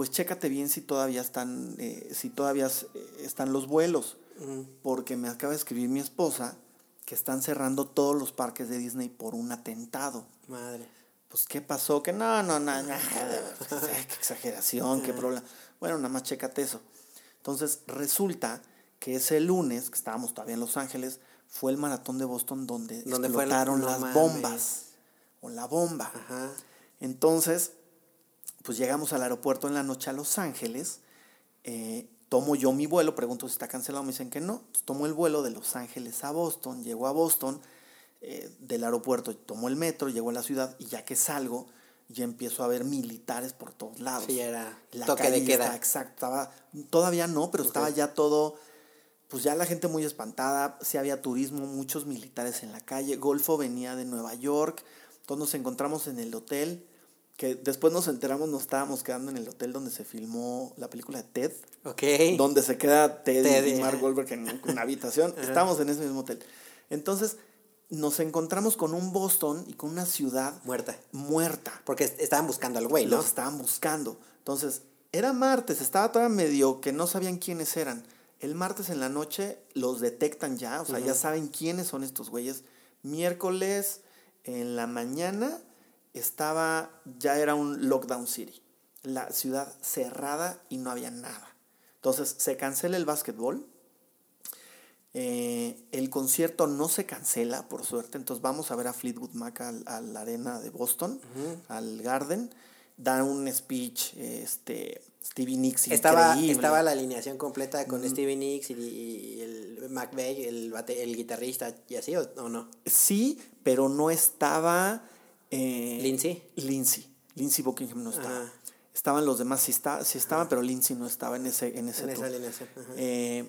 pues chécate bien si todavía están, eh, si todavía eh, están los vuelos, porque me acaba de escribir mi esposa que están cerrando todos los parques de Disney por un atentado. Madre. Pues, ¿qué pasó? Que no, no, no, no, qué exageración, qué problema. Bueno, nada más chécate eso. Entonces, resulta que ese lunes, que estábamos todavía en Los Ángeles, fue el maratón de Boston donde, la- explotaron no las mames. bombas. O la bomba. Ajá. Entonces, pues llegamos al aeropuerto en la noche a Los Ángeles. eh, tomo yo mi vuelo, pregunto si está cancelado, me dicen que no. Pues tomo el vuelo de Los Ángeles a Boston, llego a Boston, eh, del aeropuerto tomo el metro, llego a la ciudad y ya que salgo, ya empiezo a ver militares por todos lados. Sí, era La toque calle de queda. está- exacto, estaba, todavía no, pero estaba ya todo, pues ya la gente muy espantada, sí había turismo, muchos militares en la calle, Golfo venía de Nueva York, entonces nos encontramos en el hotel, que después nos enteramos, nos estábamos quedando en el hotel donde se filmó la película de Ted, Ok. donde se queda Ted, Ted, y Mark. Wahlberg en una habitación, estábamos en ese mismo hotel. Entonces nos encontramos con un Boston y con una ciudad Muerta. muerta Porque est- estaban buscando al güey, ¿no? los estaban buscando. Entonces, era martes, estaba todavía medio que no sabían quiénes eran. El martes en la noche los detectan ya, o sea, ya saben quiénes son estos güeyes. Miércoles en la mañana estaba, ya era un lockdown city. La ciudad cerrada y no había nada. Entonces, se cancela el básquetbol. Eh, el concierto no se cancela, por suerte. Entonces vamos a ver a Fleetwood Mac al- a la arena de Boston, al Garden. Da un speech, este, Stevie Nicks Estaba, increíble. estaba la alineación completa con Stevie Nicks y, y el McVeigh, el, el guitarrista y así, ¿o, o no? Sí, pero no estaba... eh, ¿Lindsey? Lindsay. Lindsay Buckingham no estaba. Ajá. Estaban los demás, sí, está, sí estaban, pero Lindsay no estaba en ese, en ese En esa tour. ajá. Eh,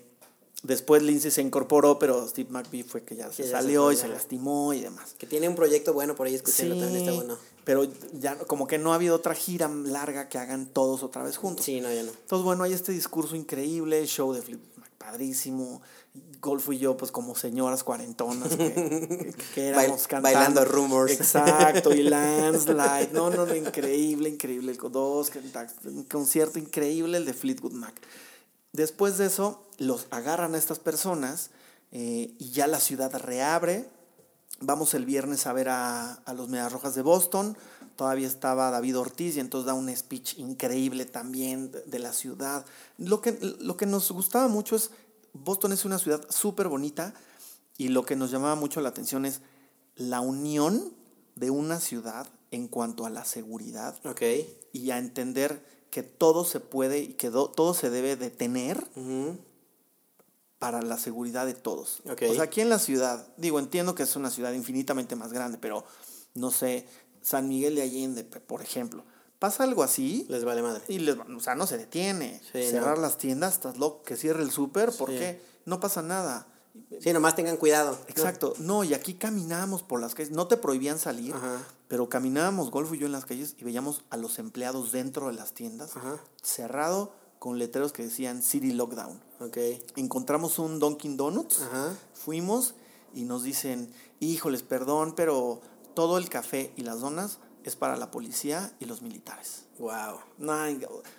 después Lindsay se incorporó, pero Steve McVie fue que ya se ya salió y se lastimó y demás. Que tiene un proyecto bueno, por ahí escucharlo también está bueno. pero ya como que no ha habido otra gira larga que hagan todos otra vez juntos. Sí, no, ya no. Entonces, bueno, hay este discurso increíble, show de Flip padrísimo. Golfo y yo, pues como señoras cuarentonas que, que- que éramos Bail- cantando. bailando Rumors. Exacto, y Landslide. No, no, no, increíble, increíble. El dos, un concierto increíble el de Fleetwood Mac. Después de eso, los agarran a estas personas eh, y ya la ciudad reabre. Vamos el viernes a ver a, a los Medias Rojas de Boston. Todavía estaba David Ortiz y entonces da un speech increíble también de, de la ciudad. Lo que, lo que nos gustaba mucho es, Boston es una ciudad súper bonita y lo que nos llamaba mucho la atención es la unión de una ciudad en cuanto a la seguridad Ok. y a entender que todo se puede y que do- todo se debe de tener Ujú. para la seguridad de todos. O sea, aquí en la ciudad, digo, entiendo que es una ciudad infinitamente más grande, pero no sé, San Miguel de Allende, por ejemplo, pasa algo así Les vale madre. y les, o sea, no se detiene. Sí, Cerrar no. las tiendas, estás loco, que cierre el súper, ¿por Sí. qué? No pasa nada. Sí, nomás tengan cuidado. Exacto. No, y aquí caminábamos por las calles. No te prohibían salir, Ajá. pero caminábamos Golfo y yo en las calles y veíamos a los empleados dentro de las tiendas, Ajá. cerrado con letreros que decían City Lockdown. Ok. Encontramos un Dunkin' Donuts, Ajá. fuimos y nos dicen, híjoles, perdón, pero todo el café y las donas es para la policía y los militares. Wow. No,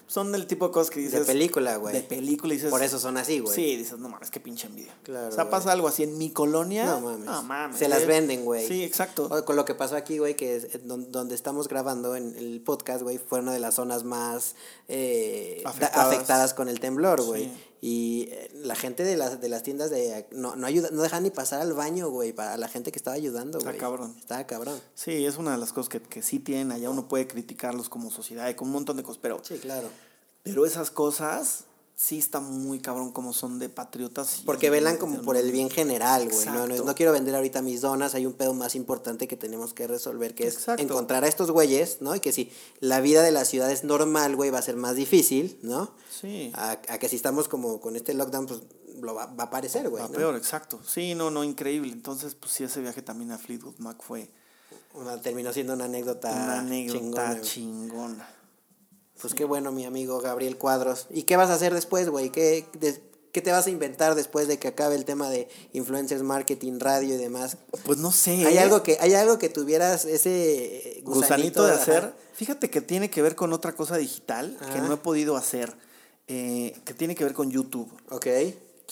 son del tipo de cosas que dices. De película, güey. De película y dices. Por eso son así, güey. Sí, dices, no mames, qué pinche envidia. Claro, O sea, güey. pasa algo así en mi colonia. No mames. No mames. Se las eh. venden, güey. Sí, exacto. O con lo que pasó aquí, güey, que es eh, don- donde estamos grabando en el podcast, güey, fue una de las zonas más eh, da- Afectadas. afectadas. con el temblor, güey. Sí. Y eh, la gente de las, de las tiendas de no, no ayuda, no dejan ni pasar al baño, güey, para la gente que estaba ayudando, Está güey. cabrón. Estaba cabrón. Sí, es una de las cosas que, que sí tienen allá. Uno puede criticarlos como sociedad y con un montón de cosas, pero, Sí, claro. pero esas cosas sí está muy cabrón como son de patriotas. y- Porque velan como por el bien general, güey. No, no, no quiero vender ahorita mis donas, hay un pedo más importante que tenemos que resolver, que es encontrar a estos güeyes, ¿no? Y que si la vida de la ciudad es normal, güey, va a ser más difícil, ¿no? Sí. A, a que si estamos como con este lockdown, pues lo va, va a aparecer, güey. Va ¿no? peor, exacto. Sí, no, no, increíble. Entonces, pues sí, ese viaje también a Fleetwood Mac fue Una- terminó siendo una anécdota, una anécdota chingona. Pues qué bueno, mi amigo Gabriel Cuadros. ¿Y qué vas a hacer después, güey? ¿Qué, des- ¿Qué te vas a inventar después de que acabe el tema de influencers, marketing, radio y demás? Pues no sé. ¿Hay ¿eh? algo que, hay algo que tuvieras ese eh, gusanito, de ajá. hacer. Fíjate que tiene que ver con otra cosa digital que no he podido hacer, eh, que tiene que ver con YouTube. Ok.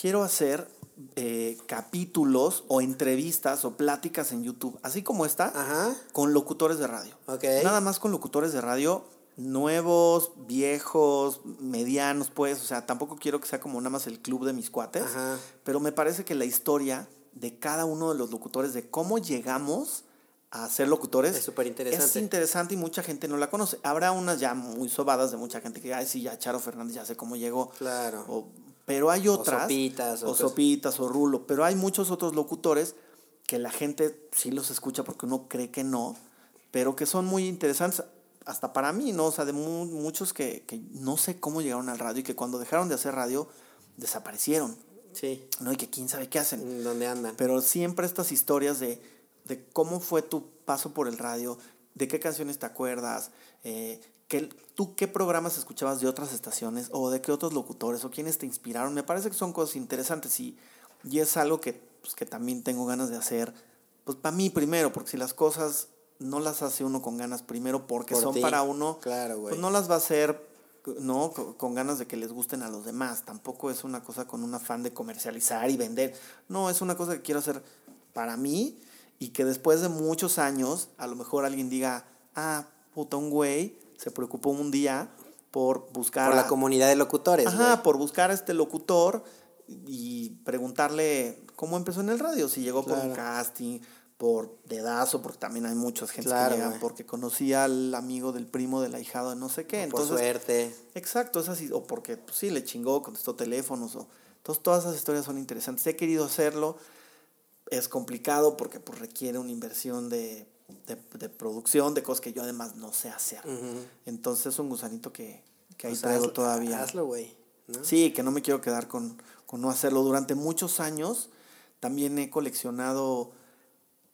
Quiero hacer eh, capítulos o entrevistas o pláticas en YouTube, así como esta, Ajá. con locutores de radio. Ok. Nada más con locutores de radio nuevos, viejos, medianos, pues, o sea, tampoco quiero que sea como nada más el club de mis cuates, Ajá. pero me parece que la historia de cada uno de los locutores, de cómo llegamos a ser locutores, Es superinteresante. Es interesante y mucha gente no la conoce. Habrá unas ya muy sobadas de mucha gente que, ay, sí, ya Charo Fernández ya sé cómo llegó. Claro. O- pero hay otras. Sopitas, o O cosas. Sopitas, o Rulo. Pero hay muchos otros locutores que la gente sí los escucha porque uno cree que no, pero que son muy interesantes. Hasta para mí, ¿no? O sea, de mu- muchos que, que no sé cómo llegaron al radio y que cuando dejaron de hacer radio desaparecieron, Sí. ¿no? Y que quién sabe qué hacen. ¿Dónde andan? Pero siempre estas historias de, de cómo fue tu paso por el radio, de qué canciones te acuerdas, eh, qué- tú qué programas escuchabas de otras estaciones o de qué otros locutores o quiénes te inspiraron. Me parece que son cosas interesantes y, y es algo que, pues, que también tengo ganas de hacer, pues para mí primero, porque si las cosas no las hace uno con ganas primero porque Por son ti. para uno, Claro, güey. pues no las va a hacer no Co- con ganas de que les gusten a los demás. Tampoco es una cosa con un afán de comercializar y vender. No, es una cosa que quiero hacer para mí y que después de muchos años a lo mejor alguien diga, ah, puta, un güey se preocupó un día por buscar Por la a- comunidad de locutores, Ajá, güey. por buscar a este locutor y preguntarle cómo empezó en el radio, si llegó por un Claro. casting, por dedazo, porque también hay muchas gente Claro, que llegan porque conocía al amigo del primo del ahijado de no sé qué. por Entonces, suerte. Exacto, es así, o porque pues, sí le chingó, contestó teléfonos, o entonces todas esas historias son interesantes. He querido hacerlo, es complicado porque pues, requiere una inversión de, de, de producción, de cosas que yo además no sé hacer. Entonces es un gusanito que, que ahí Pues traigo hazlo- todavía. Hazlo, güey. ¿no? Sí, que no me quiero quedar con, con no hacerlo. Durante muchos años también he coleccionado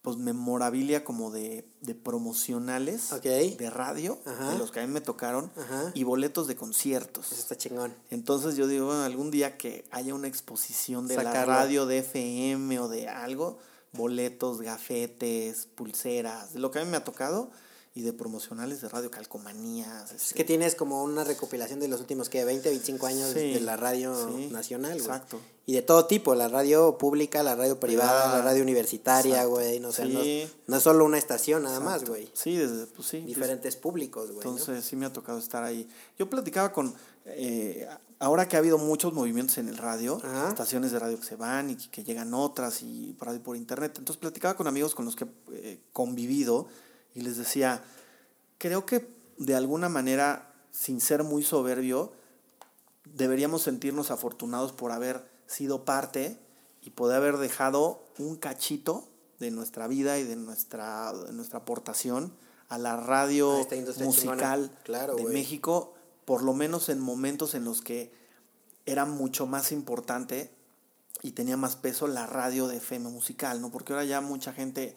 pues memorabilia como de, de promocionales de radio, Ajá. de los que a mí me tocaron, Ajá. y boletos de conciertos. Eso está chingón. Entonces yo digo, bueno, algún día que haya una exposición de la radio de FM o de algo, boletos, gafetes, pulseras, de lo que a mí me ha tocado, y de promocionales de radio, calcomanías. Es este, que tienes como una recopilación de los últimos, que 20, 25 años Sí, de la radio sí, nacional, güey. exacto. Y de todo tipo, la radio pública, la radio privada, Privada. la radio universitaria, güey. No, sé, no, Sí. no es solo una estación nada más, güey. Sí, desde, pues sí. Diferentes públicos, güey. ¿no? Entonces sí me ha tocado estar ahí. Yo platicaba con, eh, ahora que ha habido muchos movimientos en el radio, Ajá. estaciones de radio que se van y que llegan otras y radio por internet, entonces platicaba con amigos con los que he eh, convivido y les decía, creo que de alguna manera, sin ser muy soberbio, deberíamos sentirnos afortunados por haber sido parte y poder haber dejado un cachito de nuestra vida y de nuestra, de nuestra aportación a la radio A musical. Claro, de. México, por lo menos en momentos en los que era mucho más importante y tenía más peso la radio de FM musical, ¿no? Porque ahora ya mucha gente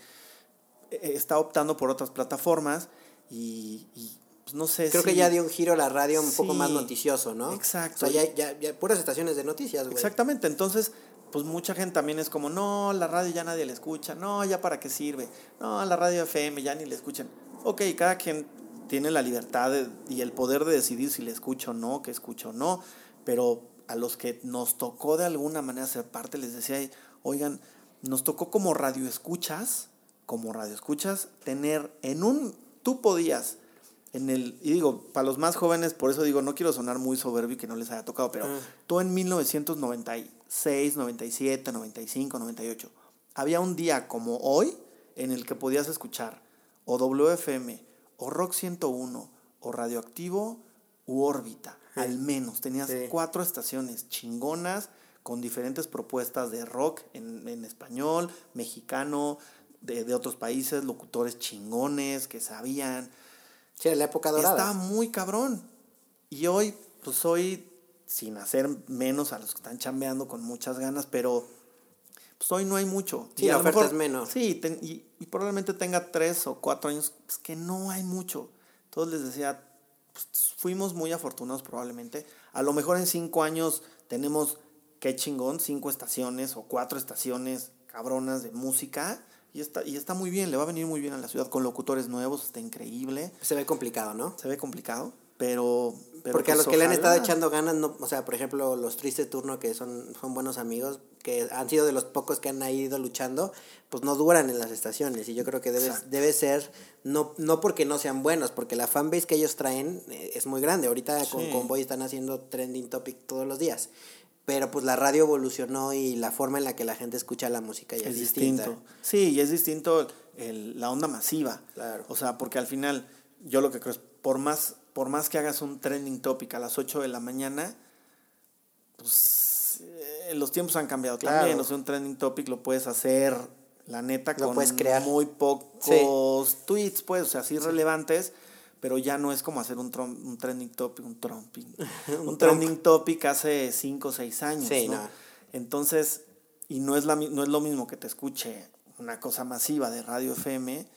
está optando por otras plataformas y, y, pues, no sé Creo que ya dio un giro a la radio un poco más noticioso, ¿no? exacto. O sea, ya, ya, ya puras estaciones de noticias, güey. Exactamente, entonces, pues mucha gente también es como, no, la radio ya nadie la escucha, no, ya para qué sirve, no, la radio FM ya ni la escuchan. Ok, cada quien tiene la libertad de- y el poder de decidir si le escucho o no, que escucho o no, pero a los que nos tocó de alguna manera ser parte, les decía, oigan, nos tocó como radio escuchas, como radio escuchas, tener en un, tú podías, en el, y digo, para los más jóvenes, por eso digo, no quiero sonar muy soberbio y que no les haya tocado, pero tú en 1996, 97, 95, 98, había un día como hoy en el que podías escuchar o WFM, o Rock 101, o Radioactivo, u Órbita, al menos. Tenías Sí. cuatro estaciones chingonas con diferentes propuestas de rock en, en español, mexicano, de, de otros países, locutores chingones que sabían. Sí, la época dorada. Estaba muy cabrón. Y hoy, pues soy, sin hacer menos a los que están chambeando con muchas ganas, pero pues hoy no hay mucho. Sí, Y la oferta mejor- es menos. Sí, ten- y, y probablemente tenga tres o cuatro años, pues que no hay mucho. Entonces les decía, pues, fuimos muy afortunados probablemente. A lo mejor en cinco años tenemos, qué chingón, cinco estaciones o cuatro estaciones cabronas de música. Y está, y está muy bien, le va a venir muy bien a la ciudad con locutores nuevos, está increíble. Se ve complicado, ¿no? Se ve complicado, pero... pero Porque a pues los que le han estado echando ganas, no, o sea, por ejemplo, los Tristes Turno, que son, son buenos amigos, que han sido de los pocos que han ido luchando, pues no duran en las estaciones. Y yo creo que debe, debe ser, no, no porque no sean buenos, porque la fanbase que ellos traen eh, es muy grande. Ahorita con Sí. Convoy están haciendo trending topic todos los días. Pero pues la radio evolucionó y la forma en la que la gente escucha la música ya es, es distinta. distinto. Sí, y es distinto el- la onda masiva. Claro. O sea, porque al final, yo lo que creo es, por más, por más que hagas un trending topic a las 8 de la mañana, pues eh, los tiempos han cambiado Claro. también. O sea, un trending topic lo puedes hacer, la neta, Lo con puedes crear. muy pocos tweets, pues, o sea, así relevantes. Pero ya no es como hacer un, trom- un trending topic, un trumping. un, Un trending topic hace 5 o 6 años. Sí, ¿no? no. Entonces, y no es, la, no es lo mismo que te escuche una cosa masiva de radio FM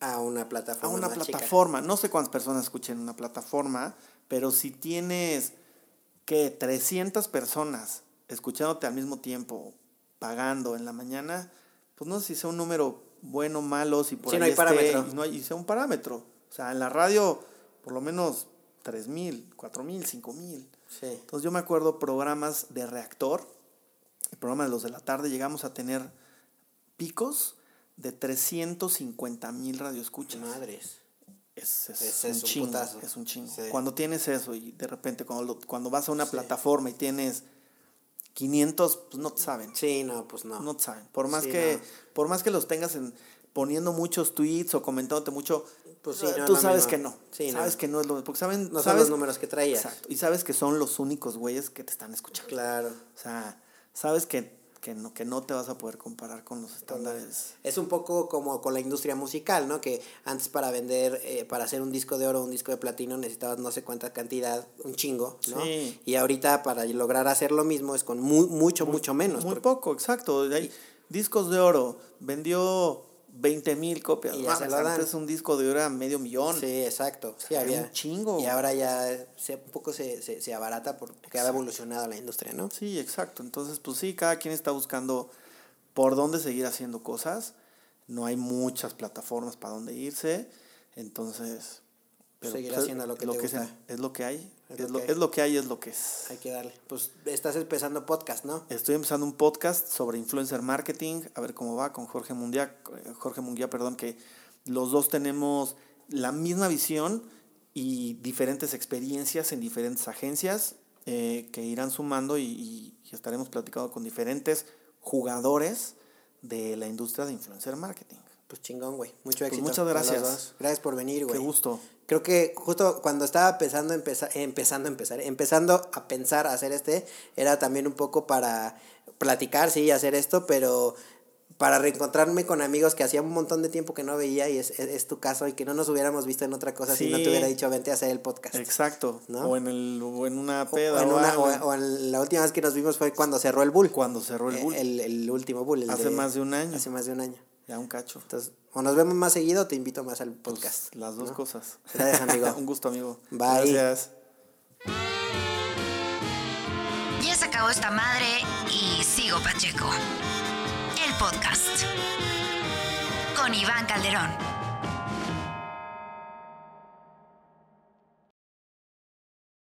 A una a plataforma una más chica. plataforma. No sé cuántas personas escuchen una plataforma, pero si tienes que 300 personas escuchándote al mismo tiempo, pagando en la mañana, pues no sé si sea un número bueno, malo, si por Sí, ahí no hay esté, parámetro. y no hay, y sea un parámetro. O sea, en la radio, por lo menos 3.000, 4.000, 5.000. Sí. Entonces yo me acuerdo programas de reactor, el programa de los de la tarde, llegamos a tener picos de 350 mil radioescuchas. Madres. Es, es, Es- un es un chingo, putazo. es un chingo. Sí. Cuando tienes eso y de repente cuando, lo- cuando vas a una Sí. plataforma y tienes 500, pues no te saben. Sí, no, pues no. No te saben. Por más, Sí, que, no. por más que los tengas en, poniendo muchos tweets o comentándote mucho, Pues sí, no, tú no, sabes no. que no. Sí, sabes que no es lo porque saben, No son sabes, los números que traías. Exacto. Y sabes que son los únicos güeyes que te están escuchando. Claro. O sea, sabes que, que, no, que no te vas a poder comparar con los estándares. Es un poco como con la industria musical, ¿no? Que antes para vender, eh, para hacer un disco de oro o un disco de platino necesitabas no sé cuánta cantidad, un chingo, ¿no? Sí. Y ahorita para lograr hacer lo mismo es con mu- mucho, mucho menos. Muy porque- poco, exacto. Hay discos de oro, vendió 20 mil copias. Y ya se Mames, lo dan. antes un disco de oro era medio millón. Sí, exacto. Sí, había. un chingo. Y ahora ya se, un poco se, se, se abarata porque ha evolucionado la industria, ¿no? Sí, exacto. Entonces, pues sí, cada quien está buscando por dónde seguir haciendo cosas. No hay muchas plataformas para dónde irse. Entonces, Seguir pues, haciendo lo que te es, gusta. es lo que hay. Es Es, lo lo, que hay. es lo que hay, es lo que es. Hay que darle. Pues estás empezando podcast, ¿no? Estoy empezando un podcast sobre influencer marketing, a ver cómo va con Jorge Munguía, Jorge Munguía, perdón, que los dos tenemos la misma visión y diferentes experiencias en diferentes agencias eh, que irán sumando y, y- y estaremos platicando con diferentes jugadores de la industria de influencer marketing. Pues chingón, güey. Mucho éxito. muchas gracias. Gracias por venir, güey. Qué gusto. Creo que justo cuando estaba empezando, empeza- empezando, a empezar, empezando a pensar hacer este, era también un poco para platicar, sí, hacer esto, pero para reencontrarme con amigos que hacía un montón de tiempo que no veía y es, es, es tu caso y que no nos hubiéramos visto en otra cosa si no te hubiera dicho vente a hacer el podcast. Exacto. ¿No? O, en el, o en una peda. o en o una- o- o en la última vez que nos vimos fue cuando cerró el Bull. Cuando cerró el Bull. El, el último Bull. el Hace más de un año. Hace más de un año. Ya un cacho. Entonces, o nos vemos más seguido o te invito más al Pues, podcast. las dos ¿no? cosas. Gracias, amigo. un gusto, amigo. Bye. Gracias. Ya se acabó esta madre y sigo Pacheco. El podcast. Con Iván Calderón.